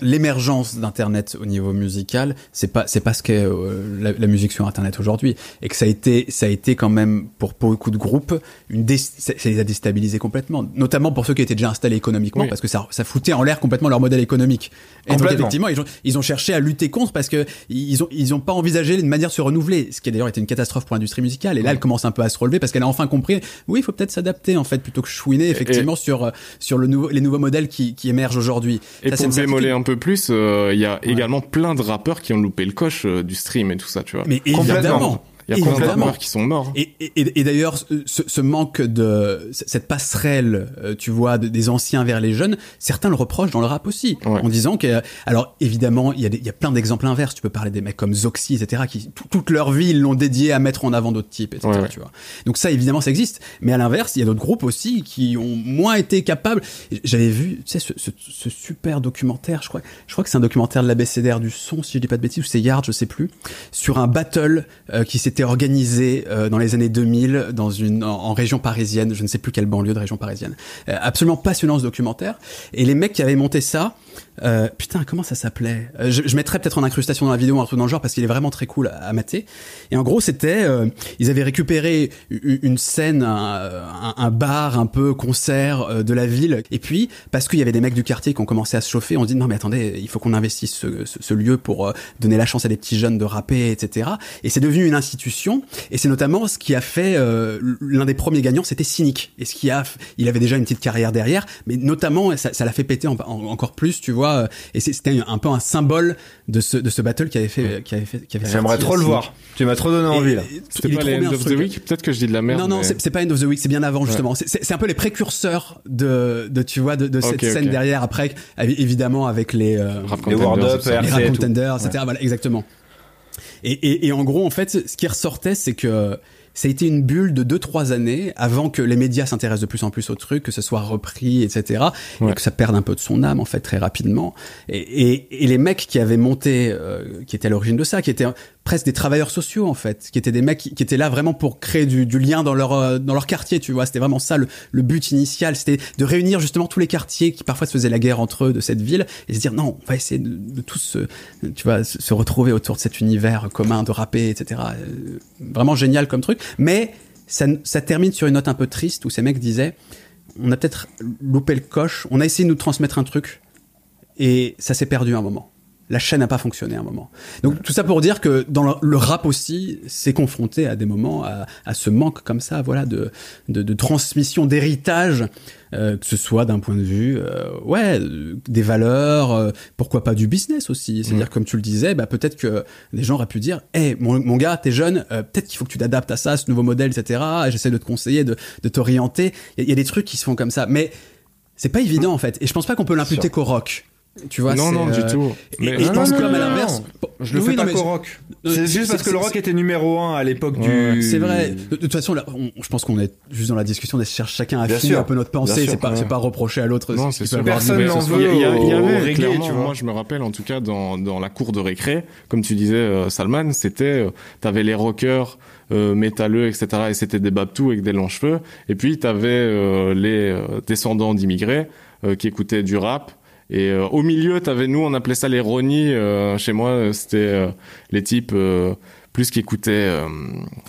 B: l'émergence d'internet au niveau musical c'est pas c'est pas ce qu'est euh, la, musique sur internet aujourd'hui. Et que ça a été ça a été quand même pour beaucoup de groupes une ça, les a déstabilisés complètement. Notamment pour ceux qui étaient déjà installés économiquement parce que ça ça foutait en l'air complètement leur modèle économique. Et donc effectivement ils ont ils ont cherché à lutter contre parce que ils ont ils ont pas envisagé une manière de se renouveler ce qui a d'ailleurs été une catastrophe pour l'industrie musicale. Et là elle commence un peu à se relever parce qu'elle a enfin compris oui il faut peut-être s'adapter en fait plutôt que chouiner effectivement sur sur le nouveau les nouveaux modèles qui qui émergent aujourd'hui
A: et pour bémoler un peu plus, euh, il y a également plein de rappeurs qui ont loupé le coche euh, du stream et tout ça, tu vois.
B: Mais évidemment.
A: Il y a plein de qui sont morts.
B: Et, et, et d'ailleurs, ce, ce, manque de cette passerelle, euh, tu vois, des anciens vers les jeunes, certains le reprochent dans le rap aussi, en disant que, alors évidemment, il y a, des, il y a plein d'exemples inverses. Tu peux parler des mecs comme Zoxy, etc., qui toute leur vie ils l'ont dédié à mettre en avant d'autres types, etc. Tu vois. Donc ça, évidemment, ça existe. Mais à l'inverse, il y a d'autres groupes aussi qui ont moins été capables. J'avais vu, tu sais, ce, ce, ce, super documentaire. Je crois, je crois que c'est un documentaire de l'ABCDR du son, si je dis pas de bêtises, ou c'est Yard, je sais plus, sur un battle euh, qui s'était organisé euh, dans les années 2000 dans une en, région parisienne, je ne sais plus quelle banlieue de région parisienne. Euh, absolument passionnant ce documentaire. Et les mecs qui avaient monté ça, euh, putain, comment ça s'appelait? Euh, je, je, mettrais peut-être en incrustation dans la vidéo un truc dans le genre parce qu'il est vraiment très cool à, mater. Et en gros, c'était, euh, ils avaient récupéré une scène, un, bar un peu concert de la ville. Et puis, parce qu'il y avait des mecs du quartier qui ont commencé à se chauffer, on dit non mais attendez, il faut qu'on investisse ce, lieu pour donner la chance à des petits jeunes de rapper, etc. Et c'est devenu une institution. Et c'est notamment ce qui a fait l'un des premiers gagnants, c'était Cynic. Et ce qui a, il avait déjà une petite carrière derrière, mais notamment ça l'a fait péter encore plus, tu vois euh, et c'était un peu un symbole de ce de ce battle qui avait fait qui avait fait qui avait
C: J'aimerais trop le voir. Tu m'as trop donné envie là.
A: C'était pas les End of the Week, peut-être que je dis de la merde.
B: Non non, c'est pas End of the Week, c'est bien avant justement. C'est un peu les précurseurs de de tu vois de, de cette scène derrière après évidemment avec les
C: euh, les World Up,
B: les Rap Contenders, etc. Voilà, exactement. Et, et, et en gros en fait ce qui ressortait c'est que ça a été une bulle de 2-3 années avant que les médias s'intéressent de plus en plus au truc, que ce soit repris, etc. Et que ça perde un peu de son âme, en fait, très rapidement. Et, et, et les mecs qui avaient monté, euh, qui étaient à l'origine de ça, qui étaient presque des travailleurs sociaux, en fait, qui étaient des mecs qui, étaient là vraiment pour créer du, du lien dans leur, euh, dans leur quartier, tu vois. C'était vraiment ça le, le but initial. C'était de réunir justement tous les quartiers qui parfois se faisaient la guerre entre eux de cette ville et se dire non, on va essayer de, tous, tu vois, se retrouver autour de cet univers commun de rapper, etc. Euh, vraiment génial comme truc. Mais ça, ça termine sur une note un peu triste où ces mecs disaient on a peut-être loupé le coche, on a essayé de nous transmettre un truc et ça s'est perdu un moment la chaîne n'a pas fonctionné à un moment. Donc tout ça pour dire que dans le, rap aussi, c'est confronté à des moments à, à, ce manque comme ça, voilà, de de, de transmission, d'héritage, euh, que ce soit d'un point de vue, euh, ouais, des valeurs, euh, pourquoi pas du business aussi. C'est-à-dire comme tu le disais, bah peut-être que des gens auraient pu dire, hé mon, mon gars, t'es jeune, peut-être qu'il faut que tu t'adaptes à ça, à ce nouveau modèle, etc. J'essaie de te conseiller, de, de t'orienter. Il y, y, a des trucs qui se font comme ça, mais c'est pas évident en fait. Et je pense pas qu'on peut l'imputer qu'au rock. Tu vois,
A: non, non, du euh, tout.
B: Mais je pense que à l'inverse,
C: je le fais pas qu'au rock. C'est juste parce que le rock était numéro un à l'époque du.
B: C'est vrai. De, toute façon, là, je pense qu'on est juste dans la discussion de chercher chacun à finir un peu notre pensée. C'est pas, c'est pas reprocher à l'autre.
C: Non, c'est Personne n'en veut.
A: Il y, avait clairement, moi, je me rappelle en tout cas dans dans la cour de récré, comme tu disais, euh, Salman, c'était, euh, t'avais les rockers. Euh, métalleux, etc. Et c'était des babtous avec des longs cheveux. Et puis, t'avais euh, les descendants d'immigrés qui écoutaient du rap et euh, au milieu, t'avais nous, on appelait ça les Ronnie. Euh, chez moi, euh, c'était les types plus qui écoutaient.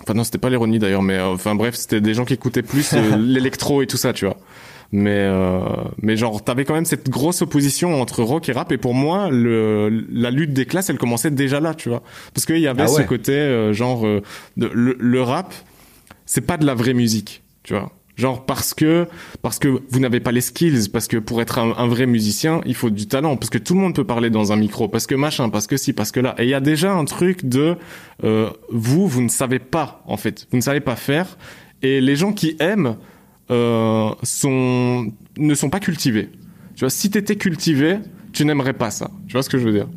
A: enfin non, c'était pas les Ronnie d'ailleurs, mais enfin bref, c'était des gens qui écoutaient plus l'électro et tout ça, tu vois. Mais mais genre, t'avais quand même cette grosse opposition entre rock et rap. Et pour moi, le, la lutte des classes, elle commençait déjà là, tu vois, parce qu'il y avait ah ce côté genre de, le, le rap, c'est pas de la vraie musique, tu vois. Genre parce que parce que vous n'avez pas les skills, parce que pour être un, vrai musicien, il faut du talent, parce que tout le monde peut parler dans un micro, parce que machin, parce que si, parce que là. Et il y a déjà un truc de euh, vous, vous ne savez pas en fait, vous ne savez pas faire, et les gens qui aiment euh, sont ne sont pas cultivés. Tu vois, si t'étais cultivé, tu n'aimerais pas ça. Tu vois ce que je veux dire?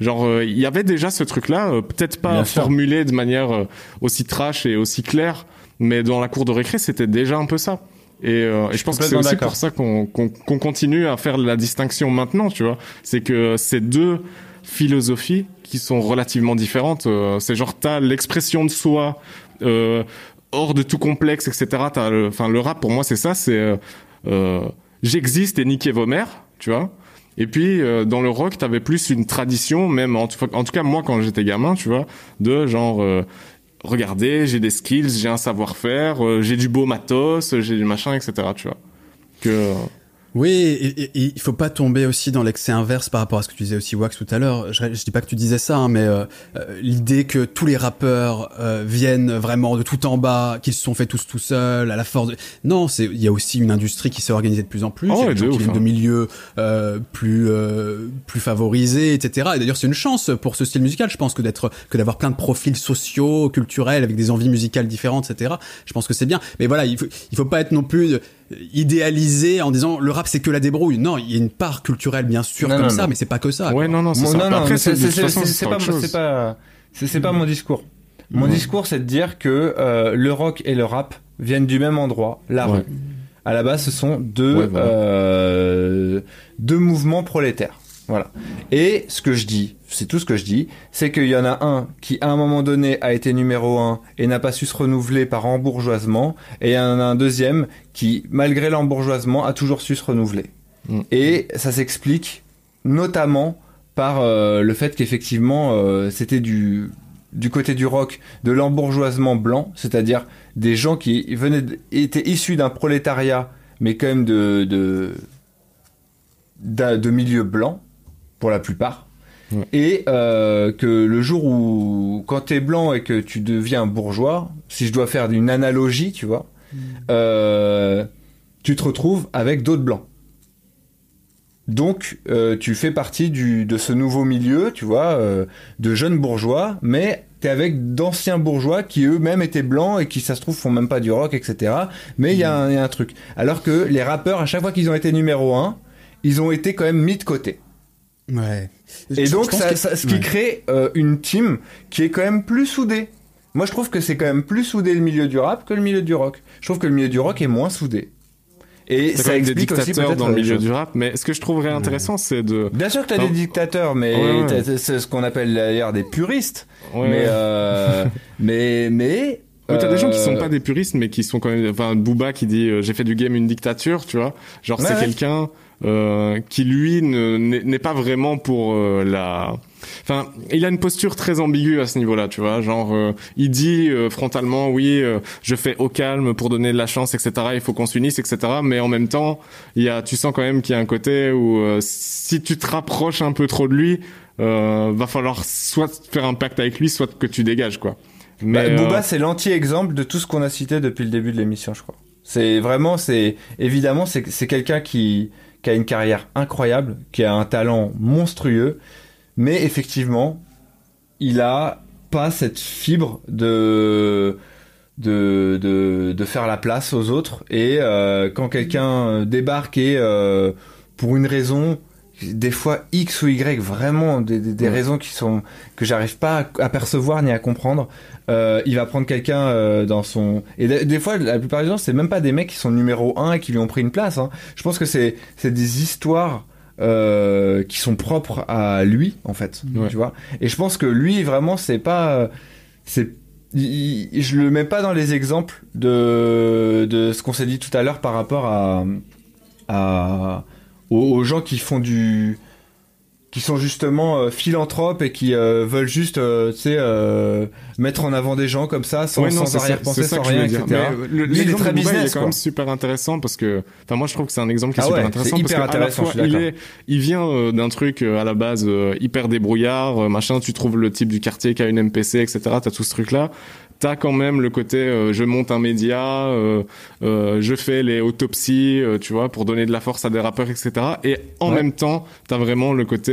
A: Genre, euh, il y avait déjà ce truc-là, euh, peut-être pas formulé de manière euh, aussi trash et aussi claire, mais dans la cour de récré, c'était déjà un peu ça. Et, euh, et je pense que c'est aussi pour ça qu'on qu'on continue à faire la distinction maintenant, tu vois. C'est que ces deux philosophies qui sont relativement différentes, euh, c'est genre t'as l'expression de soi euh, hors de tout complexe, etc. T'as, enfin le, rap pour moi c'est ça, c'est euh, j'existe et niquez vos mères, tu vois. Et puis dans le rock, t'avais plus une tradition, même en tout, en tout cas moi quand j'étais gamin, tu vois, de genre regardez, j'ai des skills, j'ai un savoir-faire, euh, j'ai du beau matos, j'ai du machin, etc. Tu vois. Que
B: Oui, et, il faut pas tomber aussi dans l'excès inverse par rapport à ce que tu disais aussi Wax tout à l'heure. Je, je dis pas que tu disais ça, hein, mais euh, euh, l'idée que tous les rappeurs euh, viennent vraiment de tout en bas, qu'ils se sont fait tous tout seuls, à la force. De... Non, c'est il y a aussi une industrie qui s'est organisée de plus en plus,
A: oh,
B: qui viennent de hein. milieux plus plus favorisés, etc. Et d'ailleurs, c'est une chance pour ce style musical, je pense, que d'être que d'avoir plein de profils sociaux, culturels, avec des envies musicales différentes, etc. Je pense que c'est bien. Mais voilà, il faut il faut pas être non plus idéalisé en disant le rap c'est que la débrouille. Non, il y a une part culturelle bien sûr comme ça, mais c'est pas que ça.
A: Ouais, non, non, c'est
C: ça. Après, c'est pas, c'est pas, c'est pas mon discours. Mon discours, c'est de dire que euh, le rock et le rap viennent du même endroit, la rue. À la base, ce sont deux, euh, deux mouvements prolétaires. Voilà. Et ce que je dis, c'est tout ce que je dis, c'est qu'il y en a un qui, à un moment donné, a été numéro un et n'a pas su se renouveler par embourgeoisement, et il y en a un deuxième qui, malgré l'embourgeoisement, a toujours su se renouveler. Mm. Et ça s'explique notamment par euh, le fait qu'effectivement, euh, c'était du du côté du rock de l'embourgeoisement blanc, c'est-à-dire des gens qui venaient étaient issus d'un prolétariat, mais quand même de de, de, de milieu blanc pour la plupart. Et euh, que le jour où, quand t'es blanc et que tu deviens bourgeois, si je dois faire une analogie, tu vois, mm. euh, tu te retrouves avec d'autres blancs. Donc, euh, tu fais partie du, de ce nouveau milieu, tu vois, de jeunes bourgeois, mais t'es avec d'anciens bourgeois qui eux-mêmes étaient blancs et qui, ça se trouve, font même pas du rock, etc. Mais il y, a un truc. Alors que les rappeurs, à chaque fois qu'ils ont été numéro un, ils ont été quand même mis de côté.
B: Ouais.
C: Et donc, ça, ce qui crée euh, une team qui est quand même plus soudée. Moi, je trouve que c'est quand même plus soudé le milieu du rap que le milieu du rock. Je trouve que le milieu du rock est moins soudé.
A: Et ça explique des dictateurs aussi dans le milieu du rap. Mais ce que je trouverais intéressant, c'est de.
C: Bien sûr que t'as as des dictateurs, mais c'est ce qu'on appelle d'ailleurs des puristes. mais, euh, mais, mais.
A: mais t'as des gens qui sont euh, pas des puristes, mais qui sont quand même. Enfin, Booba qui dit j'ai fait du game une dictature, tu vois. Genre c'est quelqu'un euh, qui lui n'est pas vraiment pour euh, la. Enfin, il a une posture très ambiguë à ce niveau-là, tu vois. Genre, euh, il dit frontalement, oui, je fais au calme pour donner de la chance, etc. Il faut qu'on s'unisse, etc. Mais en même temps, il y a, tu sens quand même qu'il y a un côté où si tu te rapproches un peu trop de lui, va falloir soit faire un pacte avec lui, soit que tu dégages, quoi.
C: Mais bah, Booba, c'est l'anti-exemple de tout ce qu'on a cité depuis le début de l'émission, je crois. C'est vraiment, c'est évidemment, c'est quelqu'un qui qui a une carrière incroyable, qui a un talent monstrueux, mais effectivement, il a pas cette fibre de de, de, de faire la place aux autres. Et euh, quand quelqu'un débarque et euh, pour une raison des fois X ou Y, vraiment des, des, raisons qui sont que j'arrive pas à, percevoir ni à comprendre. Euh, il va prendre quelqu'un euh, dans son et des, fois la plupart du temps c'est même pas des mecs qui sont numéro 1 et qui lui ont pris une place. Hein. Je pense que c'est c'est des histoires euh, qui sont propres à lui en fait, tu vois. Et je pense que lui vraiment c'est pas c'est je le mets pas dans les exemples de de ce qu'on s'est dit tout à l'heure par rapport à à aux, gens qui font du qui sont justement euh, philanthropes et qui euh, veulent juste euh, tu sais mettre en avant des gens comme ça sans, sans arrière-pensée sans rien etc
A: le, il est il quand même super intéressant parce que enfin moi je trouve que c'est un exemple qui est ah super intéressant parce que la fois, il est il vient d'un truc à la base hyper débrouillard machin tu trouves le type du quartier qui a une MPC etc t'as tout ce truc là t'as quand même le côté euh, je monte un média, euh, euh, je fais les autopsies, tu vois, pour donner de la force à des rappeurs, etc. Et en même temps, t'as vraiment le côté,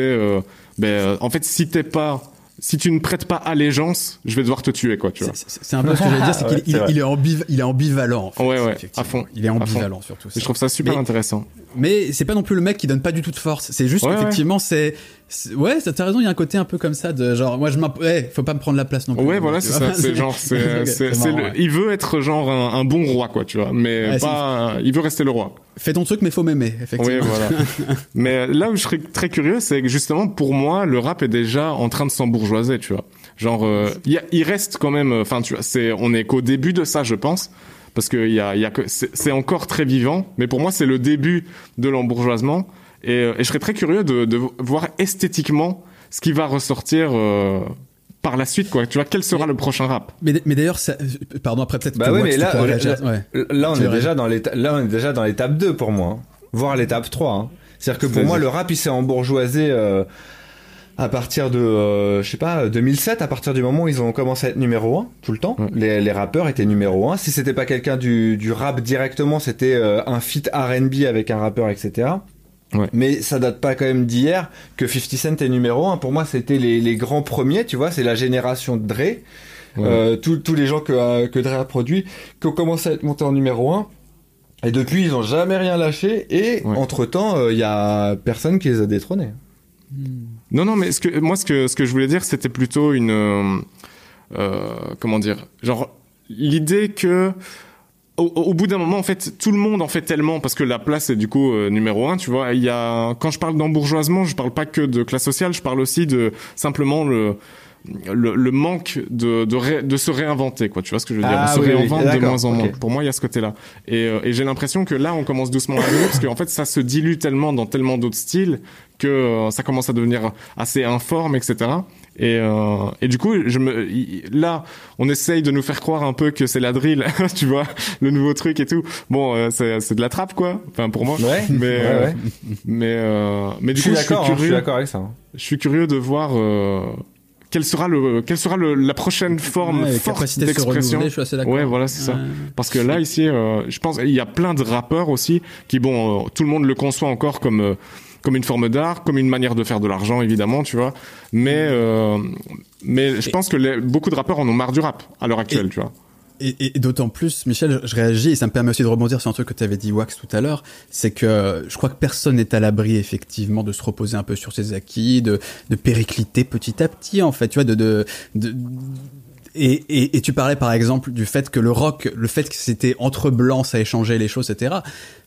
A: ben, en fait, si t'es pas si tu ne prêtes pas allégeance, je vais devoir te tuer, quoi, tu vois.
B: C'est un peu ce que j'allais dire, c'est qu'il il, est, ambiv il est ambivalent. En fait,
A: ouais, ouais, à fond.
B: Il est ambivalent, surtout.
A: Je trouve ça super intéressant.
B: Mais c'est pas non plus le mec qui donne pas du tout de force. C'est juste qu'effectivement, c'est, ouais, t'as raison, il y a un côté un peu comme ça de genre, moi je ouais, faut pas me prendre la place non plus.
A: Ouais, voilà, c'est ça. C'est genre, c'est, c'est, il veut être genre un, bon roi, quoi, tu vois, mais pas, il veut rester le roi.
B: Fais ton truc, mais faut m'aimer, effectivement.
A: Oui, voilà. mais là où je serais très curieux, c'est que justement, pour moi, le rap est déjà en train de s'embourgeoiser, tu vois. Genre, euh, il reste quand même, enfin, tu vois, c'est, on est qu'au début de ça, je pense parce que y a, y a que c'est encore très vivant, mais pour moi c'est le début de l'embourgeoisement et, euh, et, je serais très curieux de, de, voir esthétiquement ce qui va ressortir. Euh, par la suite, quoi. Tu vois, quel sera le prochain rap?
B: Mais, mais d'ailleurs, pardon, après peut-être.
C: Bah oui, mais là, là, là, on est déjà dans l'étape, là, on est déjà dans l'étape 2 pour moi. voire l'étape 3. Hein. C'est-à-dire que pour moi, le rap, il s'est embourgeoisé euh, à partir de, euh, je sais pas, 2007, à partir du moment où ils ont commencé à être numéro 1 tout le temps. Les, les, rappeurs étaient numéro 1. Si c'était pas quelqu'un du, du rap directement, c'était euh, un feat R&B avec un rappeur, etc. Ouais. Mais ça date pas quand même d'hier que 50 Cent est numéro 1. Pour moi, c'était les, les, grands premiers, tu vois, c'est la génération de Dre. Euh, tous les gens que, euh, que Dre a produit, qui ont commencé à être montés en numéro 1. Et depuis, ils ont jamais rien lâché. Et entre temps, il euh, y a personne qui les a détrônés.
A: Hmm. Non, non, mais ce que, moi, ce que, ce que je voulais dire, c'était plutôt une, euh, comment dire, genre l'idée que au, bout d'un moment, en fait, tout le monde en fait tellement parce que la place est du coup numéro un. Tu vois, il y a quand je parle d'embourgeoisement, je parle pas que de classe sociale, je parle aussi de simplement le le, le, manque de, de, de, se réinventer, quoi. Tu vois ce que je veux dire?
C: Ah,
A: On se réinvente
C: de
A: moins en moins. Pour moi, il y a ce côté-là. Et, euh, et j'ai l'impression que là, on commence doucement à arriver parce qu'en fait, ça se dilue tellement dans tellement d'autres styles que euh, ça commence à devenir assez informe, etc. Et, euh, et du coup, je me, là, on essaye de nous faire croire un peu que c'est la drill, tu vois, le nouveau truc et tout. Bon, euh, c'est de la trappe, quoi. Enfin, pour moi.
C: Ouais.
A: Mais,
C: ouais, ouais.
A: mais, mais du
C: je
A: coup,
C: suis d'accord.
A: Je,
C: hein, je suis d'accord avec ça. Hein.
A: Je suis curieux de voir quelle sera le quelle sera le, la prochaine forme
B: ouais,
A: forte d'expression ouais voilà c'est ça. Parce que là ici euh, je pense il y a plein de rappeurs aussi qui bon euh, tout le monde le conçoit encore comme euh, comme une forme d'art comme une manière de faire de l'argent évidemment tu vois. Mais mais je pense que les, beaucoup de rappeurs en ont marre du rap à l'heure actuelle
B: et,
A: tu vois
B: et, et d'autant plus, Michel, je réagis et ça me permet aussi de rebondir sur un truc que tu avais dit, Wax, tout à l'heure, c'est que je crois que personne n'est à l'abri, effectivement, de se reposer un peu sur ses acquis, de, de péricliter petit à petit, en fait, tu vois, de... de, de et, et, et, tu parlais par exemple du fait que le rock, le fait que c'était entre blancs, ça échangeait les choses, etc.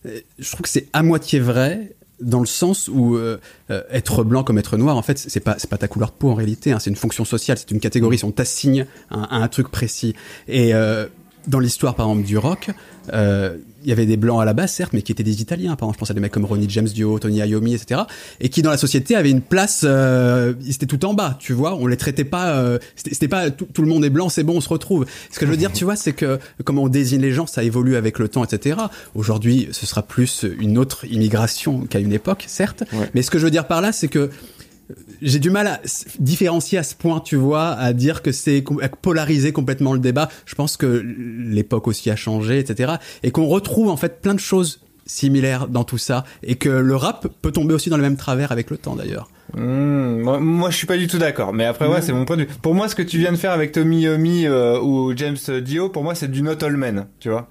B: Je trouve que c'est à moitié vrai dans le sens où euh, être blanc comme être noir, en fait, c'est pas pas ta couleur de peau en réalité. Hein, c'est une fonction sociale, c'est une catégorie. Si on t'assigne à, un truc précis. Et euh, dans l'histoire, par exemple, du rock, euh, il y avait des blancs à la base, certes, mais qui étaient des Italiens. Par exemple, je pense à des mecs comme Ronnie James Dio, Tony Iommi, etc. Et qui, dans la société, avaient une place, euh, ils étaient tout en bas, tu vois. On les traitait pas, euh, c'était pas tout, tout, le monde est blanc, c'est bon, on se retrouve. Ce que je veux dire, tu vois, c'est que comment on désigne les gens, ça évolue avec le temps, etc. Aujourd'hui, ce sera plus une autre immigration qu'à une époque, certes.
A: Ouais.
B: Mais ce que je veux dire par là, c'est que j'ai du mal à différencier à ce point, tu vois, à dire que c'est polariser complètement le débat. Je pense que l'époque aussi a changé, etc. Et qu'on retrouve en fait plein de choses similaires dans tout ça. Et que le rap peut tomber aussi dans le même travers avec le temps d'ailleurs.
C: Mmh, moi, moi, je suis pas du tout d'accord. Mais après, ouais, mmh. c'est mon point de vue. Pour moi, ce que tu viens de faire avec Tommy Yomi euh, ou James Dio, pour moi, c'est du not all men, tu vois.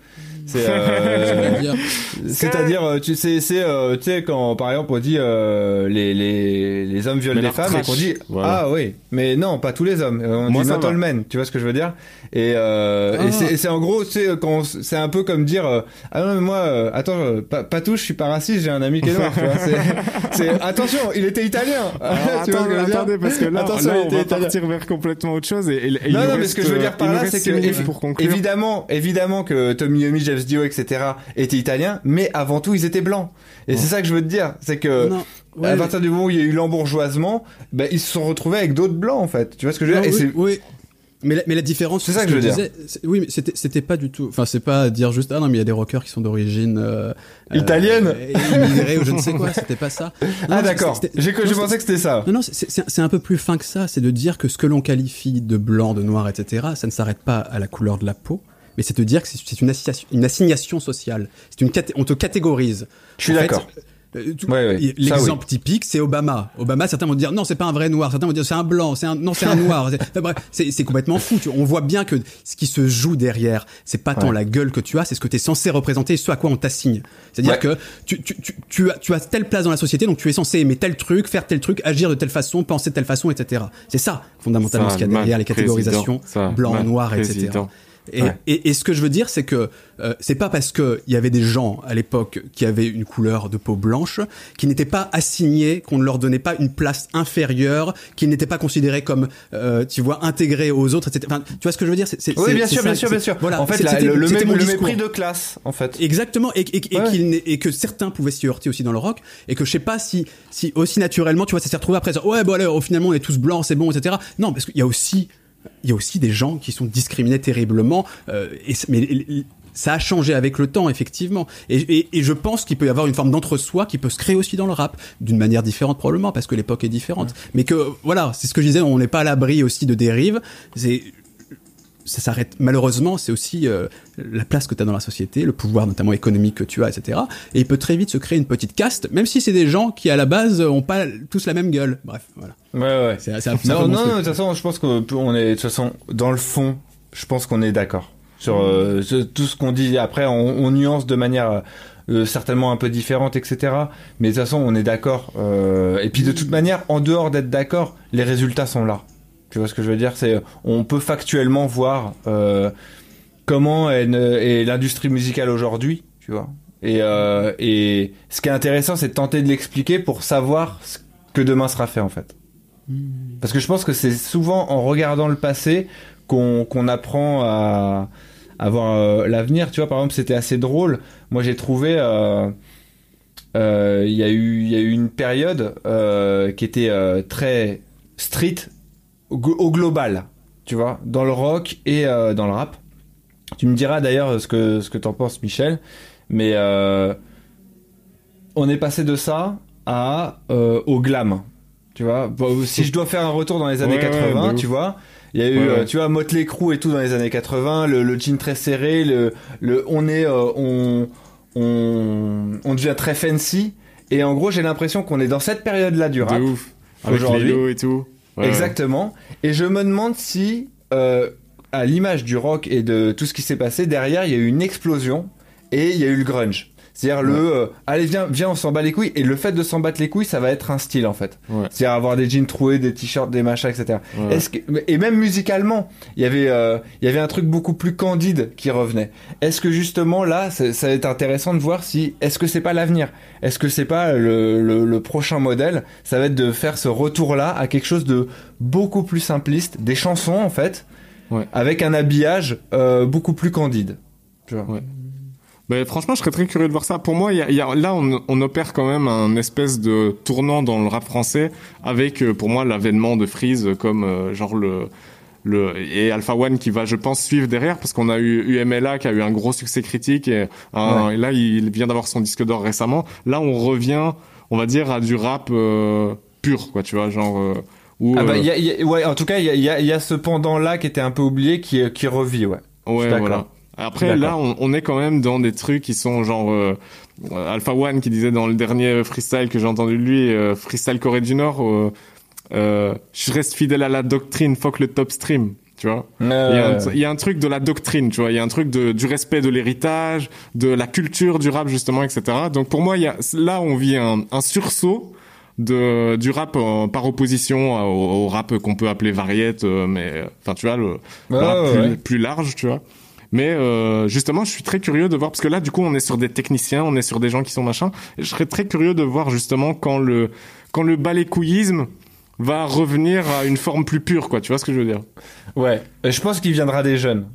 C: C'est euh, c'est-à-dire euh, tu sais c'est euh, tu sais quand par exemple on dit euh, les les les hommes violent les femmes et qu'on dit voilà. ah oui mais non pas tous les hommes on Moi, dit not all men tu vois ce que je veux dire? Et, euh, ah. et c'est en gros c'est quand c'est un peu comme dire ah non mais moi attends Patouche je suis pas raciste j'ai un ami qui est noir c'est attention il était italien
A: Alors, tu attends, vois ce que attendez parce que là, attention, là on va italien. partir vers complètement autre chose et, et
C: non non
A: reste,
C: mais ce que je veux dire par là c'est que
A: pour conclure.
C: évidemment évidemment que Tommy Yomi James Dio, etc., étaient italiens, mais avant tout, ils étaient blancs. Et c'est ça que je veux te dire, c'est que ouais, à partir du moment où il y a eu l'embourgeoisement, ben, ils se sont retrouvés avec d'autres blancs, en fait. Tu vois ce que je veux
B: non,
C: dire
B: oui, oui. Mais la, mais la différence,
C: c'est ça que, je veux dire.
B: Oui, mais c'était c'était pas du tout. Enfin, c'est pas dire juste ah non mais il y a des rockers qui sont d'origine euh,
C: italienne,
B: euh, immigrés ou je ne sais quoi. C'était pas ça.
C: Non, ah d'accord. J'ai je pensais que c'était ça.
B: Non non, c'est un peu plus fin que ça. C'est de dire que ce que l'on qualifie de blanc, de noir, etc. Ça ne s'arrête pas à la couleur de la peau mais c'est te dire que c'est une assignation, une assignation sociale. C'est une on te catégorise.
C: Je suis d'accord.
B: Euh, ouais, ouais. L'exemple oui. typique, c'est Obama. Obama, certains vont dire non, c'est pas un vrai noir. Certains vont dire c'est un blanc. C'est un non, c'est un noir. C'est complètement fou. Tu, on voit bien que ce qui se joue derrière, c'est pas tant ouais. la gueule que tu as, c'est ce que tu es censé représenter, ce à quoi on t'assigne. C'est-à-dire que tu, tu, tu, tu, as, tu as telle place dans la société, donc tu es censé aimer tel truc, faire tel truc, agir de telle façon, penser de telle façon, etc. C'est ça fondamentalement ça, ce qu'il y a derrière les catégorisations blanc, noir, etc. Et, ouais. et, et, ce que je veux dire, c'est que euh, c'est pas parce que il y avait des gens à l'époque qui avaient une couleur de peau blanche, qui n'étaient pas assignés, qu'on ne leur donnait pas une place inférieure, qu'ils n'étaient pas considérés comme, euh, tu vois, intégrés aux autres, etc. Enfin, tu vois ce que je veux dire?
C: C'est, Oui, bien sûr, ça, bien sûr, bien sûr. Voilà. En fait, la, le, le, même, le mépris de classe, en fait.
B: Exactement, et, et, ouais. et, que certains pouvaient s'y heurter aussi dans le rock, et que je sais pas si, si aussi naturellement, tu vois, ça s'est retrouvé après, ouais, bon, alors, finalement, on est tous blancs, c'est bon, etc. Non, parce qu'il y a aussi il y a aussi des gens qui sont discriminés terriblement. Euh, et, mais ça a changé avec le temps, effectivement. Et, je pense qu'il peut y avoir une forme d'entre-soi qui peut se créer aussi dans le rap, d'une manière différente probablement, parce que l'époque est différente. Mais que, voilà, c'est ce que je disais, on n'est pas à l'abri aussi de dérives. C'est ça s'arrête malheureusement c'est aussi euh, la place que tu as dans la société le pouvoir notamment économique que tu as etc et il peut très vite se créer une petite caste même si c'est des gens qui à la base ont pas tous la même gueule bref voilà
C: ouais ouais c'est, non non de toute façon je pense qu'on est de toute façon dans le fond je pense qu'on est d'accord sur euh, tout ce qu'on dit. Après, on, nuance de manière euh, certainement un peu différente, etc. Mais de toute façon, on est d'accord. Et puis de toute manière, en dehors d'être d'accord, les résultats sont là. Tu vois ce que je veux dire? C'est on peut factuellement voir comment est, est l'industrie musicale aujourd'hui. Tu vois? Et, et ce qui est intéressant, c'est de tenter de l'expliquer pour savoir ce que demain sera fait en fait. Hmm. Parce que je pense que c'est souvent en regardant le passé qu'on apprend à, avoir euh, l'avenir. Tu vois, par exemple, c'était assez drôle. Moi, j'ai trouvé. Euh, euh, il y, a eu, y a eu une période qui était très street au, global, tu vois, dans le rock et dans le rap. Tu me diras d'ailleurs ce que, ce que t'en penses, Michel, mais on est passé de ça à au glam, tu vois. si je dois faire un retour dans les années 80, tu vois, il y a eu, euh, tu vois, Motley Crue et tout dans les années 80, le, le jean très serré, le, le on est, euh, on, on, on devient très fancy. Et en gros, j'ai l'impression qu'on est dans cette période-là du rap.
A: Aujourd'hui. et tout.
C: Exactement. Et je me demande si, euh, à l'image du rock et de tout ce qui s'est passé, derrière, il y a eu une explosion et il y a eu le grunge. C'est-à-dire le euh, allez viens viens on s'en bat les couilles et le fait de s'en battre les couilles ça va être un style en fait. C'est-à-dire avoir des jeans troués, des t-shirts, des machins etc. Est-ce que et même musicalement il y avait euh, il y avait un truc beaucoup plus candide qui revenait. Est-ce que justement là ça, va être intéressant de voir si est-ce que c'est pas l'avenir? Est-ce que c'est pas le, le, prochain modèle? Ça va être de faire ce retour là à quelque chose de beaucoup plus simpliste, des chansons en fait, avec un habillage euh, beaucoup plus candide. Tu vois.
A: Mais franchement, je serais très curieux de voir ça. Pour moi, y a, y a, là, on, on, opère quand même un espèce de tournant dans le rap français avec, euh, pour moi, l'avènement de Freeze comme euh, genre le le et Alpha One qui va, je pense, suivre derrière parce qu'on a eu UMLA qui a eu un gros succès critique et, là, il vient d'avoir son disque d'or récemment. Là, on revient, on va dire, à du rap euh, pur, quoi. Tu vois, genre.
C: Où, ah bah, y a, y a, ouais, en tout cas, il y a, y a, ce pendant là qui était un peu oublié qui, qui revit, ouais.
A: Ouais, voilà. Après, là, on, est quand même dans des trucs qui sont genre euh, Alpha One qui disait dans le dernier freestyle que j'ai entendu de lui, euh, freestyle Corée du Nord, euh, euh, je reste fidèle à la doctrine, fuck le top stream. Tu vois, il, y a un, truc de la doctrine, tu vois, il y a un truc de, du respect de l'héritage, de la culture du rap justement, etc. Donc pour moi, il y a, là, on vit un, un sursaut de du rap par opposition au, rap qu'on peut appeler variette, mais enfin tu vois le, rap plus, plus, large, tu vois. Mais euh, justement, je suis très curieux de voir parce que là, du coup, on est sur des techniciens, on est sur des gens qui sont machin. je serais très curieux de voir justement quand le quand le balécouillisme va revenir à une forme plus pure, quoi. Tu vois ce que je veux dire?
C: Ouais. Je pense qu'il viendra des jeunes.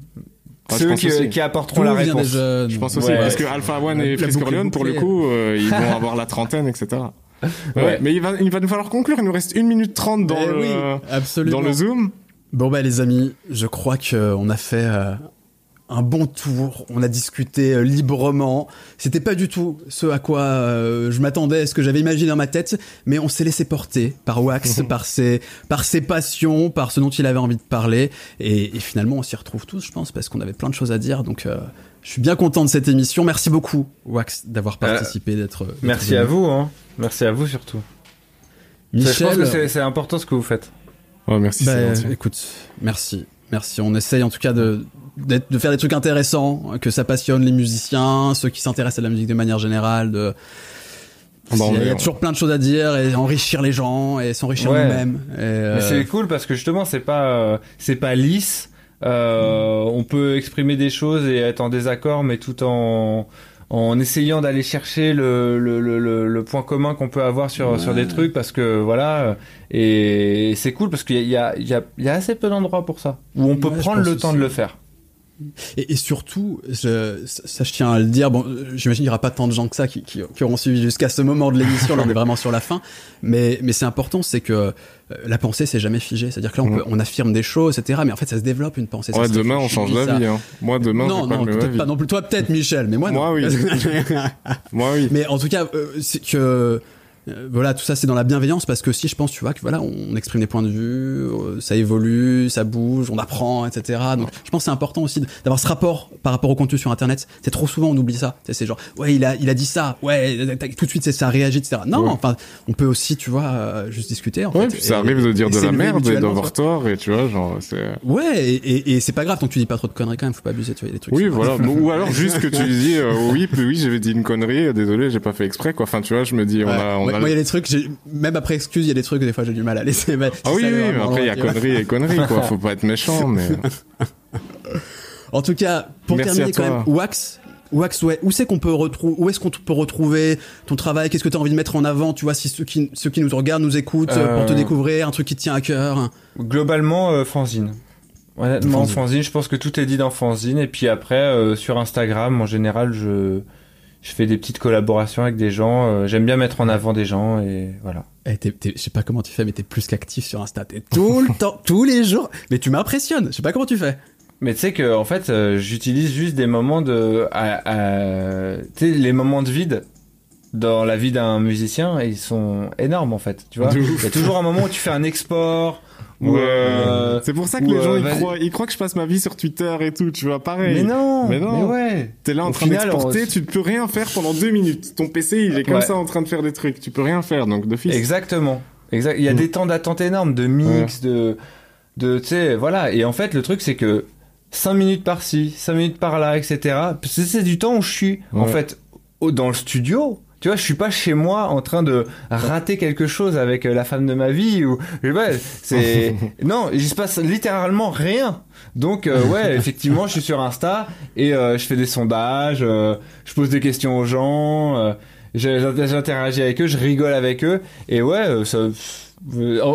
C: Ah, Ceux qui, qui, apporteront la réponse.
A: Je pense aussi parce que Alpha One et Frisk Corleone, pour le coup, euh, ils vont avoir la trentaine, etc. Ouais. Mais il va, il va nous falloir conclure. Il nous reste une minute trente dans, eh le, dans le Zoom.
B: Bon bah les amis, je crois qu'on a fait euh, un bon tour. On a discuté euh, librement. C'était pas du tout ce à quoi euh, je m'attendais, ce que j'avais imaginé dans ma tête, mais on s'est laissé porter par Wax, par ses, par ses passions, par ce dont il avait envie de parler. Et, finalement, on s'y retrouve tous, je pense, parce qu'on avait plein de choses à dire. Donc, euh, je suis bien content de cette émission. Merci beaucoup, Wax, d'avoir participé, d'être.
C: Merci à vous, hein. Merci à vous surtout. Michel, je pense que c'est important ce que vous faites.
A: merci. Bah,
B: écoute, merci. Merci. On essaye en tout cas de, de faire des trucs intéressants, que ça passionne les musiciens, ceux qui s'intéressent à la musique de manière générale, de ah bah, il y a, toujours plein de choses à dire et enrichir les gens et s'enrichir nous-mêmes.
C: Euh, c'est cool parce que justement c'est pas euh, c'est pas lisse. Euh, on peut exprimer des choses et être en désaccord, mais tout en en essayant d'aller chercher le, le, le, le, point commun qu'on peut avoir sur, sur des trucs parce que voilà et c'est cool parce qu'il y a, il y, a, il y a assez peu d'endroits pour ça où on peut prendre le temps de le faire
B: Et, et, surtout, je, ça je tiens à le dire, bon, j'imagine qu'il n'y aura pas tant de gens que ça qui, qui, qui auront suivi jusqu'à ce moment de l'émission, là on est vraiment sur la fin, mais, mais c'est important, c'est que euh, la pensée c'est jamais figé, c'est-à-dire que là on, peut, on, affirme des choses, etc., mais en fait ça se développe une pensée.
A: Ouais, demain on change d'avis, hein. moi demain
B: non, non, peut-être pas non plus, toi peut-être Michel, mais moi
A: Moi oui. moi oui.
B: Mais en tout cas, euh, c'est que euh, voilà, tout ça c'est dans la bienveillance parce que si je pense, tu vois, que voilà, on exprime des points de vue, euh, ça évolue, ça bouge, on apprend, etc. Donc je pense c'est important aussi d'avoir ce rapport par rapport au contenu sur Internet. C'est trop souvent on oublie ça. C'est genre, ouais, il a, il a dit ça, ouais, tout de suite ça réagit, etc. Non, enfin, on peut aussi, tu vois, euh, juste discuter. En
A: ouais,
B: fait,
A: ça arrive de dire de la merde et d'avoir tort et tu vois, genre, c'est.
B: Ouais, et, et, c'est pas grave tant que tu dis pas trop de conneries quand même, faut pas abuser, tu vois, des trucs.
A: Oui, voilà. Ou alors juste que tu dis, oui, oui, j'avais dit une connerie, désolé, j'ai pas fait exprès, quoi. Enfin, tu vois, je me dis, on a, on
B: a. Moi, il y a des trucs, même après excuse, il y a des trucs des fois j'ai du mal à laisser.
A: ah oui, oui, mais après il y a conneries et conneries quoi. Faut pas être méchant, mais.
B: en tout cas, pour terminer quand même, Wax. Wax, ouais. Où c'est qu'on peut retrouver, où est-ce qu'on peut retrouver ton travail? Qu'est-ce que tu as envie de mettre en avant? Tu vois, si ceux qui, ceux qui nous regardent, nous écoutent, pour te euh. découvrir, un truc qui te tient à cœur.
C: Globalement, euh, fanzine. Honnêtement, fanzine. fanzine. je pense que tout est dit dans fanzine. Et puis après, euh, sur Instagram, en général, je, je fais des petites collaborations avec des gens. Euh, j'aime bien mettre en avant des gens et voilà.
B: Eh, je sais pas comment tu fais, mais t'es plus qu'actif sur Insta. T'es tout le temps, tous les jours. Mais tu m'impressionnes. Je sais pas comment tu fais.
C: Mais tu sais que en fait, euh, j'utilise juste des moments de, tu sais, les moments de vide dans la vie d'un musicien, ils sont énormes en fait. Tu vois, il y a toujours un moment où tu fais un export
A: Ouais. Euh, c'est pour ça que les gens ils croient, ils croient que je passe ma vie sur Twitter et tout, tu vois, pareil.
C: Mais non. Mais non. Mais ouais.
A: T'es là en train d'exporter, tu ne peux rien faire pendant deux minutes. Ton PC il est comme ça en train de faire des trucs, tu peux rien faire donc de fils.
C: Exactement. Exact. Il y a mm. des temps d'attente énormes, de mix, de, de, tu sais, voilà. Et en fait, le truc c'est que 5 minutes par-ci, 5 minutes par-là, etc. C'est du temps où je suis, en fait, dans le studio tu vois, je suis pas chez moi en train de rater quelque chose avec euh, la femme de ma vie ou ouais, c'est non, il se passe littéralement rien. Donc euh, ouais, effectivement, je suis sur Insta et euh, je fais des sondages, je pose des questions aux gens, j'interagis avec eux, je rigole avec eux et ouais, ça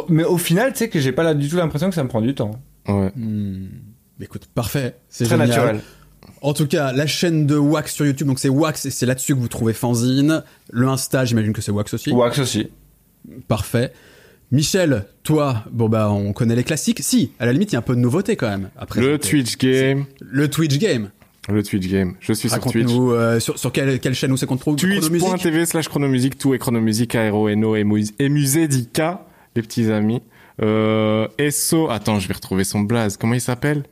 C: mais au final, tu sais que j'ai pas là du tout l'impression que ça me prend du temps.
A: Ouais.
B: Hmm. Écoute, parfait, c'est
C: très naturel.
B: En tout cas, la chaîne de Wax sur YouTube, donc c'est Wax et c'est là-dessus que vous trouvez Fanzine. Le Insta, j'imagine que c'est Wax aussi.
C: Wax aussi.
B: Parfait. Michel, toi, bon bah on connaît les classiques. Si, à la limite, il y a un peu de nouveauté quand même.
A: Après, le Twitch Game.
B: Le Twitch Game.
A: Le Twitch Game. Je suis sur Twitch.
B: nous euh, sur, sur quelle, quelle chaîne où c'est qu'on trouve
A: Twitch.tv slash chronomusique, tout est chronomusique, A-R-O-N-O et musée d'Ika, les petits amis. Euh, Esso, attends, je vais retrouver son blaze. Comment il s'appelle?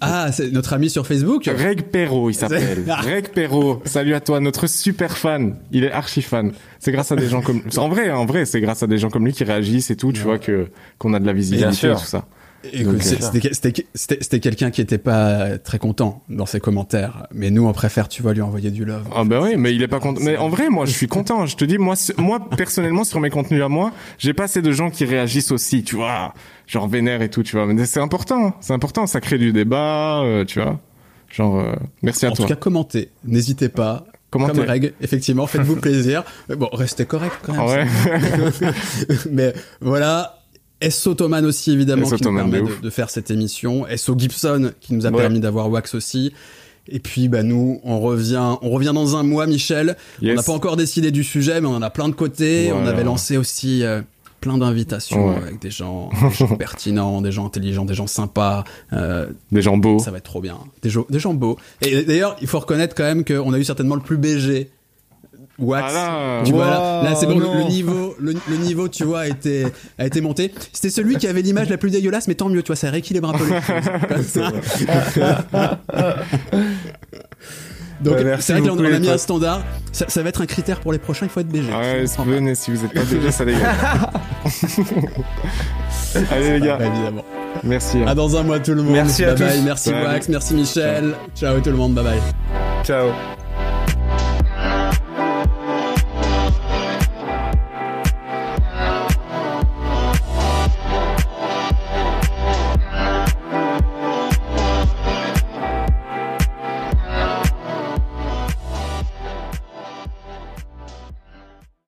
B: Ah, c'est notre ami sur Facebook
A: Reg Perrault, il s'appelle. Reg Perrault, salut à toi, notre super fan. Il est archi fan. C'est grâce à des gens comme... En vrai, en vrai, c'est grâce à des gens comme lui qui réagissent et tout, tu vois, que qu'on a de la visibilité et tout ça.
B: C'était quelqu'un qui était pas très content dans ses commentaires, mais nous on préfère, tu vois, lui envoyer du love.
A: Ah bah oui, mais il est pas content. Mais en vrai, moi je suis content. Je te dis, moi, moi personnellement sur mes contenus à moi, j'ai pas assez de gens qui réagissent aussi, tu vois, genre vénère et tout, tu vois. Mais c'est important, c'est important, ça crée du débat, euh, tu vois. Genre, euh, merci à toi.
B: En tout cas, commentez, n'hésitez pas. Commentez. Comme règle, effectivement, faites-vous plaisir. bon, restez correct quand même. Ouais. mais voilà, SO Thoman aussi évidemment qui nous permet de, faire cette émission. SO Gibson qui nous a permis d'avoir Wax aussi. Et puis bah nous on revient on revient dans un mois Michel. On n'a pas encore décidé du sujet mais on en a plein de côtés. On avait lancé aussi euh, plein d'invitations avec des gens, pertinents, des gens intelligents, des gens sympas,
A: euh, des gens beaux.
B: Ça va être trop bien. Des, des gens beaux. Et d'ailleurs il faut reconnaître quand même qu'on a eu certainement le plus BG Wax. Ah tu vois, là, c'est bon, le, niveau, le, niveau, tu vois, a été, a été monté. C'était celui qui avait l'image la plus dégueulasse, mais tant mieux, tu vois, ça rééquilibre un peu Donc, c'est vrai qu'on a mis un standard. Ça, ça, va être un critère pour les prochains, il faut être BG.
A: Ouais, venez, si vous êtes pas BG, ça dégage. Allez, les gars.
B: évidemment.
A: Merci. Hein.
B: À dans un mois, tout le monde.
C: Merci
B: bye
C: à
B: bye.
C: tous.
B: Merci Wax, merci Michel. Ciao tout le monde, bye bye.
C: Ciao.